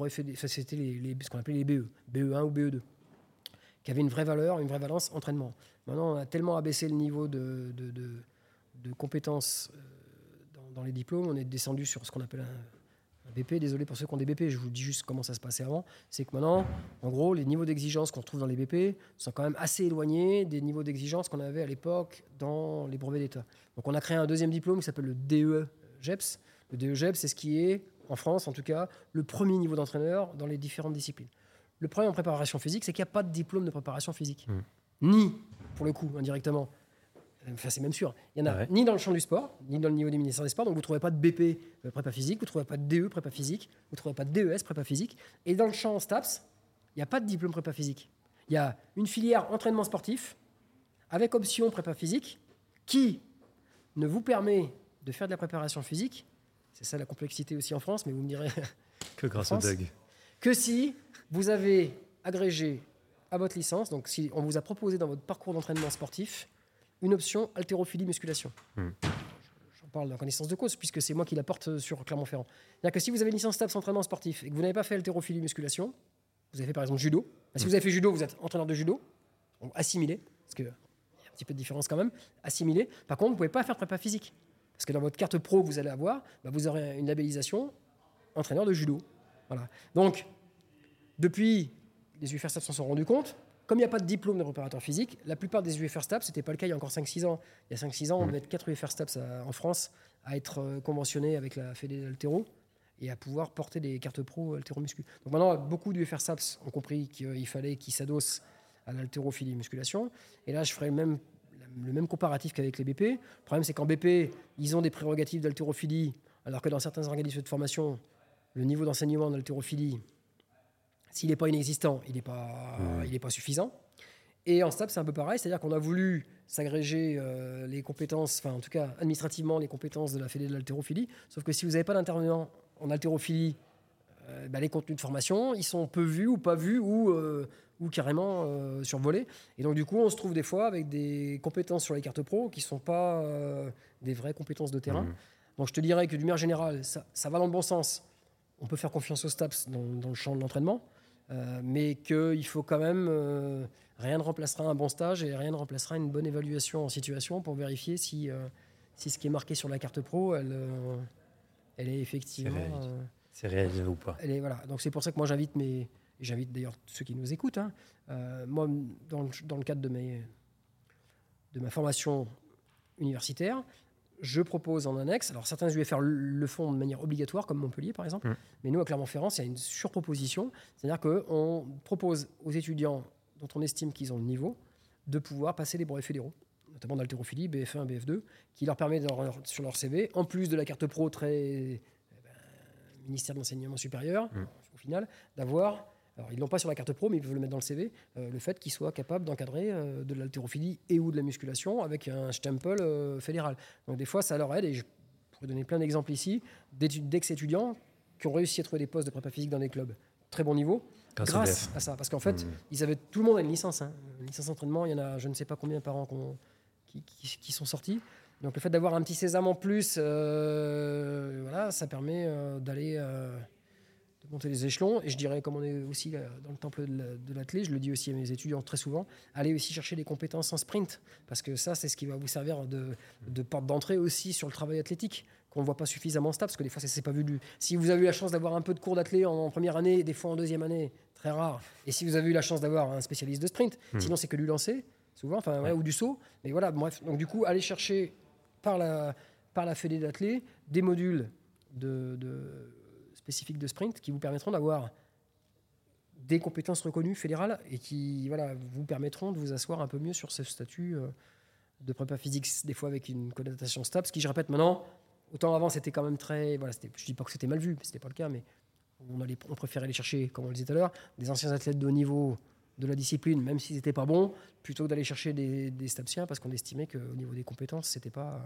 c'était les, ce qu'on appelait les BE, BE1 ou BE2, qui avaient une vraie valeur, une vraie valence entraînement. Maintenant, on a tellement abaissé le niveau de, de, de, compétences euh, dans, les diplômes, on est descendu sur ce qu'on appelle un, BP, désolé pour ceux qui ont des BP, je vous dis juste comment ça se passait avant. C'est que maintenant, en gros, les niveaux d'exigence qu'on retrouve dans les BP sont quand même assez éloignés des niveaux d'exigence qu'on avait à l'époque dans les brevets d'État. Donc on a créé un deuxième diplôme qui s'appelle le DE-GEPS. Le DE-GEPS, c'est ce qui est, en France en tout cas, le premier niveau d'entraîneur dans les différentes disciplines. Le problème en préparation physique, c'est qu'il n'y a pas de diplôme de préparation physique. Mmh. Ni, pour le coup, indirectement, Enfin, c'est même sûr. Il n'y en a ni dans le champ du sport, ni dans le niveau des ministères des Sports. Donc, vous ne trouvez pas de BP euh, prépa physique, vous ne trouvez pas de DE prépa physique, vous ne trouvez pas de DES prépa physique. Et dans le champ STAPS, il n'y a pas de diplôme prépa physique. Il y a une filière entraînement sportif avec option prépa physique qui ne vous permet de faire de la préparation physique. C'est ça la complexité aussi en France, mais vous me direz. Que grâce au Doug. Que si vous avez agrégé à votre licence, donc si on vous a proposé dans votre parcours d'entraînement sportif une option haltérophilie musculation. Hmm. J'en parle en connaissance de cause, puisque c'est moi qui la porte sur Clermont-Ferrand. C'est-à-dire que si vous avez une licence STAPS entraînement sportif et que vous n'avez pas fait haltérophilie musculation, vous avez fait par exemple judo. si hmm. vous avez fait judo, vous êtes entraîneur de judo, assimilé, parce qu'il y a un petit peu de différence quand même, assimilé. Par contre, vous ne pouvez pas faire prépa physique. Parce que dans votre carte pro que vous allez avoir, bah, vous aurez une labellisation entraîneur de judo. Voilà. Donc, depuis, les UFR s'en sont rendus compte, comme il n'y a pas de diplôme de préparateur physique, la plupart des UFR STAPS, ce n'était pas le cas il y a encore 5-6 ans. Il y a 5-6 ans, on devait être 4 UFR STAPS en France à être euh, conventionnés avec la Fédé d'Altéro et à pouvoir porter des cartes pro altéro-muscu. Donc maintenant, beaucoup d'UFR STAPS ont compris qu'il fallait qu'ils s'adossent à l'haltérophilie musculation. Et là, je ferai le même, le même comparatif qu'avec les BP. Le problème, c'est qu'en BP, ils ont des prérogatives d'haltérophilie, alors que dans certains organismes de formation, le niveau d'enseignement d'haltérophilie s'il n'est pas inexistant, il n'est pas, il pas suffisant. Et en STAP, c'est un peu pareil, c'est-à-dire qu'on a voulu s'agréger euh, les compétences, enfin en tout cas administrativement les compétences de la Fédé de l'haltérophilie, sauf que si vous n'avez pas d'intervenant en haltérophilie, euh, bah, les contenus de formation, ils sont peu vus ou pas vus ou, euh, ou carrément survolés. Et donc du coup, on se trouve des fois avec des compétences sur les cartes pro qui ne sont pas des vraies compétences de terrain. Mmh. Donc je te dirais que du manière générale, ça, ça, va dans le bon sens. On peut faire confiance aux STAPS dans, dans le champ de l'entraînement. Euh, mais qu'il faut quand même. euh, rien ne remplacera un bon stage et rien ne remplacera une bonne évaluation en situation pour vérifier si, euh, si ce qui est marqué sur la carte pro, elle, elle est effectivement. C'est réalisé. ou pas elle est, voilà. Donc c'est pour ça que moi j'invite mes. J'invite d'ailleurs ceux qui nous écoutent. hein, moi, dans le, dans le cadre de, mes, de ma formation universitaire, je propose en annexe. Alors certains UFR le le font de manière obligatoire, comme Montpellier par exemple. Mm. Mais nous, à Clermont-Ferrand, il y a une surproposition. C'est-à-dire qu'on propose aux étudiants dont on estime qu'ils ont le niveau de pouvoir passer les brevets fédéraux, notamment d'haltérophilie, BF1, BF2, qui leur permet, dans leur- sur leur CV, en plus de la carte pro très eh ben, ministère de l'enseignement supérieur, Mm. au final, d'avoir, alors ils l'ont pas sur la carte pro, mais ils peuvent le mettre dans le CV, euh, le fait qu'ils soient capables d'encadrer euh, de l'haltérophilie et ou de la musculation avec un stempel euh, fédéral. Donc des fois, ça leur aide, et je pourrais donner plein d'exemples ici, d'ex-étudiants qui ont réussi à trouver des postes de prépa physique dans des clubs très bon niveau, Grâce, à ça. Parce qu'en fait, Mm. ils avaient, tout le monde a une licence. hein. Une licence d'entraînement, il y en a je ne sais pas combien par an qui, qui- qui sont sortis. Donc le fait d'avoir un petit sésame en plus, voilà, ça permet d'aller monter les échelons. Et je dirais, comme on est aussi euh, dans le temple de la- de l'athlète, je le dis aussi à mes étudiants très souvent, allez aussi chercher des compétences en sprint. Parce que ça, c'est ce qui va vous servir de, de porte d'entrée aussi sur le travail athlétique qu'on ne voit pas suffisamment stable, parce que des fois, ça c'est pas vu du... Si vous avez eu la chance d'avoir un peu de cours d'athlé en, en première année, des fois en deuxième année, très rare. Et si vous avez eu la chance d'avoir un spécialiste de sprint, Hmm. sinon c'est que du lancer, souvent, enfin, ouais, Ouais. ou du saut. Mais voilà, bref. Donc du coup, aller chercher par la, par la fédé d'athlé des modules de, de- spécifiques de sprint qui vous permettront d'avoir des compétences reconnues fédérales et qui voilà, vous permettront de vous asseoir un peu mieux sur ce statut euh, de prépa physique, des fois avec une connotation stable. Ce qui, je répète maintenant, autant avant c'était quand même très. Voilà, je dis pas que c'était mal vu, c'était pas le cas, mais on, allait, on préférait aller chercher, comme on le disait tout à l'heure, des anciens athlètes de haut niveau de la discipline, même s'ils n'étaient pas bons, plutôt d'aller chercher des, des stabsiens parce qu'on estimait qu'au niveau des compétences, c'était pas,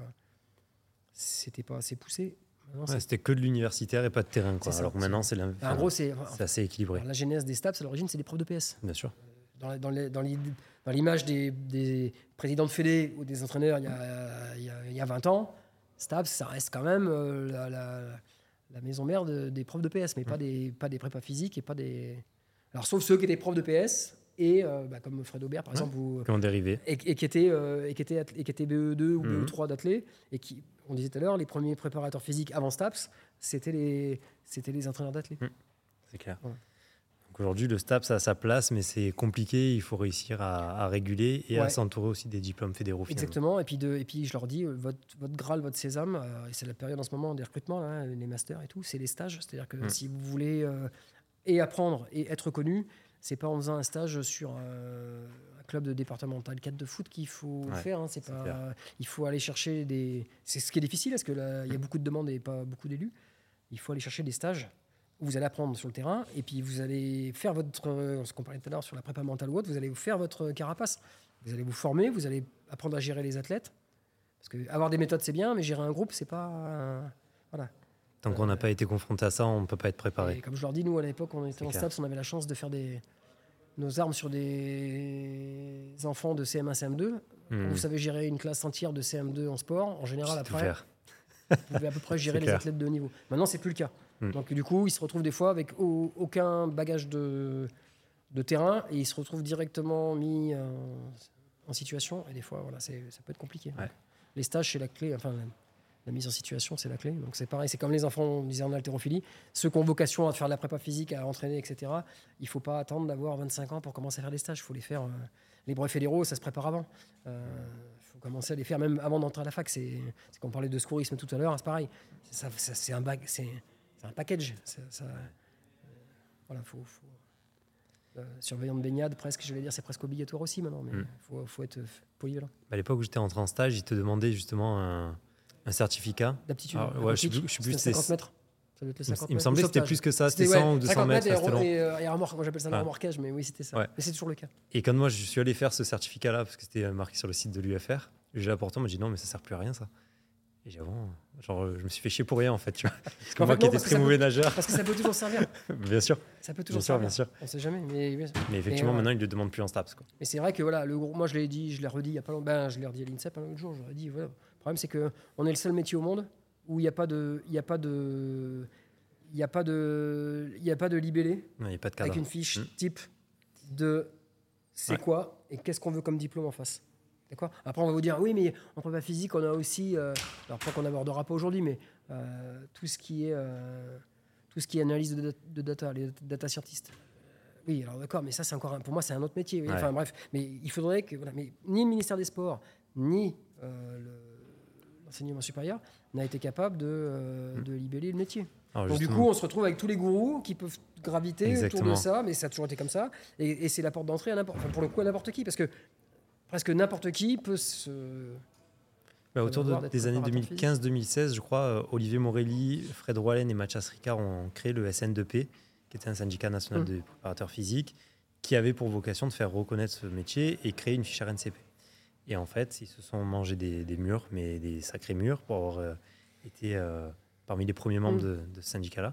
c'était pas assez poussé. Ouais, C'était que de l'universitaire et pas de terrain. Quoi. Alors maintenant, c'est enfin, gros, c'est c'est assez équilibré, alors, la genèse des stabs, à l'origine, c'est des profs de PS. bien sûr. Dans, la- dans l'image des, des présidents de fédé ou des entraîneurs il y a, il y a- il y a 20 ans, Stabs, ça reste quand même euh, la, la- la maison mère de- des profs de PS, mais pas, des, pas des prépas physiques et pas des. Alors, sauf ceux qui étaient profs de PS et euh, bah, comme Fred Aubert, par Ouais. exemple, ou, Qui ont dérivé. et, et qui étaient, euh, et qui étaient, athl- et qui étaient BE2 ou Mhm. BE3 d'athlètes, et qui, on disait tout à l'heure, les premiers préparateurs physiques avant STAPS, c'était les, c'était les entraîneurs d'athlètes. C'est clair. Ouais. Aujourd'hui, le STAPS a sa place, mais c'est compliqué. Il faut réussir à, à réguler et à s'entourer aussi des diplômes fédéraux. finalement. Exactement. Et puis, de, et puis je leur dis, euh, votre, votre Graal, votre sésame, euh, et c'est la période en ce moment des recrutements, là, les masters et tout, c'est les stages. C'est-à-dire que Mm. si vous voulez euh, et apprendre et être connu, c'est pas en faisant un stage sur euh, un club de départemental 4 de foot qu'il faut Ouais, faire. hein. c'est pas, clair. il faut aller chercher des. C'est ce qui est difficile, parce que là, il y a beaucoup de demandes et pas beaucoup d'élus. Il faut aller chercher des stages où vous allez apprendre sur le terrain et puis vous allez faire votre. euh, Ce qu'on parlait tout à l'heure sur la prépa mentale ou autre, vous allez vous faire votre carapace. Vous allez vous former, vous allez apprendre à gérer les athlètes. Parce que avoir des méthodes, c'est bien, mais gérer un groupe, c'est pas. voilà. Tant qu'on n'a pas été confronté à ça, on ne peut pas être Et préparé. comme je leur dis, nous, à l'époque, on était en. STAPS, on avait la chance de faire des, nos armes sur des enfants de CM1, CM2. Hmm. Vous savez gérer une classe entière de CM2 en sport. En général, après, vous pouvez à peu près gérer les clair. athlètes de haut niveau. Maintenant, c'est plus le cas. Mm. Donc, du coup, ils se retrouvent des fois avec au- aucun bagage de, de terrain et ils se retrouvent directement mis euh, en situation. Et des fois, voilà, ça peut être compliqué. Ouais. Les stages, c'est la clé. Enfin, la, mise en situation, c'est la clé. Donc, c'est pareil. C'est comme les enfants, on disait en haltérophilie. Ceux qui ont vocation à faire de la prépa physique, à entraîner, etc. Il faut pas attendre d'avoir 25 ans pour commencer à faire des stages. Il faut les faire. euh, les brevets fédéraux, ça se prépare avant. Il faut commencer à les faire même avant d'entrer à la fac. C'est c'est comme on parlait de secourisme tout à l'heure, c'est pareil. C'est ça- ça- c'est un, bag- c'est c'est un package. Ça- ça- euh, voilà, faut, faut- euh, surveillant de baignade, presque, je vais dire, c'est presque obligatoire aussi maintenant, mais il Mm. faut, faut être euh, polyvalent. À l'époque où j'étais entré en stage, ils te demandaient justement un, un certificat. D'aptitude. Ah, ouais, je aquatique, plus- je sais c'était plus, c'est- 50 mètres. Ça doit être le Il me- 50 il me mètres, semblait que c'était plus que ça, c'était C'était, 100 ouais, ou 200 50 mètres. et, enfin, c'était long. et, euh, remorque, moi j'appelle ça le Ouais. remorquage, mais oui, c'était ça. Ouais. Mais c'est toujours le cas. Et quand moi je suis allé faire ce certificat-là, parce que c'était marqué sur le site de l'UFR, j'ai apporté, on m'a dit non, mais ça sert plus à rien ça. Et j'avoue, genre, euh, je me suis fait chier pour rien en fait, tu vois. Parce que En moi fait, qui non, étais très mauvais nageur, Parce que ça peut toujours servir. bien sûr, Ça peut bien toujours sûr, servir. bien sûr. On sait jamais, mais bien sûr. Mais effectivement, ouais. maintenant, ils ne le demandent plus en STAPS. Quoi. Mais c'est vrai que voilà, le moi je l'ai dit, je l'ai redit il y a pas longtemps, ben, je l'ai redit à l'INSEP un autre jour, j'aurais dit voilà. Le problème c'est que on est le seul métier au monde où il n'y a pas de il y a pas de il n'y a pas de, il y a pas de libellé Non, il n'y a pas de avec une fiche Mm. type de c'est Ouais. quoi et qu'est-ce qu'on veut comme diplôme en face. D'accord? Après, on va vous dire, oui, mais en prépa physique, on a aussi, euh, alors pas qu'on n'abordera pas aujourd'hui, mais euh, tout, ce qui est, euh, tout ce qui est analyse de, dat- de data, les data scientists. Euh, Oui, alors d'accord, mais ça, c'est encore, un- pour moi, c'est un autre métier. oui. Ouais. Enfin bref, mais il faudrait que, voilà, mais ni le ministère des Sports, ni le- l'enseignement supérieur n'a été capable de, euh, Mm. de libeller le métier. Alors, Donc du coup, on se retrouve avec tous les gourous qui peuvent graviter autour de ça, mais ça a toujours été comme ça. Et, et c'est la porte d'entrée à n'importe, enfin, pour le coup à n'importe qui, parce que presque n'importe qui peut se. bah, autour de- des années préparateur 2015-2016, je crois, euh, Olivier Morelli, Fred Roalen et Mathias Ricard ont créé le SN2P, qui était un syndicat national Mm. des préparateurs physiques, qui avait pour vocation de faire reconnaître ce métier et créer une fiche RNCP. Et en fait, ils se sont mangés des, des murs, mais des sacrés murs, pour avoir euh, été euh, parmi les premiers membres Mm. de, de ce syndicat-là.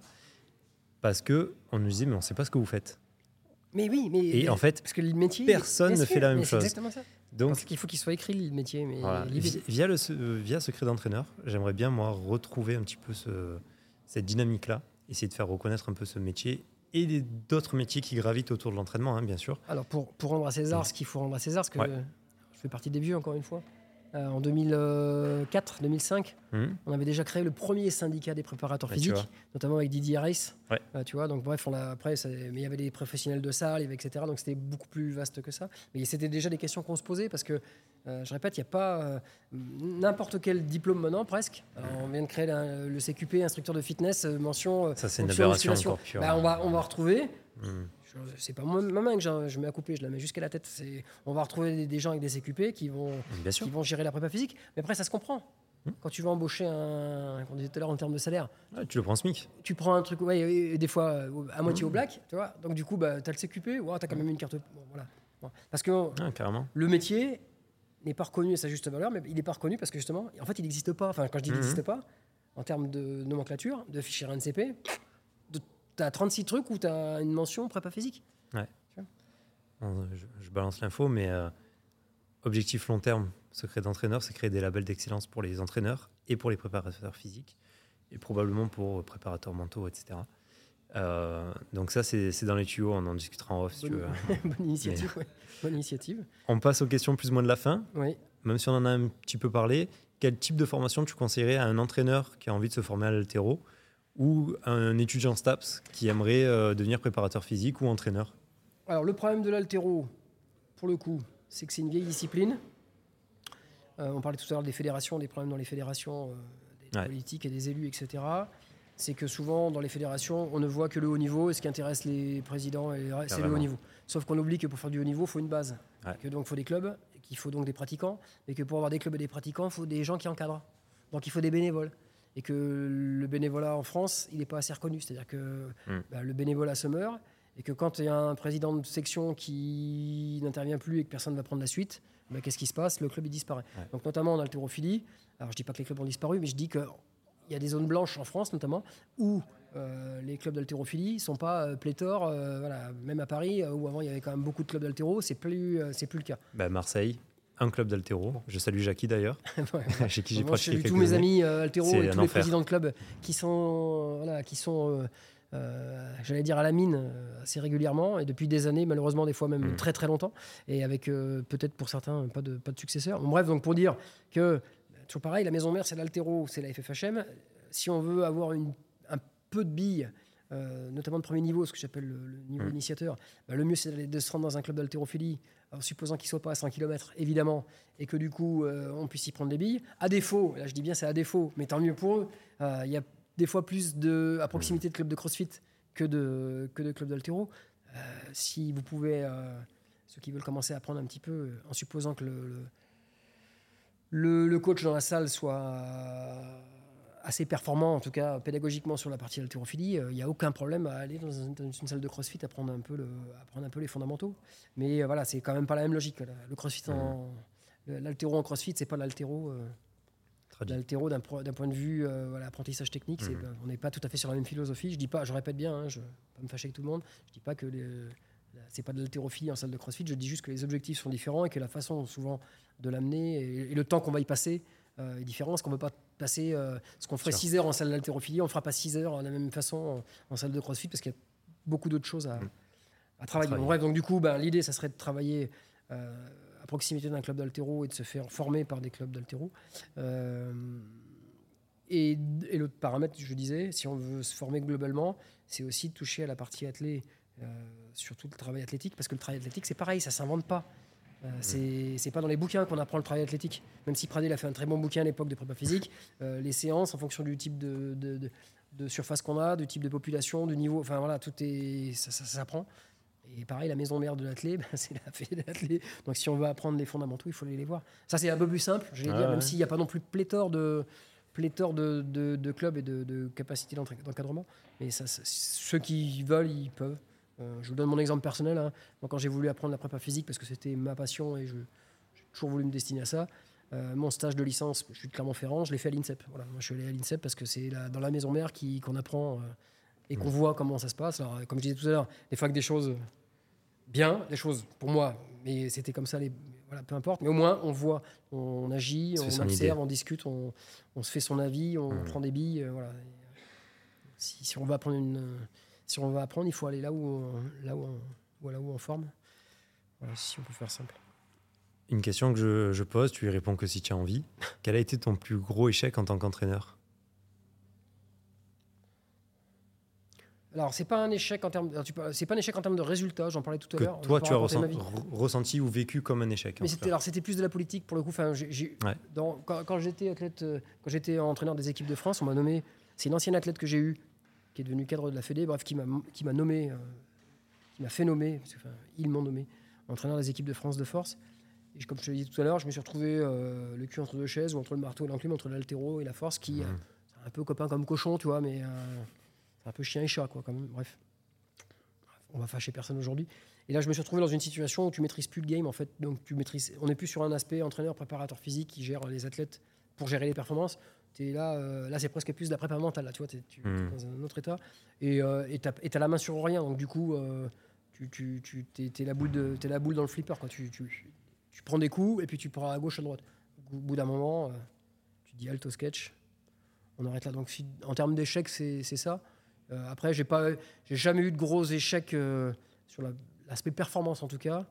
Parce que on nous disait, mais on ne sait pas ce que vous faites. Mais oui, mais Et en fait, parce que le métier. personne ne sûr, fait la même mais c'est chose. Exactement ça. donc, Parce qu'il faut qu'il soit écrit le métier, mais Voilà. Via, le, euh, via Secret d'entraîneur, j'aimerais bien, moi, retrouver un petit peu ce- cette dynamique-là, essayer de faire reconnaître un peu ce métier et d'autres métiers qui gravitent autour de l'entraînement, hein, bien sûr. Alors pour, pour rendre à César Mm. ce qu'il faut rendre à César, parce que Ouais. Je fais partie des vieux encore une fois. Euh, en 2004, 2005, Hum, on avait déjà créé le premier syndicat des préparateurs Ouais, physiques, notamment avec Didier. Ouais. Euh, tu vois, donc bref, on après, mais il y avait des professionnels de salle, etc. Donc c'était beaucoup plus vaste que ça. Mais c'était déjà des questions qu'on se posait parce que, euh, je répète, il n'y a pas euh, n'importe quel diplôme maintenant presque. Alors, on vient de créer la- le CQP, instructeur de fitness, mention. Ça, c'est une aberration encore pure. Bah, on va on va retrouver. Hum, C'est pas moi- ma main que je mets à couper, je la mets jusqu'à la tête. On va retrouver des, des gens avec des CQP qui vont, qui vont gérer la prépa physique. Mais après, ça se comprend. Hmm. Quand tu vas embaucher un, on disait tout à l'heure en termes de salaire, tu le prends SMIC. tu prends un truc, ouais, et- et des fois euh, à moitié Hmm. au black, tu vois. Donc du coup, bah, tu as le CQP, ouais, tu as quand même une carte. bon, voilà. Bon. Parce que Ah, le métier n'est pas reconnu à sa juste valeur, mais il n'est pas reconnu parce que justement, en fait, il n'existe pas. Enfin, quand je dis qu'il n'existe pas, en termes de nomenclature, de fichier RNCP, as 36 trucs où tu as une mention prépa physique. Bon, Je, je balance l'info, mais euh, objectif long terme, Secret d'entraîneur, c'est créer des labels d'excellence pour les entraîneurs et pour les préparateurs physiques, et probablement pour préparateurs mentaux, etc. Euh, donc ça, c'est dans les tuyaux, on en discutera en off si tu Bonne- veux. Bonne initiative, ouais. Bonne initiative. On passe aux questions plus ou moins de la fin. Oui. même si on en a un petit peu parlé, quel type de formation tu conseillerais à un entraîneur qui a envie de se former à l'altéro? Ou un étudiant STAPS qui aimerait euh, devenir préparateur physique ou entraîneur Alors, le problème de l'altéro, pour le coup, c'est que c'est une vieille discipline. Euh, on parlait tout à l'heure des fédérations, des problèmes dans les fédérations, euh, des Ouais. politiques et des élus, etc. C'est que souvent, dans les fédérations, on ne voit que le haut niveau et ce qui intéresse les présidents, c'est le haut niveau. Sauf qu'on oublie que pour faire du haut niveau, il faut une base. Ouais. Que donc, il faut des clubs, qu'il faut donc des pratiquants, et que pour avoir des clubs et des pratiquants, il faut des gens qui encadrent. Donc, il faut des bénévoles. Et que le bénévolat en France, il n'est pas assez reconnu. C'est-à-dire que Mm. bah, le bénévolat se meurt, et que quand il y a un président de section qui n'intervient plus et que personne ne va prendre la suite, bah, qu'est-ce qui se passe? Le club il disparaît. Ouais. Donc notamment en haltérophilie, alors je dis pas que les clubs ont disparu, mais je dis qu'il y a des zones blanches en France notamment où euh, les clubs d'haltérophilie ne sont pas euh, pléthores, euh, voilà, même à Paris euh, où avant il y avait quand même beaucoup de clubs d'haltéro, c'est plus, c'est plus le cas. Bah, Marseille, un club d'altéro. Je salue Jackie d'ailleurs, Ouais, chez qui j'ai Moi, je pratiqué salue tous mes amis euh, haltéro C'est et tous les présidents de clubs qui sont, euh, voilà, qui sont euh, euh, j'allais dire à la mine assez régulièrement et depuis des années, malheureusement des fois même Mm. très très longtemps et avec peut-être pour certains pas de, pas de successeurs. Bon, bref, donc pour dire que toujours pareil, la maison mère c'est l'altéro, c'est la FFHM. Si on veut avoir une, un peu de billes, euh, notamment de premier niveau, ce que j'appelle le, le niveau Mm. initiateur, bah, le mieux c'est de se rendre dans un club d'haltérophilie, en supposant qu'il soit pas à 100 km évidemment, et que du coup euh, on puisse y prendre des billes. À défaut, là je dis bien c'est à défaut, mais tant mieux pour eux, euh, il y a des fois plus de, à proximité de clubs de crossfit que de, que de clubs d'haltéro. Si vous pouvez, ceux qui veulent commencer à apprendre un petit peu, en supposant que le, le, le- coach dans la salle soit assez performant, en tout cas pédagogiquement sur la partie haltérophilie, euh, il n'y a aucun problème à aller dans, un- dans une salle de crossfit apprendre un peu, le, apprendre un peu les fondamentaux. Mais euh, voilà, c'est quand même pas la même logique. là. Le crossfit en. le- L'altéro en crossfit, c'est pas l'altéro. euh. L'altéro, d'un point de vue euh, voilà, apprentissage technique, pas- on n'est pas tout à fait sur la même philosophie. Je dis pas, je répète bien, hein, je ne pas me fâcher avec tout le monde. Je dis pas que c'est pas de l'haltérophilie en salle de CrossFit. Je dis juste que les objectifs sont différents et que la façon souvent de l'amener et, et le temps qu'on va y passer euh, est différent, parce qu'on ne veut pas passer ce qu'on ferait 6 heures en salle d'haltérophilie, on ne fera pas 6 heures de la même façon en, salle de crossfit parce qu'il y a beaucoup d'autres choses à, mm. travailler. bref, donc du coup, ben, l'idée, ça serait de travailler à proximité d'un club d'haltéro et de se faire former par des clubs d'haltéro. et, et l'autre paramètre, je disais, si on veut se former globalement, c'est aussi de toucher à la partie athlée, surtout le travail athlétique, parce que le travail athlétique, c'est pareil, ça s'invente pas. Euh, c'est pas dans les bouquins qu'on apprend le travail athlétique. Même si Pradel a fait un très bon bouquin à l'époque de prépa physique, euh, les séances, en fonction du type de, de, surface qu'on a, du type de population, du niveau, enfin voilà, tout est, ça, s'apprend. Et pareil, la maison mère de l'athlète, ben, c'est la fée de l'athlète. Donc si on veut apprendre les fondamentaux, il faut aller les voir. Ça, c'est un peu plus simple, je vais dire, même s'il n'y a pas non plus pléthore de, pléthore de, de clubs et de, capacités d'encadrement. Mais ça, ceux qui veulent, ils peuvent. Euh, je vous donne mon exemple personnel. Hein. quand j'ai voulu apprendre la prépa physique, parce que c'était ma passion et j'ai toujours voulu me destiner à ça, euh, mon stage de licence, je suis de Clermont-Ferrand, je l'ai fait à l'INSEP. Voilà, moi, je suis allé à l'INSEP parce que c'est dans la maison mère qu'on apprend euh, et qu'on voit comment ça se passe. Alors, comme je disais tout à l'heure, des fois que des choses bien, des choses pour moi, mais c'était comme ça, les, voilà, peu importe. Mais au moins, on voit, on agit, on observe, on discute, on, se fait son avis, on mmh. prend des billes. voilà. Si, si, on va prendre une si on veut apprendre, il faut aller là où on, là où on, là où on forme. Voilà, si on peut faire simple. Une question que je, pose, tu y réponds que si tu as envie. Quel a été ton plus gros échec en tant qu'entraîneur? Alors, c'est pas un échec en termes, c'est pas un échec en termes de résultats. J'en parlais tout à l'heure. Toi, tu as ressenti ou vécu comme un échec. Mais c'était alors c'était plus de la politique pour le coup. Enfin, quand, quand j'étais athlète, euh, quand j'étais entraîneur des équipes de France, on m'a nommé. C'est une ancienne athlète que j'ai eue qui est devenu cadre de la Fédé, bref, qui m'a nommé, euh, qui m'a fait nommer, parce que, enfin, ils m'ont nommé entraîneur des équipes de France de force. Et comme je te l'ai dit tout à l'heure, je me suis retrouvé euh, le cul entre deux chaises, ou entre le marteau et l'enclume, entre l'altéro et la force, qui mmh. euh, un peu copain comme cochon, tu vois, mais c'est un peu chien et chat, quoi, quand même. Bref. On va fâcher personne aujourd'hui. Et là, je me suis retrouvé dans une situation où tu maîtrises plus le game, en fait. Donc, tu maîtrises. On n'est plus sur un aspect entraîneur, préparateur physique qui gère les athlètes pour gérer les performances là, euh, là c'est presque plus de la prépa mentale. Là, tu vois, es, tu hmm. dans un autre état. Et euh, tu as, la main sur rien. Donc, du coup, euh, tu, tu, tu es, la boule de, es la boule dans le flipper. Quoi. Tu, tu, tu, prends des coups et puis tu prends à gauche, à droite. Au bout d'un moment, tu dis alto sketch. On arrête là. Donc, en termes d'échecs, c'est ça. après, j'ai jamais eu de gros échecs sur l'aspect performance en tout cas.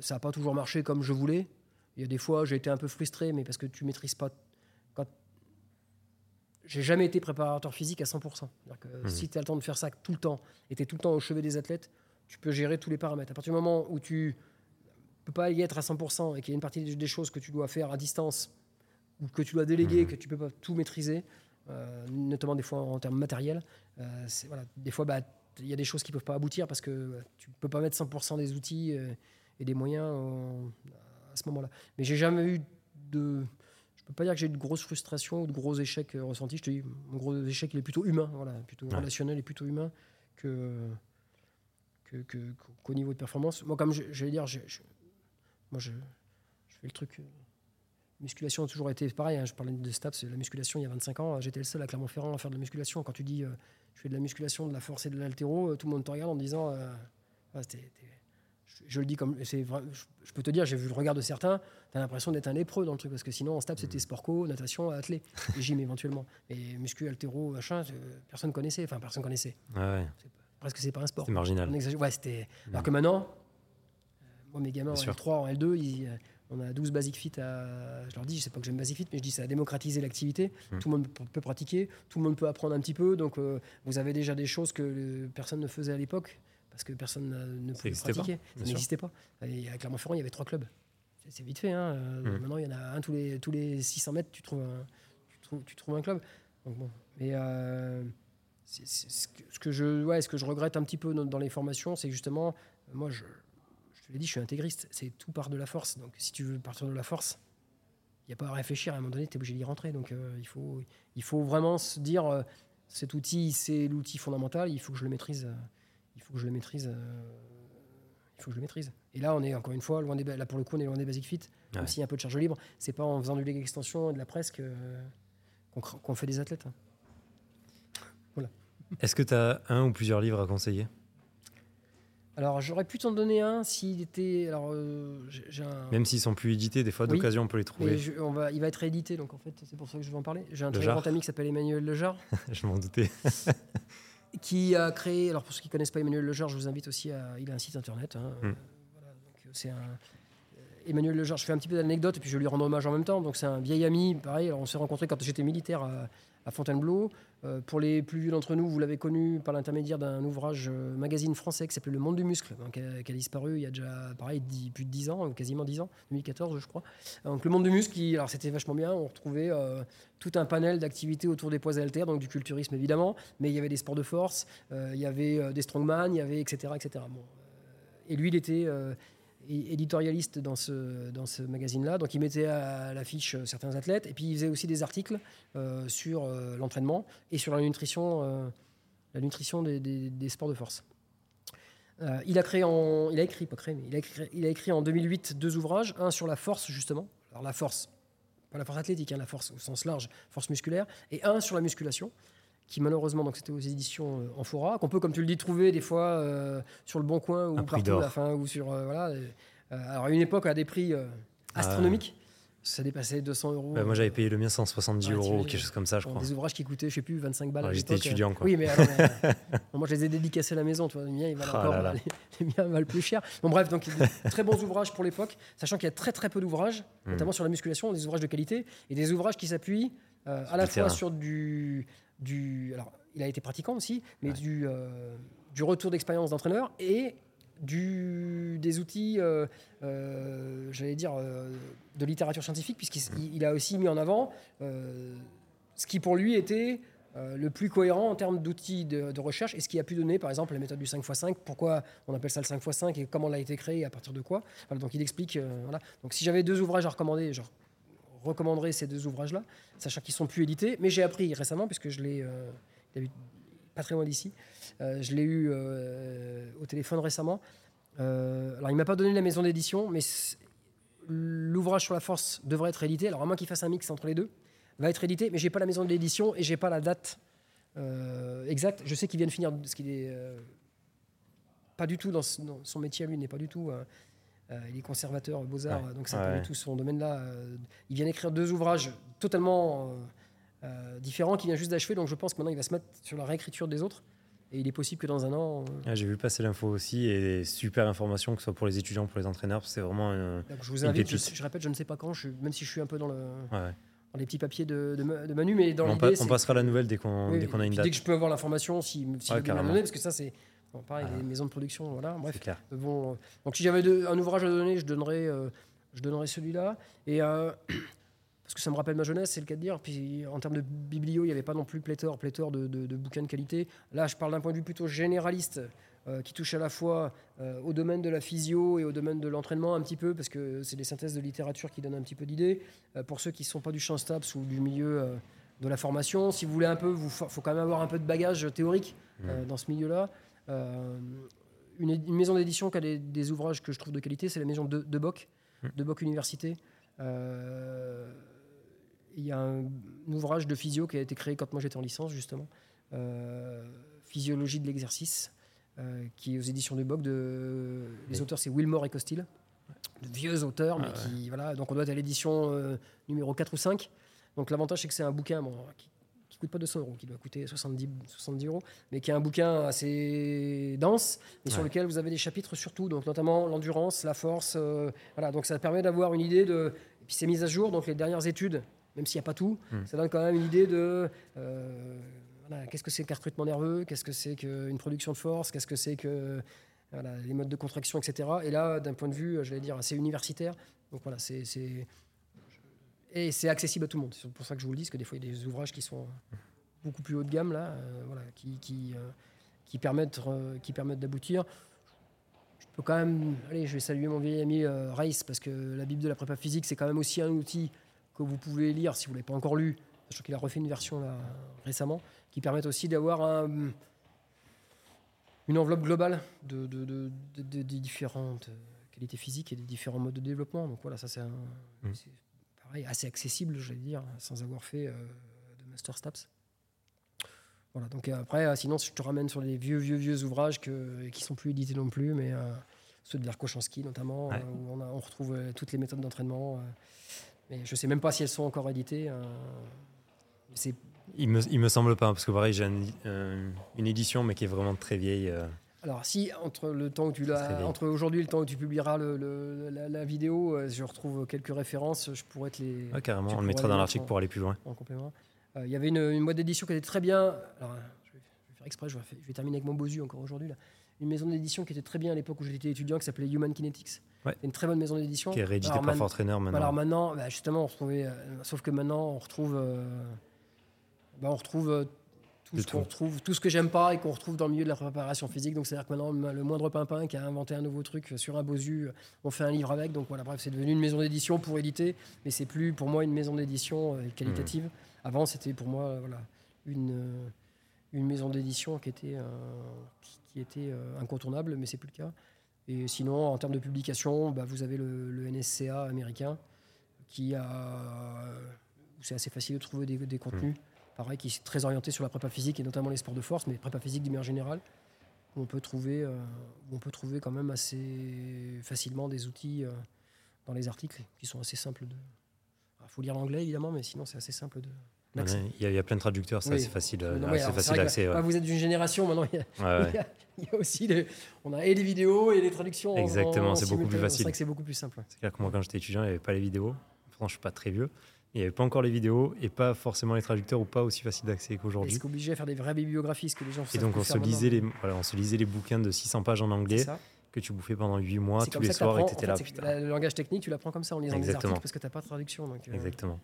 ça n'a pas toujours marché comme je voulais. Il y a des fois, j'ai été un peu frustré, mais parce que tu maîtrises pas j'ai jamais été préparateur physique à 100%. Que mmh. Si tu as le temps de faire ça tout le temps et tu es tout le temps au chevet des athlètes, tu peux gérer tous les paramètres. À partir du moment où tu peux pas y être à 100% et qu'il y a une partie des choses que tu dois faire à distance ou que tu dois déléguer, mmh. que tu peux pas tout maîtriser, euh, notamment des fois en termes matériels, euh, voilà, des fois, bah, il y a des choses qui peuvent pas aboutir parce que tu peux pas mettre 100% des outils euh, et des moyens à ce moment-là. Mais j'ai jamais eu de peux pas dire que j'ai eu de grosses frustrations ou de gros échecs euh, ressentis. Je te dis, mon gros échec, il est plutôt humain, voilà, plutôt relationnel et plutôt humain que qu'au niveau de performance. Moi, comme j'allais dire, je, moi, je, fais le truc. Euh, musculation a toujours été pareil. Hein, je parlais de STAPS, la musculation il y a 25 ans. J'étais le seul à Clermont-Ferrand à faire de la musculation. Quand tu dis euh, je fais de la musculation, de la force et de l'altéro, tout le monde te regarde en disant ah, je le dis comme c'est je peux te dire j'ai vu le regard de certains t'as l'impression d'être un lépreux dans le truc parce que sinon en stable c'était sport co natation athlé gym éventuellement et muscu altéro machin personne connaissait enfin personne connaissait ah ouais. presque c'est pas un sport c'est marginal ouais c'était alors que maintenant euh, moi mes gamins en L3 en L2 ils, euh, on a 12 basic fit à. Je leur dis, je sais pas que j'aime basic fit, mais je dis ça a démocratisé l'activité. Hmm. Tout le monde peut pratiquer, tout le monde peut apprendre un petit peu. Donc, euh, vous avez déjà des choses que personne ne faisait à l'époque parce que personne ne pouvait pratiquer. ça n'existait pas. Et à Clermont-Ferrand, il y avait trois clubs. C'est vite fait. Hein. Mmh. Maintenant, il y en a un tous les, tous les 600 mètres, tu trouves un, tu trouves, un club. bon. Mais euh, ce, que je, ouais, ce que je regrette un petit peu dans, les formations, c'est justement, moi, je, je te l'ai dit, je suis intégriste. C'est tout part de la force. Donc, si tu veux partir de la force, il n'y a pas à réfléchir. À un moment donné, tu es obligé d'y rentrer. Donc, euh, il, faut, il faut vraiment se dire, euh, cet outil, c'est l'outil fondamental. Il faut que je le maîtrise il faut que je le maîtrise. Euh, il faut que je le maîtrise. Et là, on est encore une fois loin des là pour le coup, on est loin des basic fit. Même s'il y a un peu de charge libre, c'est pas en faisant du leg extension et de la presse qu'on fait des athlètes. Hein. Voilà. Est-ce que tu as un ou plusieurs livres à conseiller? Alors, j'aurais pu t'en donner un s'il était. Alors, euh, Même s'ils sont plus édités, des fois d'occasion, on peut les trouver. on va, il va être réédité, donc en fait, c'est pour ça que je vais en parler. J'ai un très grand ami qui s'appelle Emmanuel Lejar. je m'en doutais. qui a créé. Alors, pour ceux qui ne connaissent pas Emmanuel Lejar, je vous invite aussi à. Il a un site internet. Hein, hmm. c'est un. Emmanuel Lejar, je fais un petit peu d'anecdote et puis je lui rends hommage en même temps. Donc, c'est un vieil ami, pareil. Alors, on s'est rencontrés quand j'étais militaire à, à Fontainebleau. Euh, pour les plus vieux d'entre nous, vous l'avez connu par l'intermédiaire d'un ouvrage euh, magazine français qui s'appelait Le Monde du Muscle, hein, qui, a, disparu il y a déjà pareil, plus de 10 ans, quasiment 10 ans, 2014 je crois. Donc Le Monde du Muscle, alors c'était vachement bien, on retrouvait euh, tout un panel d'activités autour des poids haltères, donc du culturisme évidemment, mais il y avait des sports de force, il y avait des strongman, il y avait etc. etc. et lui, il était éditorialiste dans ce, dans ce magazine-là. Donc il mettait à l'affiche euh, certains athlètes. Et puis il faisait aussi des articles euh, sur euh, l'entraînement et sur la nutrition, la nutrition des, des, sports de force. il a créé il a écrit, pas créé, mais il a écrit, il a écrit en 2008 deux ouvrages, un sur la force justement, la force, pas la force athlétique, hein, la force au sens large, force musculaire, et un sur la musculation qui malheureusement, donc c'était aux éditions euh, Amphora, qu'on peut, comme tu le dis, trouver des fois euh, sur le Bon Coin ou partout à la fin, ou sur euh, voilà. alors à une époque à des prix ah astronomiques. Ça dépassait 200 euros. Bah, moi, j'avais payé le mien 170 euros, quelque chose comme ça, je crois. Des ouvrages qui coûtaient, je sais plus, 25 balles. J'étais étudiant, quoi. Oui, mais moi, je les ai dédicacés à la maison. Tu vois. Les miens, ils valent oh encore, Les, miens valent plus cher. Bon, bref, donc très bons ouvrages pour l'époque, sachant qu'il y a très très peu d'ouvrages, hmm. notamment sur la musculation, des ouvrages de qualité et des ouvrages qui s'appuient à la fois sur du du. Alors, il a été pratiquant aussi, mais du, euh, du retour d'expérience d'entraîneur et du, des outils, euh, euh, j'allais dire, de littérature scientifique, puisqu'il a aussi mis en avant ce qui pour lui était le plus cohérent en termes d'outils de, recherche et ce qui a pu donner, par exemple, la méthode du 5x5, pourquoi on appelle ça le 5x5 et comment elle a été créée, à partir de quoi. donc il explique. voilà. Donc si j'avais deux ouvrages à recommander, genre recommanderais ces deux ouvrages-là, sachant qu'ils sont plus édités. Mais j'ai appris récemment, puisque je l'ai, euh, pas très loin d'ici, euh, je l'ai eu euh, au téléphone récemment. alors, il m'a pas donné la maison d'édition, mais l'ouvrage sur la force devrait être édité. Alors, à moins qu'il fasse un mix entre les deux, va être édité, mais j'ai pas la maison d'édition et j'ai pas la date exacte. Je sais qu'il vient de finir, ce qu'il est pas du tout dans, son métier, lui n'est pas du tout il est conservateur beaux-arts, donc c'est pas du tout son domaine-là. Euh, il vient d'écrire deux ouvrages totalement euh, différents qu'il vient juste d'achever, donc je pense que maintenant il va se mettre sur la réécriture des autres. Et il est possible que dans un an. Ah, j'ai vu passer l'info aussi et super information, que ce soit pour les étudiants, pour les entraîneurs, c'est vraiment. je vous invite, je, répète, je ne sais pas quand, je, même si je suis un peu dans, le, dans les petits papiers de, de, Manu, mais dans l'idée. On, passera la nouvelle dès qu'on a une date. Dès que je peux avoir l'information, si, si ouais, donner, parce que ça, c'est pareil, les maisons de production, voilà. Bref. Clair. Bon, donc si j'avais un ouvrage à donner, je donnerais, euh, je donnerais celui-là. Et euh, parce que ça me rappelle ma jeunesse, c'est le cas de dire. Puis en termes de biblio, il n'y avait pas non plus pléthore, pléthore de, de, bouquins de qualité. Là, je parle d'un point de vue plutôt généraliste. Euh, qui touche à la fois au domaine de la physio et au domaine de l'entraînement un petit peu, parce que c'est des synthèses de littérature qui donnent un petit peu d'idées. pour ceux qui ne sont pas du champ STAPS ou du milieu de la formation, si vous voulez un peu, il faut quand même avoir un peu de bagage théorique mmh. dans ce milieu-là. Euh, une, maison d'édition qui a des, ouvrages que je trouve de qualité, c'est la maison de, de Boc, mmh. de Boc Université. Euh, il y a un, ouvrage de physio qui a été créé quand moi j'étais en licence, justement. Euh, Physiologie de l'exercice, qui est aux éditions de Boc. De, les auteurs, c'est Wilmore et Costil. De vieux auteurs, mais ah qui. Voilà, donc on doit être à l'édition numéro 4 ou 5. Donc l'avantage, c'est que c'est un bouquin bon, qui, coûte pas 200 euros, qui doit coûter 70, 70 euros, mais qui est un bouquin assez dense et sur lequel vous avez des chapitres surtout, donc notamment l'endurance, la force. Euh, voilà, donc ça permet d'avoir une idée de. Et puis c'est mis à jour, donc les dernières études, même s'il n'y a pas tout, hmm. ça donne quand même une idée de. Euh, qu'est-ce que c'est qu'un recrutement nerveux Qu'est-ce que c'est qu'une production de force Qu'est-ce que c'est que. les modes de contraction, etc. Et là, d'un point de vue, j'allais dire, assez universitaire. Donc voilà, c'est et c'est accessible à tout le monde. C'est pour ça que je vous le dis, parce que des fois, il y a des ouvrages qui sont beaucoup plus haut de gamme, là, euh, voilà, qui, qui, euh, qui permettent, euh, qui permettent d'aboutir. Je peux quand même, allez, je vais saluer mon vieil ami Rice, parce que la Bible de la prépa physique, c'est quand même aussi un outil que vous pouvez lire si vous ne l'avez pas encore lu, sachant qu'il a refait une version là, récemment, qui permet aussi d'avoir un, une enveloppe globale de, de, de, de, différentes qualités physiques et des différents modes de développement. Donc voilà, ça c'est un. Mmh assez accessible, je vais dire, sans avoir fait euh, de Master Staps. Voilà, donc après, sinon, je te ramène sur les vieux, vieux, vieux ouvrages que, qui sont plus édités non plus, mais ceux de Verkochanski notamment, où on, on retrouve toutes les méthodes d'entraînement. mais je sais même pas si elles sont encore éditées. il me, il me semble pas, parce que pareil, j'ai une édition, mais qui est vraiment très vieille. Alors, si entre le temps où tu entre aujourd'hui et le temps où tu publieras le, la, vidéo, euh, je retrouve quelques références, je pourrais te les. Ah, carrément, on le mettra dans l'article pour aller plus loin. En complément. Euh, il y avait une, une boîte d'édition qui était très bien. Alors, je vais, faire exprès, je vais, terminer avec mon Bosu encore aujourd'hui. Une maison d'édition qui était très bien à l'époque où j'étais étudiant, qui s'appelait Human Kinetics. Ouais. Une très bonne maison d'édition. Qui est rééditée par Fortrainer maintenant. Alors maintenant, bah, justement, on retrouvait, euh, sauf que maintenant, on retrouve, bah, on retrouve tout ce qu'on retrouve, tout ce que j'aime pas et qu'on retrouve dans le milieu de la préparation physique. Donc c'est-à-dire que maintenant, le moindre pimpin qui a inventé un nouveau truc sur un bosu, on fait un livre avec. Donc voilà, bref, c'est devenu une maison d'édition pour éditer, mais c'est plus pour moi une maison d'édition euh, qualitative. Mmh. Avant, c'était pour moi euh, voilà, une, euh, une maison d'édition qui était, qui, était incontournable, mais c'est plus le cas. Et sinon, en termes de publication, bah, vous avez le, NSCA américain qui a. c'est assez facile de trouver des, contenus. Mmh pareil, qui est très orienté sur la prépa physique et notamment les sports de force, mais prépa physique d'une manière générale, où on peut trouver, euh, on peut trouver quand même assez facilement des outils euh, dans les articles qui sont assez simples de. Il faut lire l'anglais évidemment, mais sinon c'est assez simple de. Il y, a plein de traducteurs, c'est assez facile, d'accès. Vous êtes d'une génération, maintenant il y a, aussi les, on a et les vidéos et les traductions. Exactement, c'est beaucoup plus facile. C'est vrai que c'est beaucoup plus simple. C'est clair que moi quand j'étais étudiant, il n'y avait pas les vidéos. Franchement, je suis pas très vieux. Il n'y avait pas encore les vidéos et pas forcément les traducteurs ou pas aussi facile d'accès qu'aujourd'hui. Est-ce qu'obligé à faire des vraies bibliographies, ce que les gens Et donc on se, lisait les, voilà, on se lisait les bouquins de 600 pages en anglais que tu bouffais pendant 8 mois tous les soirs et tu étais là. le langage technique, tu l'apprends comme ça en lisant des articles parce que tu n'as pas de traduction. Donc, euh, Exactement.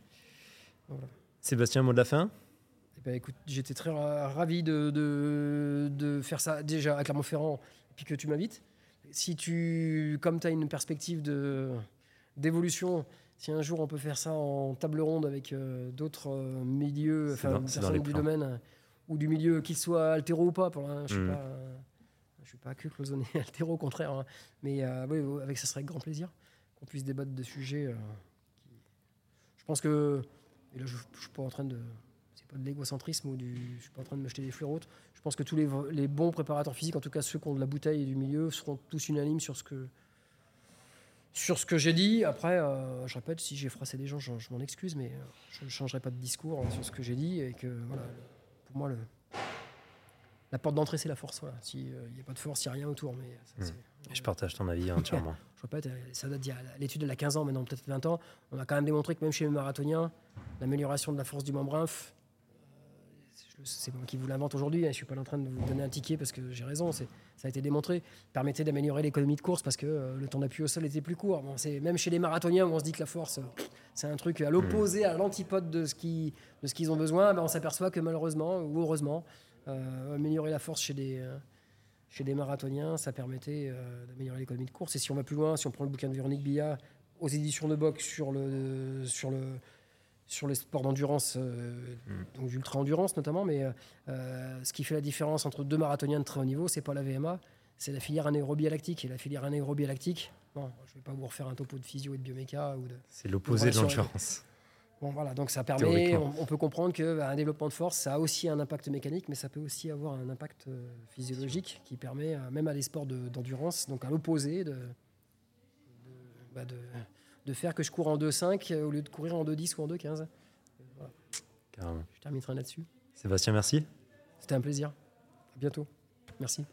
Sébastien, mot de la fin? Eh ben, écoute, j'étais très ravi de, de, de, faire ça déjà à Clermont-Ferrand et puis que tu m'invites. Si tu, comme tu as une perspective d'évolution, si un jour on peut faire ça en table ronde avec euh, d'autres euh, milieux, enfin personnes du domaine euh, ou du milieu, qu'ils soient altéro ou pas, pour je ne suis, mm. suis pas que cloisonné altéro, au contraire, hein. mais oui, avec ça serait avec grand plaisir qu'on puisse débattre de sujets. je pense que, et là je, ne suis pas en train de, c'est pas de l'égocentrisme ou du, je suis pas en train de me jeter des fleurs hautes. Je pense que tous les, les bons préparateurs physiques, en tout cas ceux qui ont de la bouteille et du milieu, seront tous unanimes sur ce que sur ce que j'ai dit, après, euh, je répète, si j'ai froissé des gens, je, m'en excuse, mais euh, je ne changerai pas de discours hein, sur ce que j'ai dit. Et que, voilà, pour moi, le, la porte d'entrée, c'est la force. Voilà. S'il n'y a pas de force, il n'y a rien autour. Mais hmm. je partage ton avis entièrement. je répète, ça date l'étude, elle a 15 ans, maintenant peut-être 20 ans. On a quand même démontré que même chez les marathoniens, l'amélioration de la force du membre c'est moi qui vous l'invente aujourd'hui, hein, je ne suis pas en train de vous donner un ticket parce que j'ai raison, ça a été démontré, permettait d'améliorer l'économie de course parce que euh, le temps d'appui au sol était plus court. Même chez les marathoniens où on se dit que la force, c'est un truc à l'opposé, à l'antipode de ce qu'ils ont besoin, ben, on s'aperçoit que malheureusement ou heureusement, euh, améliorer la force chez des, euh, marathoniens, ça permettait d'améliorer l'économie de course. Et si on va plus loin, si on prend le bouquin de Véronique Billa aux éditions de box sur le, sur le sur les sports d'endurance, euh, mm. donc d'ultra endurance notamment, mais euh, euh, ce qui fait la différence entre deux marathoniens de très haut niveau, c'est pas la VMA, c'est la filière anaérobie lactique. Et la filière anaérobie lactique, bon, je vais pas vous refaire un topo de physio et de bioméca ou de. C'est l'opposé de l'endurance. Bon voilà, donc ça permet, on, peut comprendre qu'un bah, développement de force, ça a aussi un impact mécanique, mais ça peut aussi avoir un impact physiologique qui permet, même à des sports d'endurance, donc à l'opposé de, de, bah, de de faire que je cours en 2,5 euh, au lieu de courir en 2,10 ou en 2,15. Carrément. Je terminerai là-dessus. Sébastien, merci. C'était un plaisir. À bientôt. Merci.